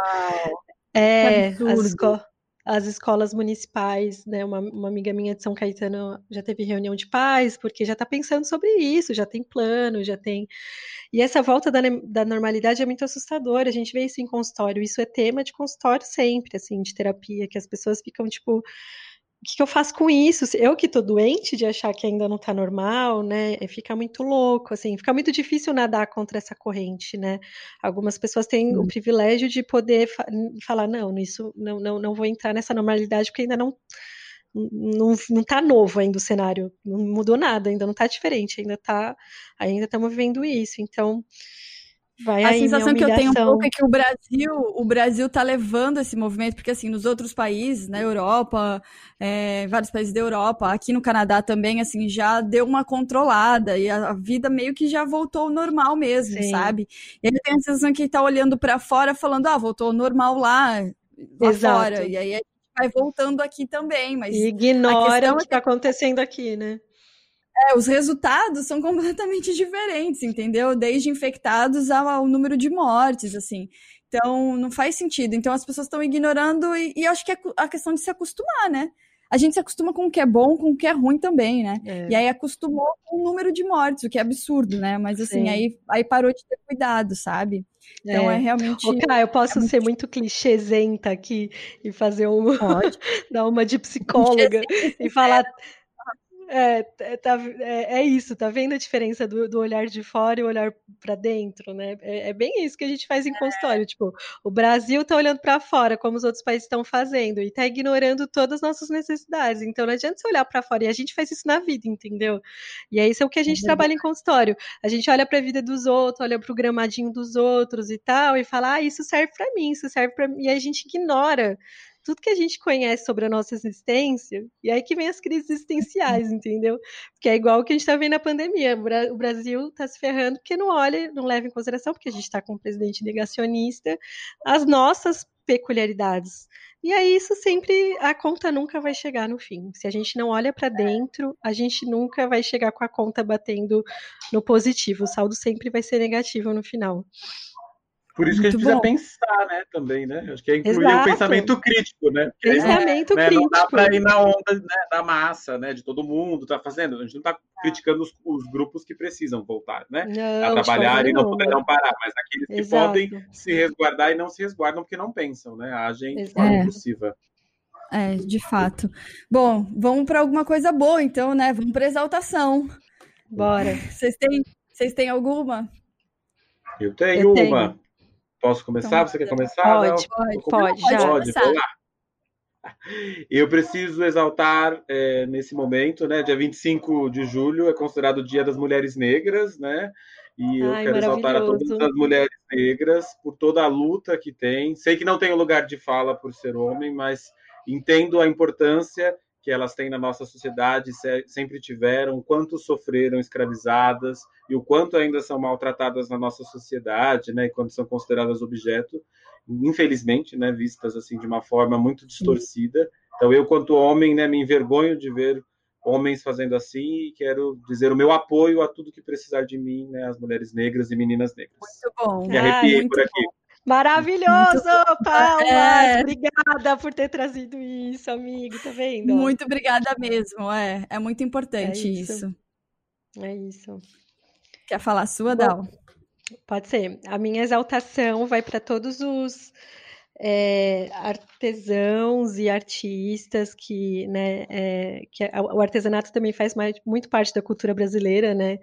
Speaker 5: É,
Speaker 3: Que
Speaker 5: as, esco- as escolas municipais, né? Uma, uma amiga minha de São Caetano já teve reunião de pais, porque já está pensando sobre isso, já tem plano, já tem. E essa volta da, da normalidade é muito assustadora. A gente vê isso em consultório. Isso é tema de consultório sempre, assim, de terapia, que as pessoas ficam tipo. O que, que eu faço com isso? Eu que tô doente de achar que ainda não tá normal, né? Fica muito louco, assim, fica muito difícil nadar contra essa corrente, né? Algumas pessoas têm o privilégio de poder fa- falar, não, isso não, não, não vou entrar nessa normalidade porque ainda não não, não tá novo ainda o cenário, não mudou nada, ainda não tá diferente, ainda tá, ainda estamos vivendo isso, então vai
Speaker 3: A
Speaker 5: aí
Speaker 3: sensação que eu tenho um pouco é que o Brasil, o Brasil tá levando esse movimento, porque assim, nos outros países, na Europa, é, vários países da Europa, aqui no Canadá também, assim, já deu uma controlada e a, vida meio que já voltou ao normal mesmo,
Speaker 5: Sim.
Speaker 3: sabe? E aí eu tenho a sensação que tá olhando pra fora falando, ah, voltou ao normal lá, lá
Speaker 5: Exato.
Speaker 3: fora. E aí a gente vai voltando aqui também, mas
Speaker 5: E ignora o que
Speaker 3: é que-
Speaker 5: está acontecendo aqui, né?
Speaker 3: É, os resultados são completamente diferentes, entendeu? Desde infectados ao, ao número de mortes, assim. Então, não faz sentido. Então, as pessoas estão ignorando e, e acho que é a questão de se acostumar, né? A gente se acostuma com o que é bom, com o que é ruim também, né?
Speaker 5: É.
Speaker 3: E aí acostumou com o número de mortes, o que é absurdo, né? Mas assim,
Speaker 5: Sim.
Speaker 3: aí, aí parou de ter cuidado, sabe? Então é,
Speaker 5: É.
Speaker 3: realmente.
Speaker 5: Ô, Cá, eu posso
Speaker 3: é muito
Speaker 5: ser muito clichêzenta aqui e fazer um,
Speaker 3: Pode.
Speaker 5: dar uma de psicóloga e falar. É, é, tá- é- é isso, tá vendo a diferença do, do olhar de fora e o olhar para dentro, né? É, é bem isso que a gente faz em consultório. Tipo, o Brasil tá olhando para fora, como os outros países estão fazendo, e tá ignorando todas as nossas necessidades. Então não adianta você olhar para fora, e a gente faz isso na vida, entendeu? E é isso é o que a gente
Speaker 3: verdade.
Speaker 5: trabalha em consultório. A gente olha para a vida dos outros, olha para o gramadinho dos outros e tal, e fala, ah, isso serve para mim, isso serve para mim. E a gente ignora tudo que a gente conhece sobre a nossa existência, e aí que vem as crises existenciais, entendeu? Porque é igual o que a gente está vendo na pandemia. O Bra- O Brasil está se ferrando porque não olha, não leva em consideração, porque a gente está com um presidente negacionista, as nossas peculiaridades. E aí isso sempre, a conta nunca vai chegar no fim. Se a gente não olha para dentro, a gente nunca vai chegar com a conta batendo no positivo. O saldo sempre vai ser negativo no final.
Speaker 4: Por isso que a gente
Speaker 3: Muito
Speaker 4: precisa
Speaker 3: bom.
Speaker 4: pensar, né, também, né? Acho que é incluir
Speaker 5: Exato.
Speaker 4: o pensamento crítico, né? Porque aí
Speaker 5: Pensamento
Speaker 4: né, não dá
Speaker 5: crítico.
Speaker 4: para ir na onda né, da massa, né? De todo mundo tá fazendo. A gente não está criticando os, os grupos que precisam voltar, né?
Speaker 5: Não,
Speaker 4: A trabalhar e não poderão parar, mas aqueles que
Speaker 5: Exato.
Speaker 4: podem se resguardar e não se resguardam porque não pensam, né? Agem de forma
Speaker 3: É.
Speaker 4: impulsiva.
Speaker 3: É, de fato. Bom, vamos para alguma coisa boa, então, né? Vamos para exaltação.
Speaker 5: Bora.
Speaker 3: Vocês têm, vocês têm alguma?
Speaker 4: Eu tenho
Speaker 5: Eu tenho.
Speaker 4: uma. Posso começar?
Speaker 3: Então,
Speaker 4: Você quer começar?
Speaker 5: Pode?
Speaker 3: Pode,
Speaker 5: pode, já.
Speaker 4: Pode,
Speaker 3: começar.
Speaker 4: vou lá. Eu preciso exaltar é, nesse momento, né? Dia 25 de julho é considerado o Dia das Mulheres Negras, né? E eu
Speaker 5: Ai,
Speaker 4: quero exaltar a todas as mulheres negras por toda a luta que tem. Sei que não tenho lugar de fala por ser homem, mas entendo a importância que elas têm na nossa sociedade, se- sempre tiveram, o quanto sofreram escravizadas e o quanto ainda são maltratadas na nossa sociedade, né? Quando são consideradas objeto infelizmente, né, vistas assim de uma forma muito distorcida. Então eu, quanto homem, né, me envergonho de ver homens fazendo assim e quero dizer o meu apoio a tudo que precisar de mim, né, as mulheres negras e meninas negras.
Speaker 3: Muito bom.
Speaker 4: Me
Speaker 5: Ah,
Speaker 4: arrepiei
Speaker 3: muito
Speaker 4: por aqui.
Speaker 5: Maravilhoso, Palmas!
Speaker 3: É.
Speaker 5: Obrigada por ter trazido isso, amigo. Tá vendo?
Speaker 3: Muito obrigada mesmo. É, é muito importante
Speaker 5: É
Speaker 3: isso.
Speaker 5: isso. É isso.
Speaker 3: Quer falar a sua,
Speaker 5: Bom,
Speaker 3: Dal?
Speaker 5: Pode ser. A minha exaltação vai para todos os é, artesãos e artistas que, né, é, que a- o artesanato também faz mais- muito parte da cultura brasileira, né?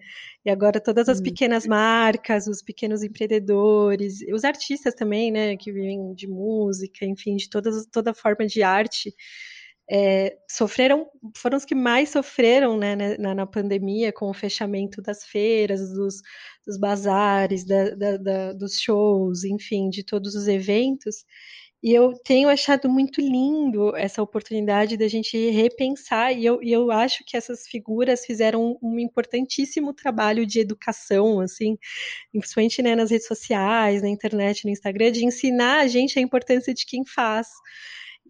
Speaker 5: E agora todas as
Speaker 3: Hum.
Speaker 5: pequenas marcas, os pequenos empreendedores, os artistas também, né, que vivem de música, enfim, de todas, toda forma de arte, é, sofreram, foram os que mais sofreram, né, né, na, na pandemia, com o fechamento das feiras, dos, dos bazares, da- da- da- dos shows, enfim, de todos os eventos. E eu tenho achado muito lindo essa oportunidade da gente repensar, e eu, e eu acho que essas figuras fizeram um, importantíssimo trabalho de educação, assim, principalmente né, nas redes sociais, na internet, no Instagram, de ensinar a gente a importância de quem faz.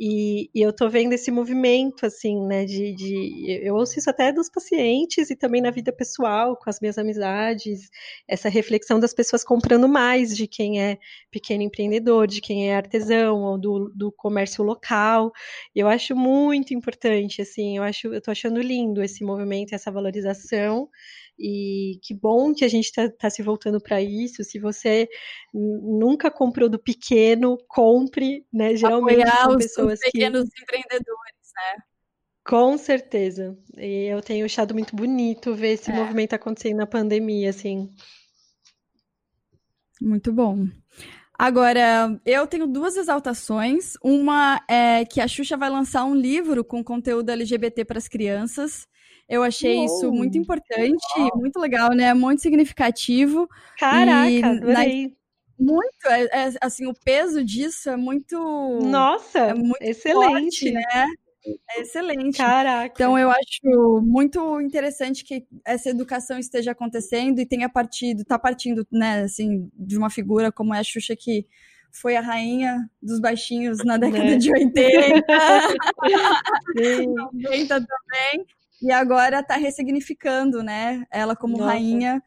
Speaker 5: E, e eu tô vendo esse movimento, assim, né, de, de- Eu ouço isso até dos pacientes e também na vida pessoal, com as minhas amizades, essa reflexão das pessoas comprando mais de quem é pequeno empreendedor, de quem é artesão ou do, do comércio local. Eu acho muito importante, assim, eu acho, eu tô achando lindo esse movimento, essa valorização. E que bom que a gente está se voltando para isso. Se você nunca comprou do pequeno, compre, né? Geralmente
Speaker 3: Apoiar
Speaker 5: são
Speaker 3: os, os
Speaker 5: pessoas que.
Speaker 3: pequenos empreendedores.
Speaker 5: Com certeza. E eu tenho achado muito bonito ver esse
Speaker 3: É.
Speaker 5: movimento acontecendo na pandemia, assim.
Speaker 3: Muito bom. Agora, eu tenho duas exaltações. Uma é que a Xuxa vai lançar um livro com conteúdo LGBT para as crianças. Eu achei isso
Speaker 5: Uou!
Speaker 3: muito importante, muito legal, né? Muito significativo.
Speaker 5: Caraca,
Speaker 3: E na-. Muito, é, é, assim, o peso disso é muito,
Speaker 5: Nossa,
Speaker 3: é muito
Speaker 5: excelente.
Speaker 3: forte, né? É excelente.
Speaker 5: Caraca.
Speaker 3: Então, eu acho muito interessante que essa educação esteja acontecendo e tenha partido, tá partindo, né, assim, de uma figura como é a Xuxa, que foi a rainha dos baixinhos na década
Speaker 5: Né?
Speaker 3: de 80,
Speaker 5: Sim.
Speaker 3: 90 também, e agora tá ressignificando, né, ela como
Speaker 5: Nossa.
Speaker 3: rainha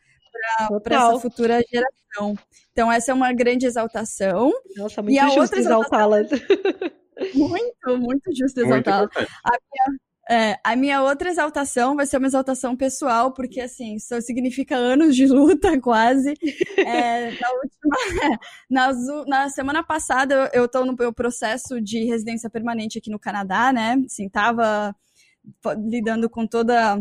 Speaker 3: para essa futura geração. Então, essa é uma grande exaltação.
Speaker 5: Nossa,
Speaker 3: E
Speaker 5: muito
Speaker 3: a
Speaker 5: justo
Speaker 3: outra exaltação-
Speaker 5: exaltá-la.
Speaker 3: Muito, muito justo exaltá-la.
Speaker 4: importante.
Speaker 3: É, a minha outra exaltação vai ser uma exaltação pessoal, porque assim, isso significa anos de luta, quase. É, na última, nas u- na semana passada, eu, tô no meu processo de residência permanente aqui no Canadá, né? Assim, tava lidando com toda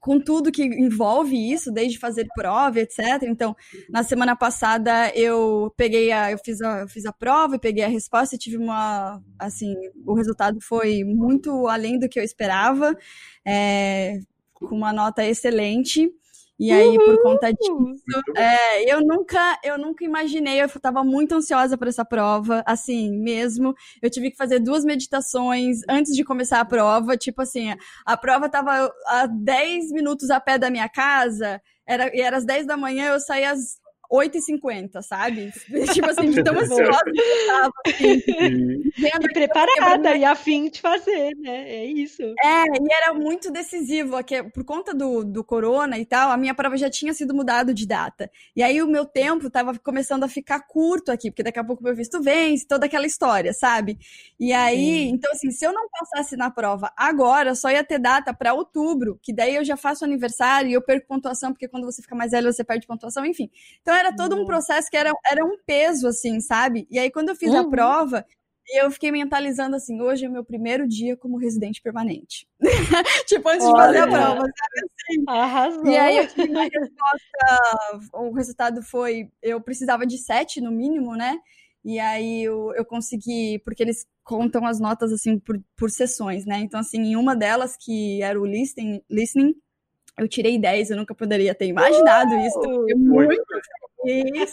Speaker 3: com tudo que envolve isso, desde fazer prova, etc. Então, na semana passada eu peguei a, eu fiz a, eu fiz a prova e peguei a resposta e tive uma, assim, o resultado foi muito além do que eu esperava, é, com uma nota excelente. E aí, por conta disso,
Speaker 4: Muito bom.
Speaker 3: é, eu nunca, eu nunca imaginei, eu estava muito ansiosa por essa prova, assim, mesmo. Eu tive que fazer duas meditações antes de começar a prova, tipo assim, a prova estava a 10 minutos a pé da minha casa, era, e era às 10 da manhã, eu saí às 8h50, sabe? Tipo assim, de tão ansiosa que eu tava, assim, vendo
Speaker 5: E preparada e afim de fazer, né? É isso.
Speaker 3: É, e era muito decisivo, que por conta do, do corona e tal, a minha prova já tinha sido mudado de data. E aí o meu tempo tava começando a ficar curto aqui, porque daqui a pouco meu visto vence, toda aquela história, sabe? E aí,
Speaker 5: Sim.
Speaker 3: então assim, se eu não passasse na prova agora, só ia ter data para outubro, que daí eu já faço aniversário e eu perco pontuação, porque quando você fica mais velho você perde pontuação, enfim. Então era todo um
Speaker 5: Nossa.
Speaker 3: processo que era, era um peso, assim, sabe? E aí quando eu fiz a
Speaker 5: Uhum.
Speaker 3: prova, eu fiquei mentalizando assim, hoje é meu primeiro dia como residente permanente. tipo, antes de fazer a
Speaker 5: Olha.
Speaker 3: prova, sabe assim?
Speaker 5: Arrasou.
Speaker 3: E aí eu tive uma resposta, o resultado foi, eu precisava de sete no mínimo, né? E aí eu, eu consegui, porque eles contam as notas assim por, por sessões, né? Então, assim, em uma delas, que era o listening, listening eu tirei 10, eu nunca poderia ter imaginado isso. então Eu fiquei muito feliz.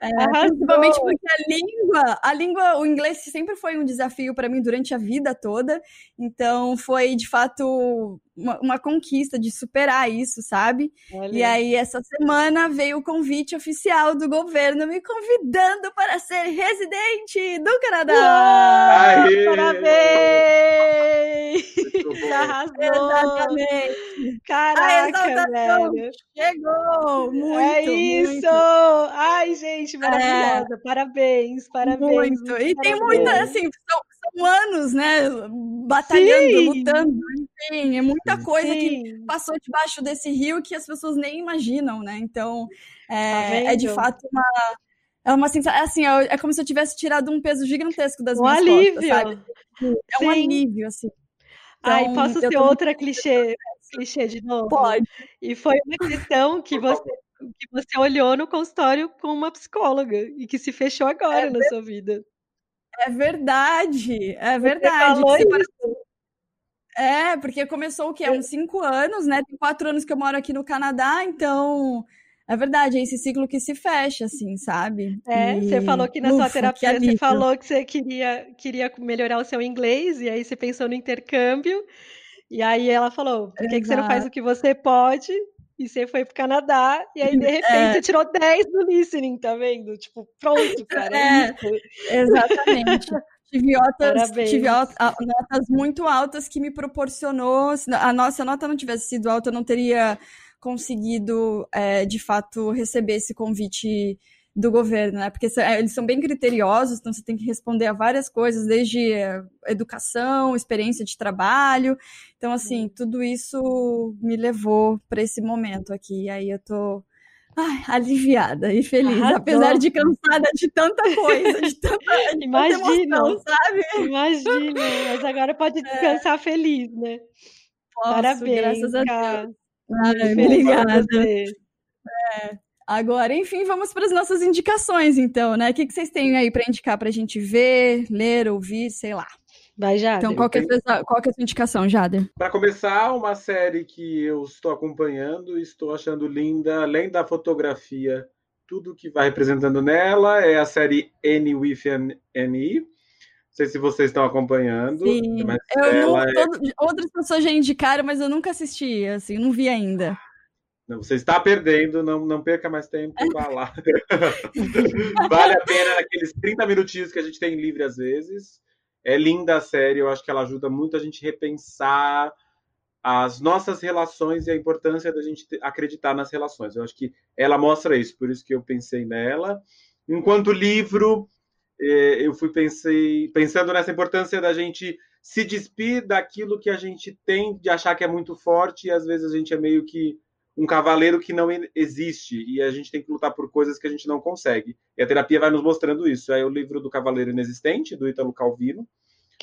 Speaker 3: É, principalmente porque a língua, a língua, o inglês sempre foi um desafio para mim durante a vida toda. Então foi de fato uma, uma conquista de superar isso, sabe?
Speaker 5: Olha.
Speaker 3: E aí essa semana veio o convite oficial do governo me convidando para ser residente do Canadá.
Speaker 4: Aê!
Speaker 5: Parabéns!
Speaker 4: Muito.
Speaker 5: Arrasou!
Speaker 3: Exatamente.
Speaker 5: Caraca, velho!
Speaker 3: Chegou! Muito,
Speaker 5: é isso!
Speaker 3: muito.
Speaker 5: Ai, gente, maravilhosa! Parabéns, parabéns!
Speaker 3: Muito. E tem
Speaker 5: parabéns.
Speaker 3: muita, assim, são, são anos, né? Batalhando,
Speaker 5: Sim.
Speaker 3: lutando, enfim, é muita coisa que
Speaker 5: Sim.
Speaker 3: passou debaixo desse rio que as pessoas nem imaginam, né? Então, é,
Speaker 5: Tá
Speaker 3: é de fato uma. É uma sensação, assim, é é como se eu tivesse tirado um peso gigantesco das
Speaker 5: Um
Speaker 3: minhas
Speaker 5: alívio!
Speaker 3: costas, sabe? É um
Speaker 5: Sim.
Speaker 3: alívio, assim.
Speaker 5: Ai,
Speaker 3: Então,
Speaker 5: posso
Speaker 3: eu
Speaker 5: ser outra clichê, clichê de novo?
Speaker 3: Pode.
Speaker 5: E foi uma questão que você, que você olhou no consultório com uma psicóloga e que se fechou agora na sua vida.
Speaker 3: É verdade, é
Speaker 5: Você
Speaker 3: verdade. É, porque começou o quê? Uns cinco anos, né? Tem quatro anos que eu moro aqui no Canadá, então é verdade, é esse ciclo que se fecha, assim, sabe?
Speaker 5: É, você
Speaker 3: E,
Speaker 5: falou que na sua
Speaker 3: ufa, que
Speaker 5: terapia você falou que você queria, queria melhorar o seu inglês, e aí você pensou no intercâmbio, e aí ela falou, por que, que você não faz o que você pode? E você foi pro Canadá, e aí de repente
Speaker 3: É.
Speaker 5: você tirou 10 no listening, tá vendo? Tipo, pronto, cara, é
Speaker 3: É. Exatamente. Tive notas, tive notas muito altas que me proporcionou. se A nossa nota não tivesse sido alta, eu não teria conseguido, é, de fato, receber esse convite do governo, né? Porque é, eles são bem criteriosos, então você tem que responder a várias coisas, desde é, educação, experiência de trabalho. Então, assim, tudo isso me levou para esse momento aqui. E aí eu tô ai, aliviada e feliz,
Speaker 5: Arrasou.
Speaker 3: apesar de cansada de tanta coisa, de tanta, de tanta
Speaker 5: Imagino.
Speaker 3: emoção, sabe?
Speaker 5: Imagina, mas agora pode descansar feliz, né?
Speaker 3: Posso,
Speaker 5: Parabéns,
Speaker 3: graças a Deus. Ai, obrigada.
Speaker 5: você.
Speaker 3: Agora, enfim, vamos para as nossas indicações, então, né? O que, que vocês têm aí para indicar para a gente ver, ler, ouvir, sei lá.
Speaker 5: Vai, Jader.
Speaker 3: Então, qual que, é a sua, qual que é a sua indicação, Jader?
Speaker 4: Para começar, uma série que eu estou acompanhando e estou achando linda, além da fotografia, tudo que vai representando nela é a série N with an N. Não sei se vocês estão acompanhando,
Speaker 3: Sim,
Speaker 4: mas
Speaker 3: eu não,
Speaker 4: ela é...
Speaker 3: todo- outras pessoas já indicaram, mas eu nunca assisti, assim, não vi ainda.
Speaker 4: Você está perdendo, não, não perca mais tempo, vá lá. vale a pena naqueles 30 minutinhos que a gente tem livre às vezes. É linda a série, eu acho que ela ajuda muito a gente repensar as nossas relações e a importância da gente acreditar nas relações. Eu acho que ela mostra isso, por isso que eu pensei nela. Enquanto livro, eh, eu fui pensei, pensando nessa importância da gente se despir daquilo que a gente tem de achar que é muito forte e às vezes a gente é meio que um cavaleiro que não existe e a gente tem que lutar por coisas que a gente não consegue. E a terapia vai nos mostrando isso. É o livro do Cavaleiro Inexistente, do Ítalo Calvino.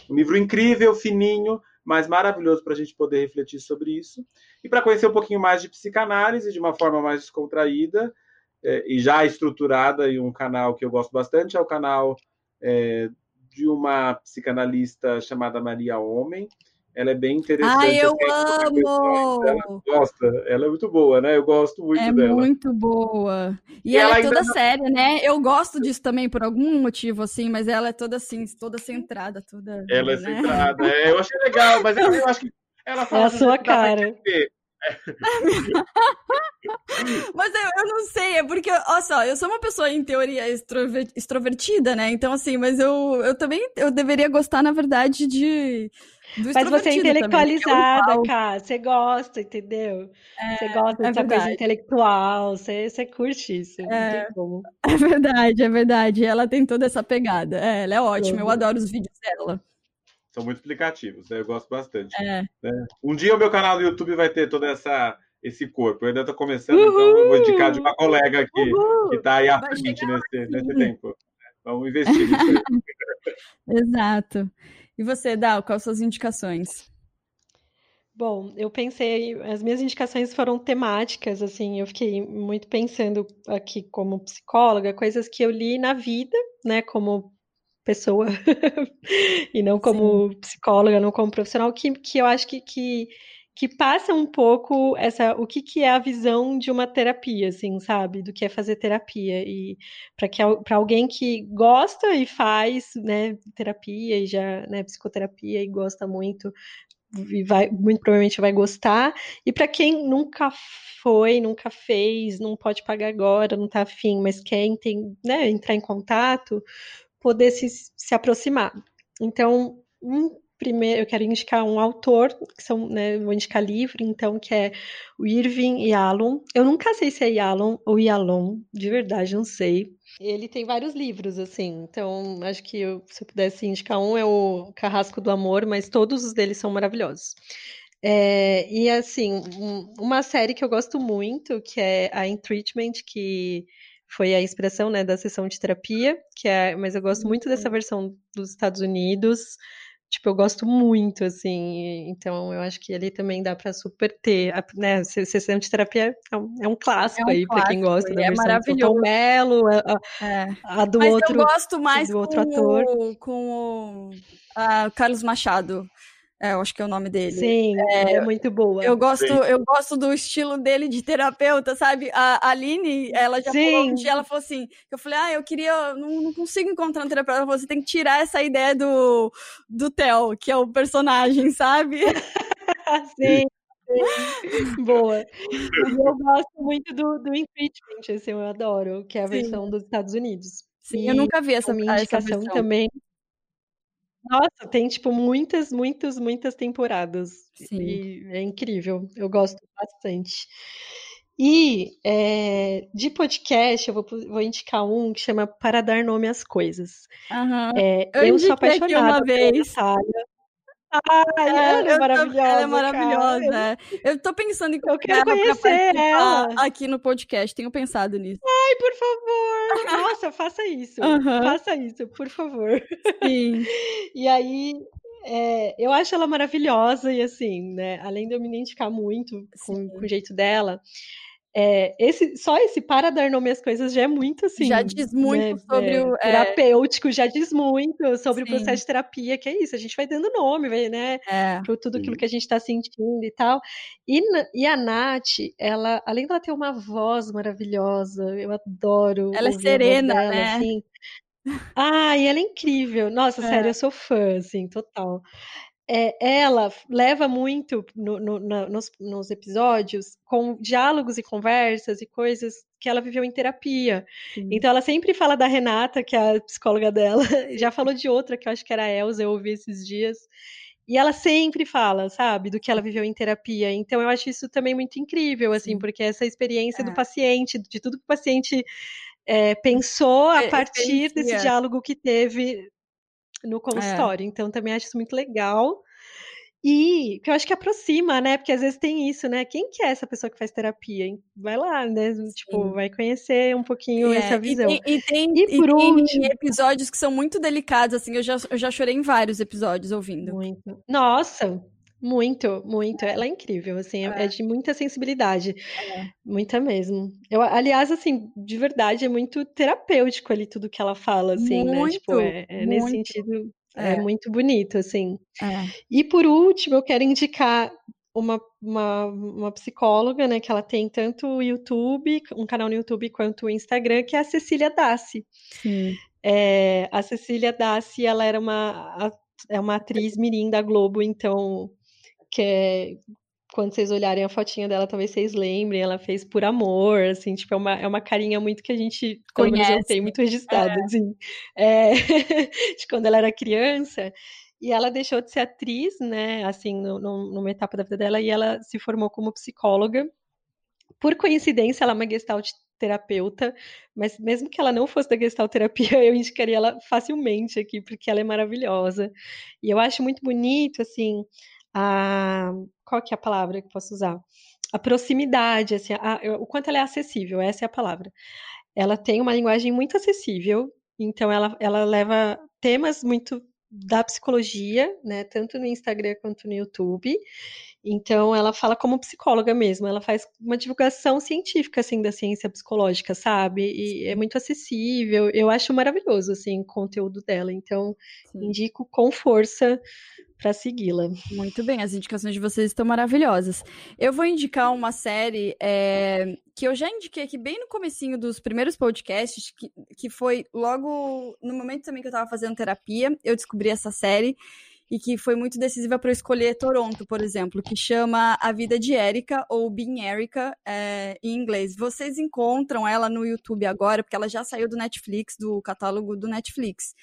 Speaker 4: Um livro incrível, fininho, mas maravilhoso para a gente poder refletir sobre isso. E para conhecer um pouquinho mais de psicanálise de uma forma mais descontraída eh, e já estruturada, e um canal que eu gosto bastante é o canal eh, de uma psicanalista chamada Maria Homem. Ela é bem interessante.
Speaker 3: Ai, eu
Speaker 4: assim, ela
Speaker 3: amo!
Speaker 4: gosta, ela é muito boa, né? Eu gosto muito
Speaker 3: É
Speaker 4: dela.
Speaker 3: muito boa. E,
Speaker 4: E
Speaker 3: ela,
Speaker 4: ela
Speaker 3: é toda
Speaker 4: não-
Speaker 3: séria, né? Eu gosto disso também por algum motivo, assim, mas ela é toda assim, toda centrada, toda.
Speaker 4: Ela é
Speaker 3: né?
Speaker 4: centrada. É, eu achei legal, mas eu, acho que ela fala
Speaker 5: É a sua cara.
Speaker 3: Mas eu, eu não sei, é porque, olha só, eu sou uma pessoa, em teoria, extrover- extrovertida, né? Então, assim, mas eu, eu também eu deveria gostar, na verdade, de. Do
Speaker 5: Mas você é
Speaker 3: também, eu
Speaker 5: intelectualizada,
Speaker 3: igual.
Speaker 5: cara. Você gosta, entendeu? Você gosta
Speaker 3: é
Speaker 5: dessa coisa
Speaker 3: verdade.
Speaker 5: intelectual. Você, você curte isso. Não
Speaker 3: É.
Speaker 5: tem como.
Speaker 3: É verdade, é verdade. Ela tem toda essa pegada. É, ela é ótima, eu
Speaker 5: Uhum.
Speaker 3: adoro os vídeos dela.
Speaker 4: São muito explicativos, né? eu gosto bastante.
Speaker 3: É.
Speaker 4: né? Um dia o meu canal no YouTube vai ter todo essa, esse corpo. Eu ainda estou começando, então eu vou indicar de uma colega que
Speaker 3: Uhul!
Speaker 4: está aí à frente nesse, nesse tempo. Vamos investir nisso.
Speaker 3: Exato. E você, Dal, quais suas indicações?
Speaker 5: Bom, eu pensei, as minhas indicações foram temáticas, assim, eu fiquei muito pensando aqui como psicóloga, coisas que eu li na vida, né, como pessoa, e não como psicóloga, não como profissional, que, que eu acho que, que, que passa um pouco essa, o que, que é a visão de uma terapia, assim, sabe, do que é fazer terapia, e para que para alguém que gosta e faz, né, terapia e já, né, psicoterapia e gosta muito e vai, muito provavelmente vai gostar. E para quem nunca foi, nunca fez, não pode pagar agora, não está afim, mas quer enten- né, entrar em contato, poder se, se aproximar. Então, um primeiro, eu quero indicar um autor, que são, né, vou indicar livro, então, que é o Irving Yalom. Eu nunca sei se é Yalom ou Yalom, de verdade, não sei. Ele tem vários livros, assim, então acho que eu- se eu pudesse indicar um é o Carrasco do Amor, mas todos os deles são maravilhosos. É, e assim, um- uma série que eu gosto muito, que é a In Treatment, que foi a inspiração, né, da sessão de terapia, que é, mas eu gosto muito dessa versão dos Estados Unidos. Tipo, eu gosto muito, assim, então eu acho que ali também dá pra super ter, a- né, se- sessão de terapia é um, é um clássico
Speaker 3: É um
Speaker 5: aí pra quem gosta da
Speaker 3: é
Speaker 5: versão do
Speaker 3: maravilhoso.
Speaker 5: Tom Mello, a,
Speaker 3: É.
Speaker 5: a do
Speaker 3: Mas
Speaker 5: outro,
Speaker 3: eu gosto mais
Speaker 5: do
Speaker 3: com,
Speaker 5: outro ator.
Speaker 3: o, com o ah, Carlos Machado. É, eu acho que é o nome dele.
Speaker 5: Sim, é muito boa.
Speaker 3: Eu gosto,
Speaker 4: Sim.
Speaker 3: eu gosto do estilo dele de terapeuta, sabe? A a Aline, ela já falou
Speaker 5: Sim.
Speaker 3: um dia, ela falou assim, eu falei, ah, eu queria, não, não consigo encontrar um terapeuta, ela falou, você tem que tirar essa ideia do, do Theo, que é o personagem, sabe?
Speaker 5: Sim, sim. Boa. E eu gosto muito do, do Impeachment, assim, eu adoro, que é a
Speaker 3: Sim.
Speaker 5: versão dos Estados Unidos.
Speaker 3: Sim,
Speaker 5: E
Speaker 3: eu nunca vi essa,
Speaker 5: minha
Speaker 3: essa
Speaker 5: indicação
Speaker 3: versão.
Speaker 5: também. Nossa, tem tipo muitas, muitas, muitas temporadas.
Speaker 3: Sim.
Speaker 5: E é incrível. Eu gosto bastante. E é, de podcast, eu vou, vou indicar um que chama Para Dar Nome às Coisas.
Speaker 3: Aham.
Speaker 5: É,
Speaker 3: Eu
Speaker 5: eu sou apaixonada
Speaker 3: uma vez.
Speaker 5: Natália. Ai,
Speaker 3: É,
Speaker 5: ela é
Speaker 3: tô-
Speaker 5: maravilhosa.
Speaker 3: ela é
Speaker 5: cara.
Speaker 3: maravilhosa. é. Eu tô pensando em
Speaker 5: Eu
Speaker 3: ela pra
Speaker 5: conhecer ela.
Speaker 3: aqui no podcast. Tenho pensado nisso.
Speaker 5: Ai, por favor. Nossa, faça isso.
Speaker 3: Aham.
Speaker 5: Faça isso, por favor.
Speaker 3: Sim.
Speaker 5: E aí, é, eu acho ela maravilhosa e assim, né? Além de eu me identificar muito com, com o jeito dela, é, esse, só esse para dar nome às coisas já é muito assim.
Speaker 3: Já diz muito
Speaker 5: né,
Speaker 3: sobre
Speaker 5: é,
Speaker 3: o. é,
Speaker 5: terapêutico, já diz muito sobre o
Speaker 3: Sim.
Speaker 5: processo de terapia, que é isso, a gente vai dando nome, vai, né?
Speaker 3: é.
Speaker 5: para tudo aquilo
Speaker 4: Sim.
Speaker 5: que a gente está sentindo e tal. E, e a Nath, ela, além dela ter uma voz maravilhosa, eu adoro
Speaker 3: Ela é
Speaker 5: ouvir a voz
Speaker 3: serena,
Speaker 5: dela,
Speaker 3: né?
Speaker 5: assim. Ai, ela é incrível. Nossa,
Speaker 3: É.
Speaker 5: sério, eu sou fã, assim, total. É, ela leva muito no- no- na- nos, nos episódios com diálogos e conversas e coisas que ela viveu em terapia.
Speaker 3: Sim.
Speaker 5: Então ela sempre fala da Renata, que é a psicóloga dela, já falou de outra que eu acho que era a Elza, eu ouvi esses dias. E ela sempre fala, sabe, do que ela viveu em terapia. Então eu acho isso também muito incrível, assim,
Speaker 3: Sim.
Speaker 5: porque essa experiência do
Speaker 3: É.
Speaker 5: paciente, de tudo que o paciente é, pensou a partir desse diálogo que teve no consultório. Então também acho isso muito legal. E que eu acho que aproxima, né? Porque às vezes tem isso, né? Quem que é essa pessoa que faz terapia? Vai lá, né? Tipo,
Speaker 3: Sim.
Speaker 5: vai conhecer um pouquinho
Speaker 3: É,
Speaker 5: essa
Speaker 3: e
Speaker 5: visão.
Speaker 3: tem, e tem,
Speaker 5: E
Speaker 3: e
Speaker 5: por
Speaker 3: tem
Speaker 5: último-
Speaker 3: episódios que são muito delicados, assim, eu já, eu já chorei em vários episódios ouvindo.
Speaker 5: Muito. Nossa, muito, muito. Ela é incrível, assim, é, é de muita sensibilidade.
Speaker 3: É.
Speaker 5: Muita mesmo. Eu, aliás, assim, de verdade, é muito terapêutico ali tudo que ela fala, assim, né? Tipo,
Speaker 3: Muito,
Speaker 5: é, é nesse
Speaker 3: muito.
Speaker 5: sentido, é.
Speaker 3: É.
Speaker 5: muito bonito, assim.
Speaker 3: É.
Speaker 5: E por último, eu quero indicar uma, uma, uma psicóloga, né, que ela tem tanto o YouTube, um canal no YouTube, quanto o Instagram, que é a Cecília Dassi.
Speaker 3: Sim.
Speaker 5: É, a Cecília Dassi, ela era uma, é uma atriz mirim da Globo, então, que é, quando vocês olharem a fotinha dela, talvez vocês lembrem, ela fez por amor, assim, tipo, é uma, é uma carinha muito que a gente,
Speaker 3: Conhece.
Speaker 5: tenho muito registrado, assim, é, de quando ela era criança, e ela deixou de ser atriz, né, assim, no, no- numa etapa da vida dela, e ela se formou como psicóloga. Por coincidência, ela é uma gestalt terapeuta, mas mesmo que ela não fosse da gestalt terapia, eu indicaria ela facilmente aqui, porque ela é maravilhosa. E eu acho muito bonito, assim, a... qual que é a palavra que posso usar? A proximidade, assim, a- o quanto ela é acessível, essa é a palavra. Ela tem uma linguagem muito acessível, então ela, ela leva temas muito da psicologia, né, tanto no Instagram quanto no YouTube. Então ela fala como psicóloga mesmo, ela faz uma divulgação científica assim da ciência psicológica, sabe? E é muito acessível. Eu acho maravilhoso assim o conteúdo dela. Então
Speaker 3: Sim.
Speaker 5: indico com força para segui-la.
Speaker 3: Muito bem, as indicações de vocês estão maravilhosas. Eu vou indicar uma série é, que eu já indiquei aqui bem no comecinho dos primeiros podcasts, que, que foi logo no momento também que eu estava fazendo terapia, eu descobri essa série e que foi muito decisiva para eu escolher Toronto, por exemplo, que chama A Vida de Erika, ou Being Erika, é, em inglês. Vocês encontram ela no YouTube agora, porque ela já saiu do Netflix, do catálogo do Netflix.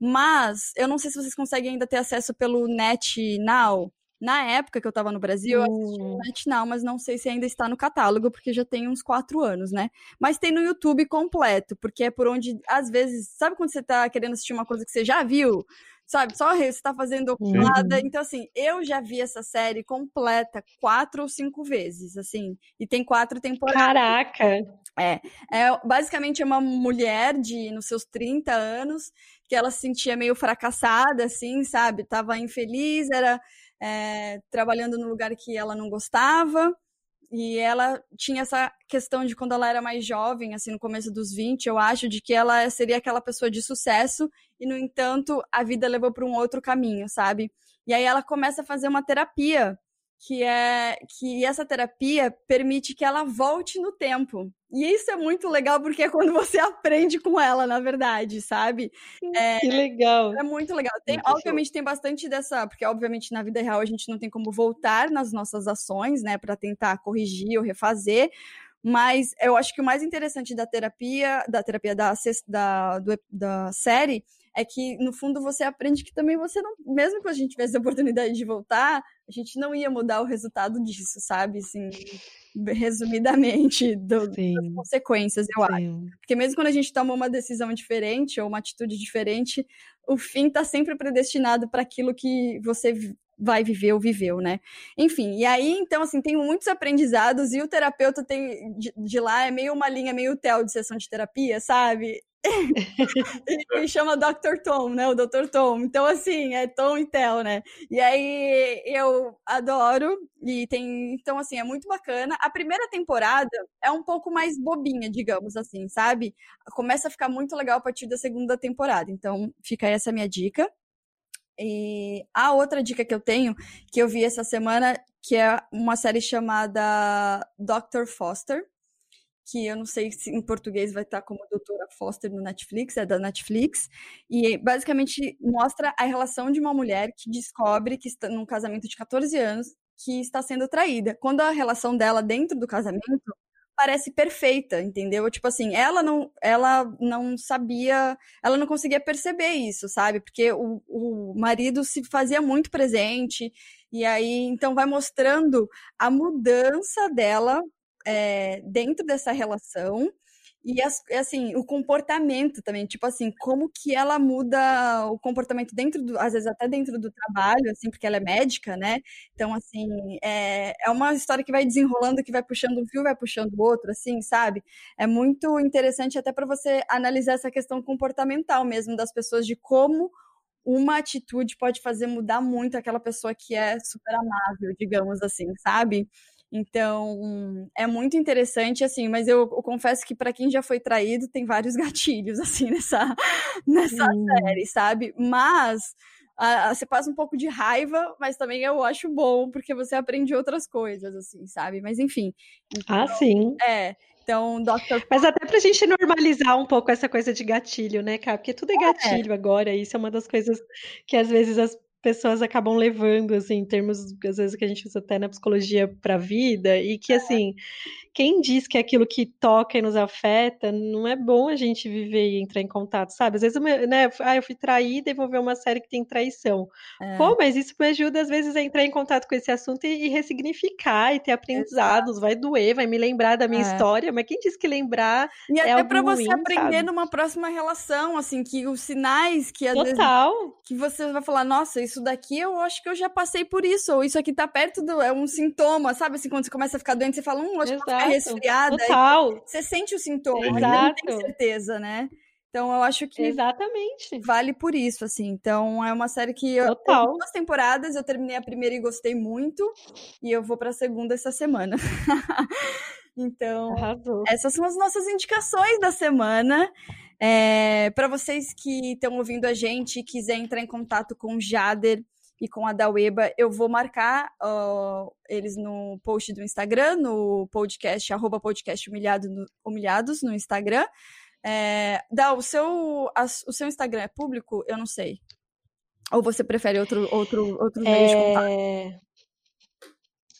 Speaker 3: Mas eu não sei se vocês conseguem ainda ter acesso pelo Net Now. Na época que eu tava no Brasil, eu assisti no
Speaker 5: Hum.
Speaker 3: Net Now, mas não sei se ainda está no catálogo, porque já tem uns quatro anos, né? Mas tem no YouTube completo, porque é por onde, às vezes, sabe quando você tá querendo assistir uma coisa que você já viu? Sabe, só você tá fazendo ocupada. Então, assim, eu já vi essa série completa quatro ou cinco vezes, assim. E tem quatro temporadas.
Speaker 5: Caraca!
Speaker 3: É, basicamente é uma mulher de nos seus 30 anos que ela se sentia meio fracassada, assim, sabe? Tava infeliz, era é, trabalhando no lugar que ela não gostava. E ela tinha essa questão de quando ela era mais jovem, assim, no começo dos 20, eu acho, de que ela seria aquela pessoa de sucesso, e, no entanto, a vida levou para um outro caminho, sabe? E aí ela começa a fazer uma terapia que é que essa terapia permite que ela volte no tempo. E isso é muito legal porque é quando você aprende com ela, na verdade, sabe? É,
Speaker 5: que legal.
Speaker 3: É muito legal. Tem, muito obviamente show. tem bastante dessa, porque obviamente na vida real a gente não tem como voltar nas nossas ações, né, para tentar corrigir ou refazer. Mas eu acho que o mais interessante da terapia, da terapia da, da, do, da série, é que no fundo você aprende que também você não, mesmo que a gente tivesse a oportunidade de voltar, a gente não ia mudar o resultado disso, sabe? Assim, resumidamente, do, das consequências, eu Sim. acho. Porque mesmo quando a gente toma uma decisão diferente ou uma atitude diferente, o fim está sempre predestinado para aquilo que você vai viver ou viveu, né? Enfim, e aí, então, assim, tem muitos aprendizados e o terapeuta tem de, de lá é meio uma linha meio tel de sessão de terapia, sabe? Ele chama Dr. Tom, né? O Dr. Tom. Então, assim, é Tom e Tel, né? E aí eu adoro. E tem. Então, assim, é muito bacana. A primeira temporada é um pouco mais bobinha, digamos assim, sabe? Começa a ficar muito legal a partir da segunda temporada. Então, fica essa minha dica. E a outra dica que eu tenho, que eu vi essa semana, que é uma série chamada Dr. Foster que eu não sei se em português vai estar como Doutora Foster no Netflix, é da Netflix, e basicamente mostra a relação de uma mulher que descobre que está num casamento de 14 anos que está sendo traída. Quando a relação dela dentro do casamento parece perfeita, entendeu? Tipo assim, ela não, ela não sabia, ela não conseguia perceber isso, sabe? Porque o, o marido se fazia muito presente, e aí então vai mostrando a mudança dela é, dentro dessa relação e as, assim o comportamento também tipo assim como que ela muda o comportamento dentro do às vezes até dentro do trabalho assim porque ela é médica né? Então assim é, é uma história que vai desenrolando que vai puxando um fio vai puxando o outro assim sabe? É muito interessante até para você analisar essa questão comportamental mesmo das pessoas de como uma atitude pode fazer mudar muito aquela pessoa que é super amável digamos assim sabe então, é muito interessante, assim, mas eu, eu confesso que para quem já foi traído, tem vários gatilhos, assim, nessa, nessa hum. série, sabe? Mas a, a, você passa um pouco de raiva, mas também eu acho bom, porque você aprende outras coisas, assim, sabe? Mas enfim.
Speaker 5: Então, ah, sim.
Speaker 3: É. Então, Dr.
Speaker 5: Mas até pra gente normalizar um pouco essa coisa de gatilho, né, cara? Porque tudo é gatilho é. agora, isso é uma das coisas que às vezes as pessoas acabam levando, assim, em termos, às vezes, que a gente usa até na psicologia para a vida, e que, assim, quem diz que aquilo que toca e nos afeta, não é bom a gente viver e entrar em contato, sabe? Às vezes, né, ah, eu fui traída e vou ver uma série que tem traição.
Speaker 3: É.
Speaker 5: Pô, mas isso me ajuda, às vezes, a entrar em contato com esse assunto e, e ressignificar e ter aprendizados. Vai doer, vai me lembrar da minha
Speaker 3: É.
Speaker 5: história, mas quem disse que lembrar
Speaker 3: E
Speaker 5: é
Speaker 3: até pra você
Speaker 5: ruim,
Speaker 3: aprender
Speaker 5: sabe?
Speaker 3: numa próxima relação, assim, que os sinais que às vezes
Speaker 5: Total.
Speaker 3: que você vai falar, nossa, isso daqui eu acho que eu já passei por isso, ou isso aqui tá perto do. É um sintoma, sabe? Assim, quando você começa a ficar doente, você fala, hum, acho que
Speaker 5: Exato.
Speaker 3: resfriada.
Speaker 5: Total.
Speaker 3: Você sente o sintoma, mas não tem
Speaker 5: Exato.
Speaker 3: certeza, né? Então eu acho que
Speaker 5: Exatamente.
Speaker 3: vale por isso, assim. Então é uma série que eu,
Speaker 5: Total.
Speaker 3: duas temporadas, eu terminei a primeira e gostei muito, e eu vou pra segunda essa semana. então,
Speaker 5: Arrasou.
Speaker 3: essas são as nossas indicações da semana. É, para vocês que estão ouvindo a gente e quiser entrar em contato com o Jader e com a Daweba, eu vou marcar eles no post do Instagram, no podcast, arroba podcast humilhado no- humilhados no Instagram. É, Dá, o seu, as- o seu Instagram é público? Eu não sei. Ou você prefere outro, outro, outro meio de contato?
Speaker 5: É...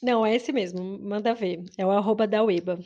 Speaker 5: Não, é esse mesmo, manda ver. É o arroba da Weba.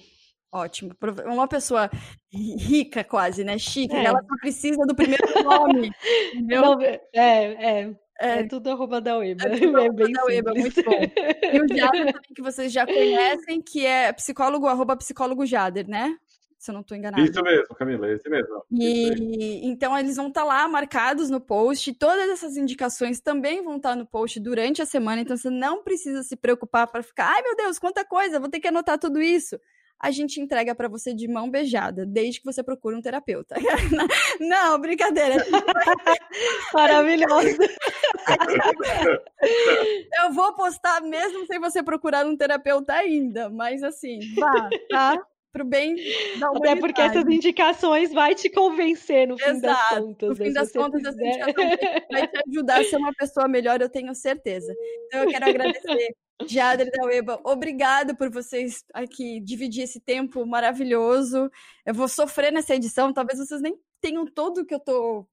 Speaker 3: Ótimo. Uma pessoa ri- rica quase, né? Chique.
Speaker 5: É.
Speaker 3: Ela só precisa do primeiro nome.
Speaker 5: Não, é, é,
Speaker 3: É,
Speaker 5: é tudo arroba da Weba.
Speaker 3: É tudo
Speaker 5: É
Speaker 3: arroba
Speaker 5: bem
Speaker 3: da
Speaker 5: simples.
Speaker 3: muito bom. E o Jader também, que vocês já conhecem, que é psicólogo, arroba psicólogo Jader, né? Se eu não estou enganada.
Speaker 4: Isso mesmo, Camila, esse mesmo. Isso aí.
Speaker 3: E então eles vão estar lá marcados no post. Todas essas indicações também vão estar no post durante a semana. Então você não precisa se preocupar para ficar, ai meu Deus, quanta coisa, vou ter que anotar tudo isso. A gente entrega para você de mão beijada, desde que você procure um terapeuta. não, brincadeira.
Speaker 5: Maravilhoso.
Speaker 3: Eu vou postar mesmo sem você procurar um terapeuta ainda, mas assim, vá, tá? Pro bem da
Speaker 5: Até porque essas
Speaker 3: humanidade.
Speaker 5: indicações vai te convencer no fim das contas.
Speaker 3: No
Speaker 5: né?
Speaker 3: fim
Speaker 5: Se
Speaker 3: das contas, essa
Speaker 5: fizer-
Speaker 3: indicação vai te ajudar a ser uma pessoa melhor, eu tenho certeza. Então, eu quero agradecer, Jader da Weba. Obrigado por vocês aqui dividir esse tempo maravilhoso. Eu vou sofrer nessa edição, talvez vocês nem tenham todo o que eu tô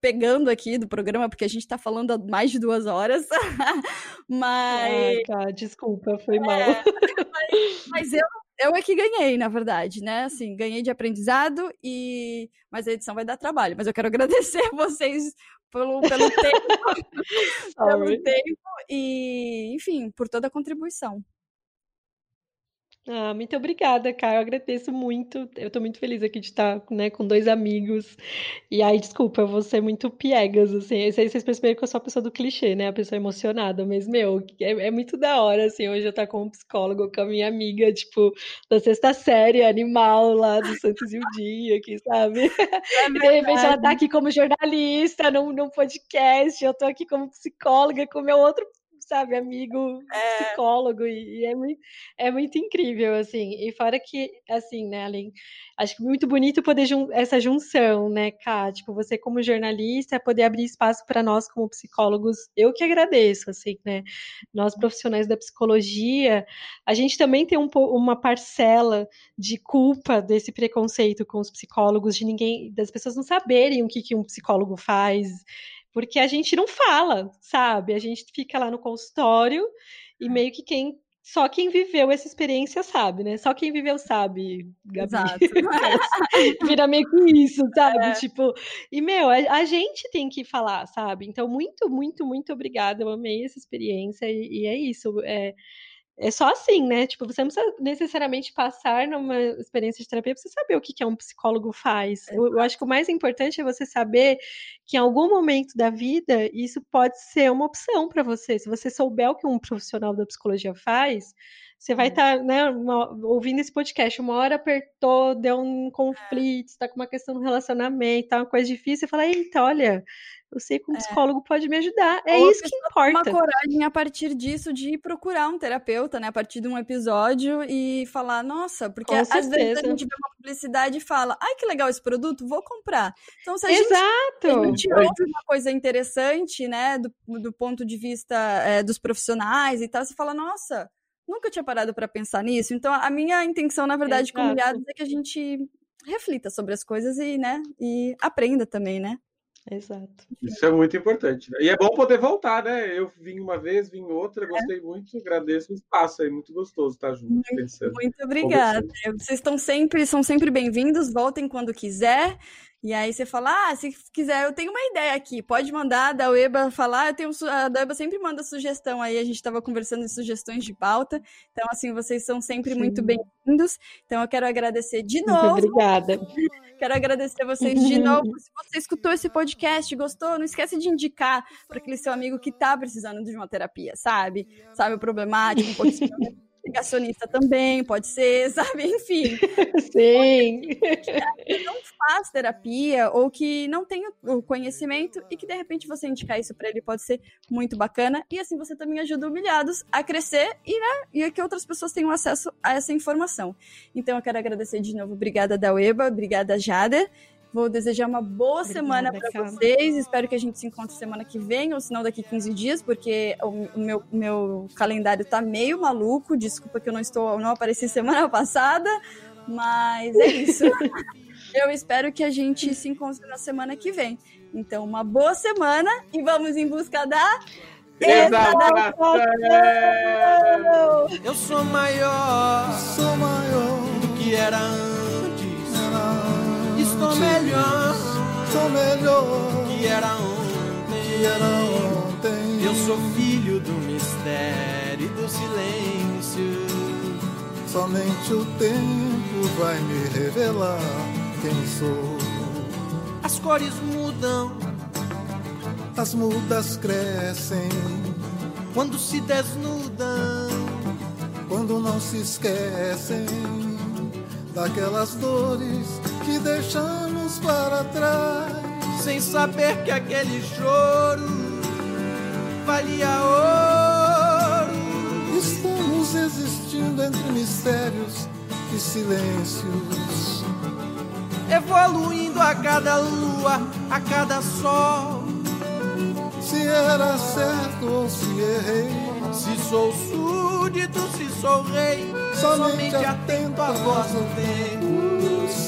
Speaker 3: pegando aqui do programa, porque a gente tá falando há mais de duas horas. Mas.
Speaker 5: Ai, cara, desculpa, foi mal.
Speaker 3: É, mas, mas eu, eu é que ganhei, na verdade, né? Assim, ganhei de aprendizado e. Mas a edição vai dar trabalho. Mas eu quero agradecer vocês pelo, pelo tempo, pelo tempo e, enfim, por toda a contribuição.
Speaker 5: Ah, muito obrigada, Caio. Eu agradeço muito. Eu tô muito feliz aqui de estar, né, com dois amigos. E aí, desculpa, eu vou ser muito piegas, assim. Aí vocês perceberam que eu sou a pessoa do clichê, né? A pessoa emocionada. Mas, meu, é, é muito da hora, assim, hoje eu estar com um psicólogo, com a minha amiga, tipo, da sexta série, animal lá do Santos e o Dia, aqui, sabe? E de repente ela tá aqui como jornalista num, num podcast, eu tô aqui como psicóloga com meu outro, sabe, amigo psicólogo, e, e é, muito, é muito incrível, assim. E fora que, assim, né, além, acho que muito bonito poder jun essa junção, né, Ká? Tipo, você como jornalista, poder abrir espaço para nós como psicólogos, eu que agradeço, assim, né? Nós profissionais da psicologia, a gente também tem um, uma parcela de culpa desse preconceito com os psicólogos, de ninguém, das pessoas não saberem o que, que um psicólogo faz, porque a gente não fala, sabe? A gente fica lá no consultório e meio que quem só quem viveu essa experiência sabe, né? Só quem viveu sabe, Gabi.
Speaker 3: Exato.
Speaker 5: Vira meio que isso, sabe?
Speaker 3: É.
Speaker 5: Tipo, e meu, a, a gente tem que falar, sabe? Então, muito, muito, muito obrigada. Eu amei essa experiência e, e é isso. É, é só assim, né? Tipo, você não precisa necessariamente passar numa experiência de terapia pra você saber o que, que um psicólogo faz. Eu, eu acho que o mais importante é você saber que em algum momento da vida isso pode ser uma opção para você. Se você souber o que um profissional da psicologia faz, você vai estar, né, uma- ouvindo esse podcast, uma hora apertou, deu um conflito, está com uma questão no relacionamento, tá uma coisa difícil, você fala, eita, olha, eu sei que um psicólogo pode me ajudar. É
Speaker 3: Ou
Speaker 5: isso que
Speaker 3: pessoa Uma
Speaker 5: importa.
Speaker 3: coragem a partir disso de ir procurar um terapeuta, né? A partir de um episódio e falar, nossa, porque
Speaker 5: Com
Speaker 3: às vezes a gente vê uma publicidade e fala, ai, que legal esse produto, vou comprar. Então, se a gente
Speaker 5: Exato.
Speaker 3: a gente ouve uma coisa interessante, né, do, do ponto de vista é, dos profissionais e tal, você fala, nossa, nunca tinha parado para pensar nisso. Então, a minha intenção, na verdade, com
Speaker 5: Exato.
Speaker 3: Humilhados é que a gente reflita sobre as coisas e, né, e aprenda também, né?
Speaker 5: Exato.
Speaker 4: Isso é muito importante. né? E é bom poder voltar, né? Eu vim uma vez, vim outra, gostei muito, agradeço o espaço aí, muito gostoso estar junto, pensando.
Speaker 3: Muito obrigada. Vocês estão sempre, são sempre bem-vindos, voltem quando quiser. E aí você fala, ah, se quiser, eu tenho uma ideia aqui, pode mandar a Daueba falar, eu tenho, a Daueba sempre manda sugestão aí, a gente estava conversando em sugestões de pauta, então assim, vocês são sempre
Speaker 5: Sim.
Speaker 3: muito bem-vindos, então eu quero agradecer de
Speaker 5: Muito
Speaker 3: novo,
Speaker 5: obrigada.
Speaker 3: quero agradecer vocês de novo, se você escutou esse podcast, gostou, não esquece de indicar para aquele seu amigo que tá precisando de uma terapia, sabe? Sabe, o problemático, um pouquinho negacionista também, pode ser, sabe? Enfim,
Speaker 5: Sim.
Speaker 3: não faz terapia ou que não tem o o conhecimento e que de repente você indicar isso para ele pode ser muito bacana e assim você também ajuda humilhados a crescer e, né, e que outras pessoas tenham acesso a essa informação. Então eu quero agradecer de novo, obrigada Daueba, obrigada Jader. Vou desejar uma boa
Speaker 5: Obrigada,
Speaker 3: semana para vocês. Espero que a gente se encontre semana que vem, ou se não daqui 15 dias, porque o meu, meu calendário tá meio maluco. Desculpa que eu não estou, não apareci semana passada, mas é isso. Eu espero que a gente se encontre na semana que vem. Então, uma boa semana e vamos em busca da
Speaker 4: Exaltação!
Speaker 6: Eu sou maior
Speaker 7: Sou maior
Speaker 6: do que era antes. Estou melhor
Speaker 7: Sou melhor
Speaker 6: que era
Speaker 7: que era
Speaker 6: ontem.
Speaker 7: ontem
Speaker 6: Eu sou filho do mistério e do silêncio.
Speaker 7: Somente o tempo vai me revelar quem sou
Speaker 6: As cores mudam
Speaker 7: As mudas crescem
Speaker 6: quando se desnudam.
Speaker 7: Quando não se esquecem Daquelas dores que deixamos para trás
Speaker 6: Sem saber que aquele choro valia ouro.
Speaker 7: Estamos existindo entre mistérios e silêncios
Speaker 6: Evoluindo a cada lua, a cada sol.
Speaker 7: Se era certo ou se errei
Speaker 6: Se sou súdito, se sou rei, somente atento à voz do tempo.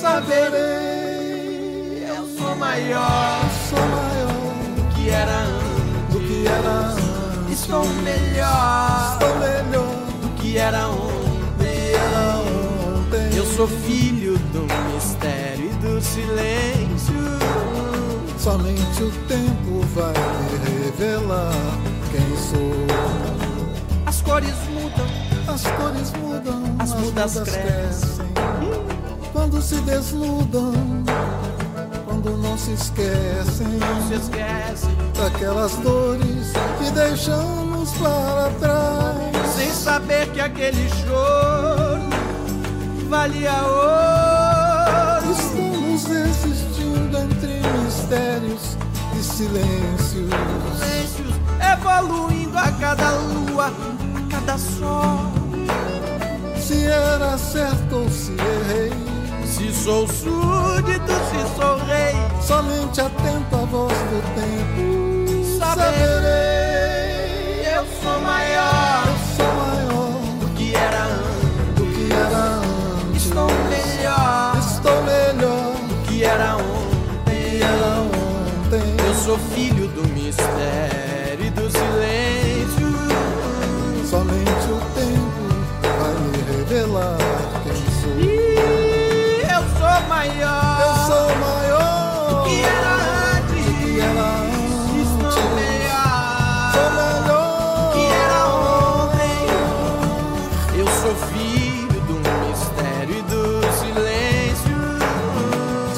Speaker 7: Saberei
Speaker 6: Eu sou maior
Speaker 7: Sou maior
Speaker 6: do que era antes.
Speaker 7: do que era antes
Speaker 6: Estou melhor
Speaker 7: Sou melhor
Speaker 6: do que era ontem.
Speaker 7: era ontem
Speaker 6: Eu sou filho do mistério e do silêncio.
Speaker 7: Somente o tempo vai me revelar quem sou
Speaker 6: As cores mudam,
Speaker 7: As cores mudam
Speaker 6: As mudas crescem.
Speaker 7: Quando se desnudam Quando não se esquecem
Speaker 6: não se esquece.
Speaker 7: daquelas dores que deixamos para trás.
Speaker 6: Sem saber que aquele choro valia ouro.
Speaker 7: Estamos existindo entre mistérios e silêncios.
Speaker 6: silêncios evoluindo a cada lua, a cada sol.
Speaker 7: Se era certo ou se errei,
Speaker 6: Se sou súdito, se sou rei,
Speaker 7: somente atento à voz do tempo.
Speaker 6: saberei. Eu sou maior
Speaker 7: Eu sou maior
Speaker 6: do que era antes.
Speaker 7: do que era antes.
Speaker 6: Estou melhor
Speaker 7: Estou melhor
Speaker 6: do que era
Speaker 7: do
Speaker 6: ontem.
Speaker 7: que era ontem.
Speaker 6: Eu sou filho do mistério e do silêncio.
Speaker 7: Somente o tempo
Speaker 6: maior.
Speaker 7: Eu sou maior
Speaker 6: que era antes.
Speaker 7: que era
Speaker 6: Estou
Speaker 7: antes.
Speaker 6: melhor.
Speaker 7: Sou melhor
Speaker 6: que era ontem. Eu sou filho do mistério e do silêncio.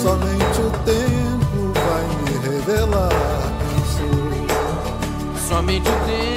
Speaker 7: Somente o tempo vai me revelar.
Speaker 6: Somente o tempo